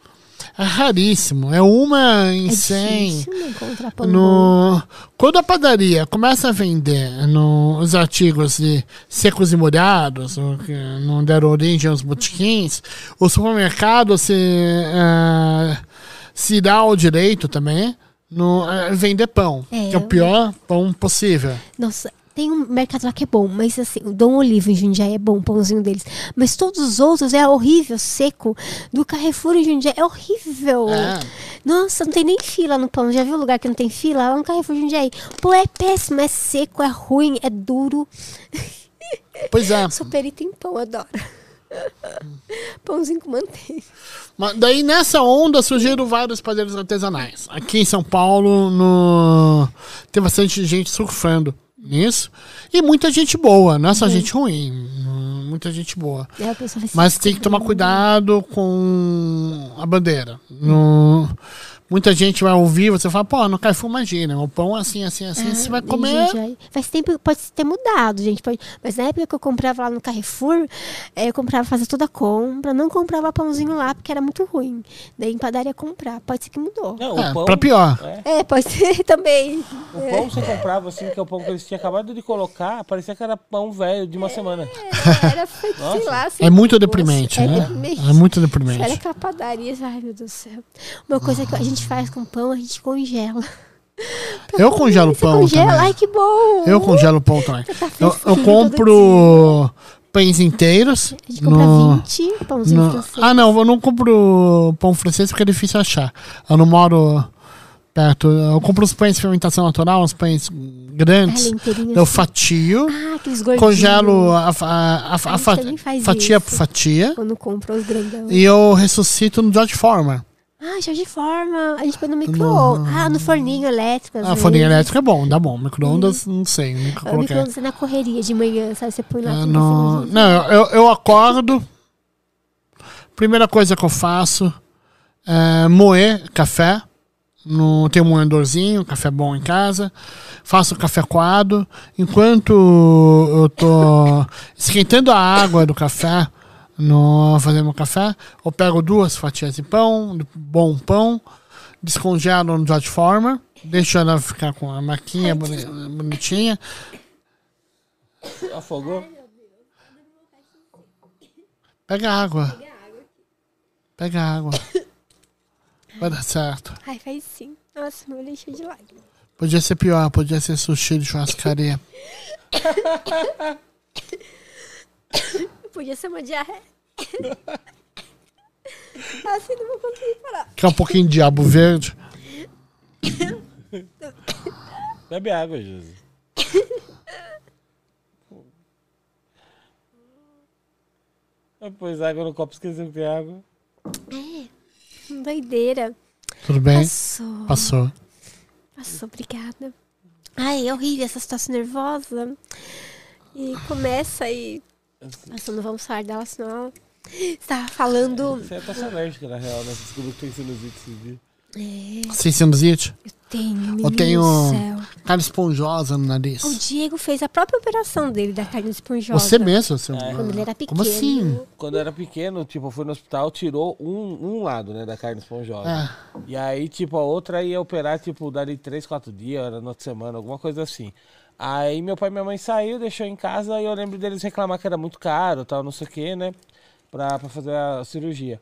É raríssimo. É uma em É cem. difícil né, encontrar pão bom. No, quando a padaria começa a vender no, os artigos de secos e molhados, que não deram origem aos botiquins, o supermercado se, ah, se dá o direito também no a vender pão, É, que é o pior pão possível. Nossa, tem um mercado lá que é bom, mas assim, o Dom Olivo em Jundiaí é bom, o pãozinho deles. Mas todos os outros é horrível, seco. Do Carrefour em Jundiaí é horrível. É. Nossa, não tem nem fila no pão. Já viu lugar que não tem fila? Lá no Carrefour em Jundiaí. Pô, é péssimo, é seco, é ruim, é duro. Pois é. Sou perita em pão, adoro. Pãozinho com manteiga. Mas daí nessa onda surgiram vários padeiros artesanais. Aqui em São Paulo no... tem bastante gente surfando nisso. E muita gente boa, não é só gente ruim. Muita gente boa. Assim, Mas tem que tomar cuidado com a bandeira. No... muita gente vai ouvir, você fala, pô, no Carrefour imagina, o pão assim, assim, assim, você vai Ah, comer. gente, aí- faz tempo, pode ter mudado, gente. pode- mas na época que eu comprava lá no Carrefour, eh, eu comprava fazer toda a compra, não comprava pãozinho lá porque era muito ruim. Daí em padaria comprar. Pode ser que mudou. Não, É, o pão. pra pior. É, É, pode ser também. o pão você comprava assim, que é o pão que eles tinham acabado de colocar, parecia que era pão velho de uma semana. Era, era feito, sei lá. sem É muito gosto. deprimente, é né? Deprimente. É muito Era deprimente. aquela padaria, ai meu Deus do céu. Uma coisa que a gente faz com pão, a gente congela. Eu congelo pão congela? também. Ai, que bom! Eu congelo pão também. Tá Eu, eu compro pães inteiros. A gente compra no- 20 pãozinho no- francês. Ah, não, eu não compro pão francês porque é difícil achar. Eu não moro perto. Eu compro os pães de fermentação natural, uns pães grandes. Inteirinha Eu assim. fatio, Ah, congelo a, a, a, a gente fa- fatia isso. por fatia Quando compra os grandão. e eu ressuscito no George Forma. Ah, já de forma. A gente põe no micro-ondas. Ah, no forninho elétrico. às A forninha vezes. elétrica é bom, dá bom. Micro-ondas, não sei, nunca coloquei. micro-ondas é na correria de manhã, sabe? Você põe lá. Ah, 30 não, não eu, eu- eu acordo. Primeira coisa que eu faço é moer café. No, tem um moedorzinho, café bom em casa. Faço café coado. Enquanto eu tô esquentando a água do café, no, fazendo meu café, eu pego duas fatias de pão, de bom pão, descongelo no George Former, deixo ela ficar com a marquinha boni- bonitinha. Afogou? Pega água. Pega água. Vai dar certo. Ai, faz sim. Nossa, meu olho encheu de lágrimas. Podia ser pior, podia ser sushi de churrascaria. Podia ser uma diarreia. assim não vou conseguir parar. Quer um pouquinho de diabo verde? Bebe água, Jesus. Eu pus água no copo, esqueceu que tem água. Doideira. Tudo bem? Passou. Passou. Passou, obrigada. Ai, é horrível essa situação nervosa. E começa e. Nossa, não vamos falar dela, senão. Você tava falando. Você é taça alérgica, na real, né? Você descobriu que tem sinusite esses dias. É, Sem sinusite? eu tenho, menino tenho-. Cara esponjosa no nariz. O Diego fez a própria operação dele da carne esponjosa. Você mesmo, seu. É. Quando ele era pequeno. Como assim? Quando eu era pequeno, tipo, eu fui no hospital, tirou um, um lado, né, da carne esponjosa. É. E aí, tipo, a outra ia operar, tipo, dali três, quatro dias, era na outra semana, alguma coisa assim. Aí meu pai e minha mãe saiu, deixou em casa e eu lembro deles reclamar que era muito caro, tal, não sei o que, né? Pra, pra fazer a cirurgia.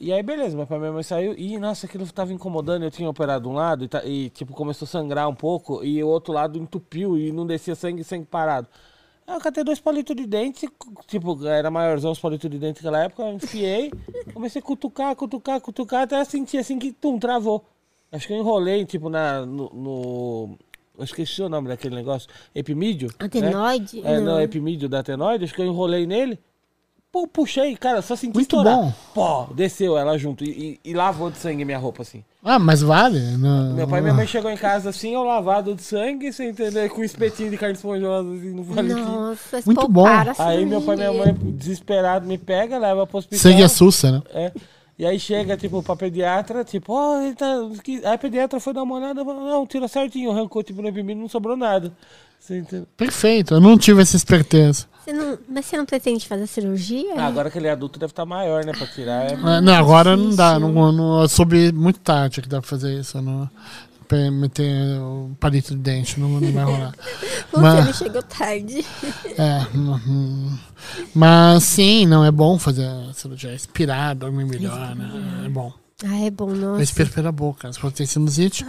E aí, beleza, meu pai e minha mãe saiu e, nossa, aquilo tava incomodando. Eu tinha operado um lado e, e, tipo, começou a sangrar um pouco e o outro lado entupiu e não descia sangue, sangue parado. Aí eu catei dois palitos de dente, tipo, era maiorzão os palitos de dente naquela época, eu enfiei, comecei a cutucar, cutucar, cutucar, até sentir assim que, tum, travou. Acho que eu enrolei, tipo, na, no, no- eu esqueci o nome daquele negócio, epimídio. né? Adenoide? É, não, Não. epimídio da atenoide, acho que eu enrolei nele. Pô, puxei, cara, só senti Muito estourar. bom. Pô, desceu ela junto e, e- e lavou de sangue minha roupa, assim. Ah, mas vale. Não- Meu pai e minha mãe chegou em casa assim, eu lavado de sangue, você entendeu? Com um espetinho de carne esponjosa, assim, no palitinho. Nossa, Muito pouparam a Aí meu pai e minha mãe, desesperado, me pega, leva pro hospital. Sangue assusta, né? É. E aí chega, tipo, pra pediatra, tipo, ó, ele tá. que- Aí a pediatra foi dar uma olhada, falou, não, tira certinho, arrancou, tipo, no epimídio, não sobrou nada. Perfeito. Eu não tive essa esperteza. Você não, mas você não pretende fazer cirurgia? Ah, agora que ele é adulto deve estar maior, né, pra tirar. É... Ah, Não, agora não dá. difícil. Não, não, eu soube muito tarde que dá pra fazer isso. eu Não, meter o palito de dente. Não, não vai rolar. Você mas- não chegou tarde. É, não- não- mas sim, não é bom fazer cirurgia. Expirar, dormir melhor, né? É bom. Ah, é bom, Eu nossa. respiro pela boca. Se você tem sinusite,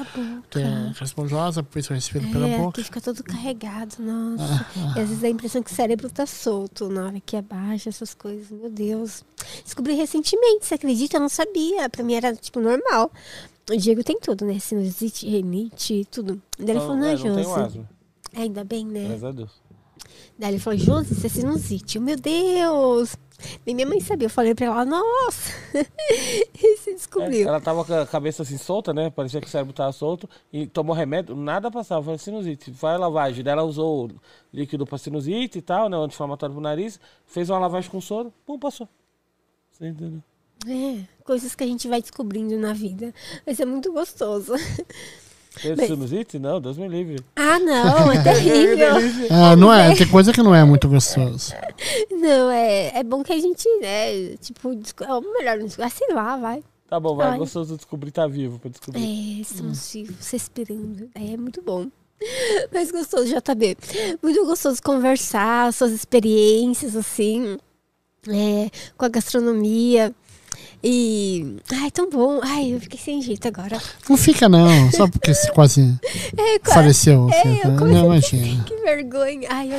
tem cara esponjosa, por isso eu respiro pela É, boca. que fica todo carregado, nossa. E às vezes dá a impressão que o cérebro tá solto na hora que abaixa essas coisas. Meu Deus. Descobri recentemente, você acredita? Eu não sabia. Pra mim era, tipo, normal. O Diego tem tudo, né? Sinusite, renite, tudo. Daí ele falou, não, é, não tenho Josi. asma, Ainda bem, né? graças a Deus. Daí ele falou, Josi, isso é sinusite. Eu, meu Deus. Nem minha mãe sabia. Eu falei pra ela, nossa. e se É, descobriu. ela tava com a cabeça assim solta, né? Parecia que o cérebro tava solto. E tomou remédio, nada passava, foi sinusite. Foi a lavagem. Daí ela usou líquido pra sinusite e tal, né? Anti-inflamatório pro nariz. Fez uma lavagem com soro, pum, passou. Você entendeu? É, coisas que a gente vai descobrindo na vida. Vai ser muito gostoso. Bem- sinusite? Não, Deus me livre. Ah, não, é terrível. Ah, não é, tem coisa que não é muito gostoso. Não, é, é bom que a gente, né, tipo, desco- é melhor não descobrir, ah, sei lá, vai. Tá bom, vai. Ai. Gostoso descobrir tá vivo pra descobrir. É, estamos vivos, respirando. É muito bom. Mas gostoso, JB. Muito gostoso conversar, suas experiências, assim, é, com a gastronomia. E. Ai, tão bom. Ai, eu fiquei sem jeito agora. Não fica, não, só porque você quase É, quase. faleceu. É, eu Não, imagina. Que vergonha. Ai,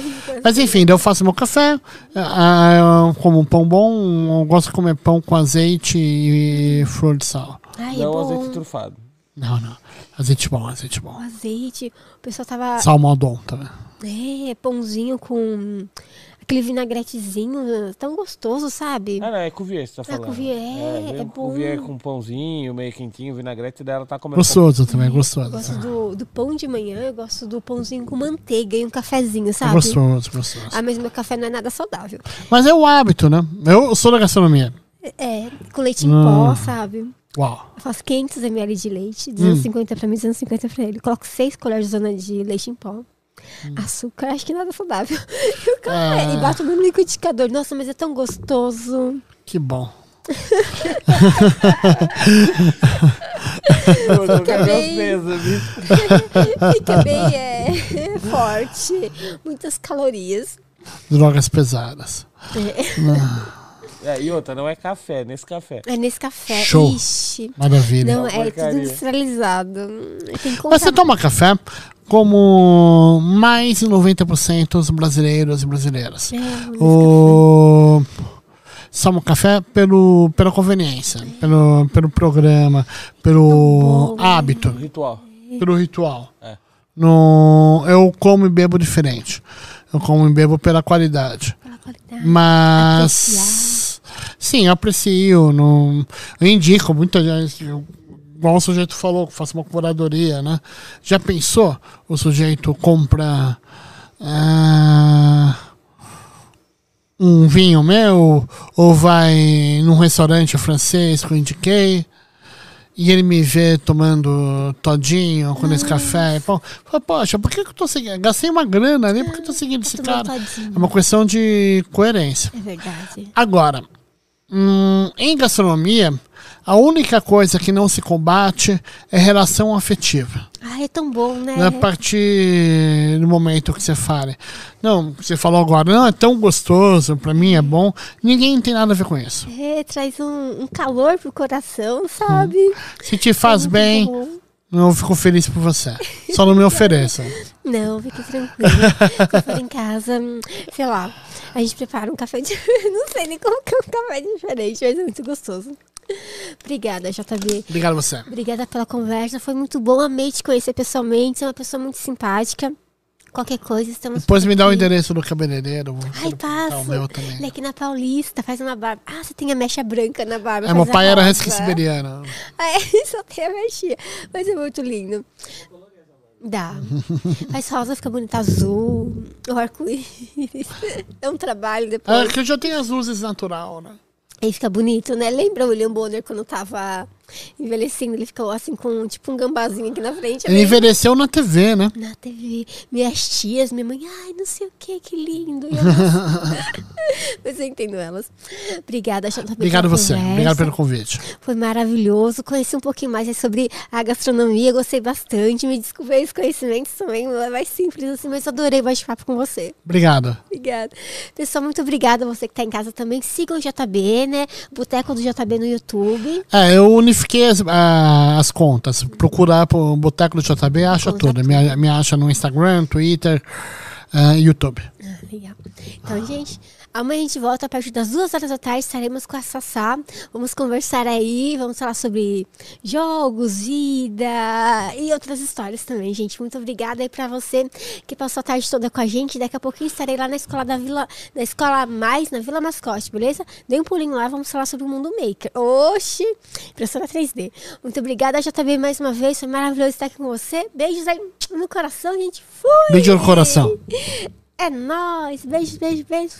Mas enfim, eu faço meu café, ah, eu como um pão bom, eu gosto de comer pão com azeite e flor de sal. Ai, é Não bom. azeite trufado. Não, não. Azeite bom, azeite bom. O azeite. O pessoal tava. Salmodon também. É, pãozinho com aquele vinagretezinho tão gostoso, sabe? Ah, não, é couvier, você tá É falando. é, vem é um bom. Couvier com pãozinho, meio quentinho, vinagrete dela tá comendo. Gostoso também, gostoso. Eu gosto do, do pão de manhã, eu gosto do pãozinho com manteiga e um cafezinho, É sabe? gostoso, gostoso. Ah, mas meu café não é nada saudável. Mas é o hábito, né? Eu sou da gastronomia. É, com leite em Hum. pó, sabe? Uau. Eu faço 500 ml de leite, Hum. 250 pra mim, 250 pra ele. Coloco 6 colheres de leite em pó. Hum. Açúcar, acho que nada saudável. E o café, Ah. e bato no liquidificador. Nossa, mas é tão gostoso. Que bom. Fica bem. Fica bem é, forte. Muitas calorias. Drogas pesadas. É, É, e outra, não é café, nesse café. é nesse café. Show. Ixi. Maravilha. Não, é tudo porcaria. industrializado. Tem que Mas você toma café como mais de 90% dos brasileiros e brasileiras. É, O... Toma café pelo, pela conveniência, pelo, pelo programa, pelo hábito, Ritual. pelo ritual. É. No, eu como e bebo diferente. Eu como e bebo pela qualidade. Pela qualidade. Mas. Sim, eu aprecio. Não, eu indico muita gente. eu- Igual o sujeito falou, que faço uma curadoria, né? Já pensou? O sujeito compra ah, um vinho meu, ou vai num restaurante francês que eu indiquei, e ele me vê tomando todinho com esse café. E, pô, fala, poxa, por que, que eu tô seguindo? Gastei uma grana ali, por que eu tô seguindo esse Tomar cara? É uma questão de coerência. É verdade. Agora, hum, em gastronomia, a única coisa que não se combate é relação afetiva. Ah, é tão bom, né? Não é a partir do momento que você fala. Não, você falou agora, não, é tão gostoso, pra mim é bom. Ninguém tem nada a ver com isso. É, traz um, um calor pro coração, sabe? Se te faz É bem, bom. eu fico feliz por você. Só não me ofereça. Não, fique tranquilo. Quando for em casa, hum, sei lá, a gente prepara um café de... Não sei nem como que é um café diferente, mas é muito gostoso. Obrigada, JB. Obrigado você. Obrigada pela conversa, foi muito bom. Amei te conhecer pessoalmente, você é uma pessoa muito simpática. Qualquer coisa, estamos Depois me dá o aqui. endereço do cabeleireiro. Ai, passo. meu Ele também. aqui na Paulista, faz uma barba. Ah, você tem a mecha branca na barba. É, meu pai era siberiano. Ah, é, só tem a mexinha. Mas é muito lindo. Dá. Faz rosa, fica bonita azul. O arco-íris. É um trabalho É depois. que eu já tenho as luzes natural, né? Aí fica bonito, né? Lembra o William Bonner quando tava envelhecendo? Ele ficou assim com tipo um gambazinho aqui na frente. Ele envelheceu na TV, né? Na TV. Minhas tias, minha mãe, ai, não sei o que, que lindo. Mas eu entendo elas. Obrigada, JB. Obrigado você. conversa. Obrigado pelo convite. Foi maravilhoso. Conheci um pouquinho mais aí sobre a gastronomia, gostei bastante. Me descobri os conhecimentos também, é mais simples assim, mas adorei o bate-papo com você. Obrigado. Obrigada. Pessoal, muito obrigada. Você que tá em casa também. Sigam o JB, né? Boteco do JB no YouTube. É, eu unifiquei as, a- as contas. Procurar pro Boteco do JB, acha tudo. Me, me acha no Instagram, Twitter, ah, YouTube. Ah, legal. Então, gente, amanhã a gente volta a partir das duas horas da tarde. Estaremos com a Sassá. Vamos conversar aí. Vamos falar sobre jogos, vida e outras histórias também, gente. Muito obrigada aí pra você que passou a tarde toda com a gente. Daqui a pouquinho estarei lá na escola da Vila, na escola mais, na Vila Mascote, beleza? Dê um pulinho lá, vamos falar sobre o mundo maker. Oxi! Impressora 3D. Muito obrigada, JB, mais uma vez. Foi maravilhoso estar aqui com você. Beijos aí no coração, gente. Fui! Beijo no coração. É nóis. Beijo, beijo, beijo.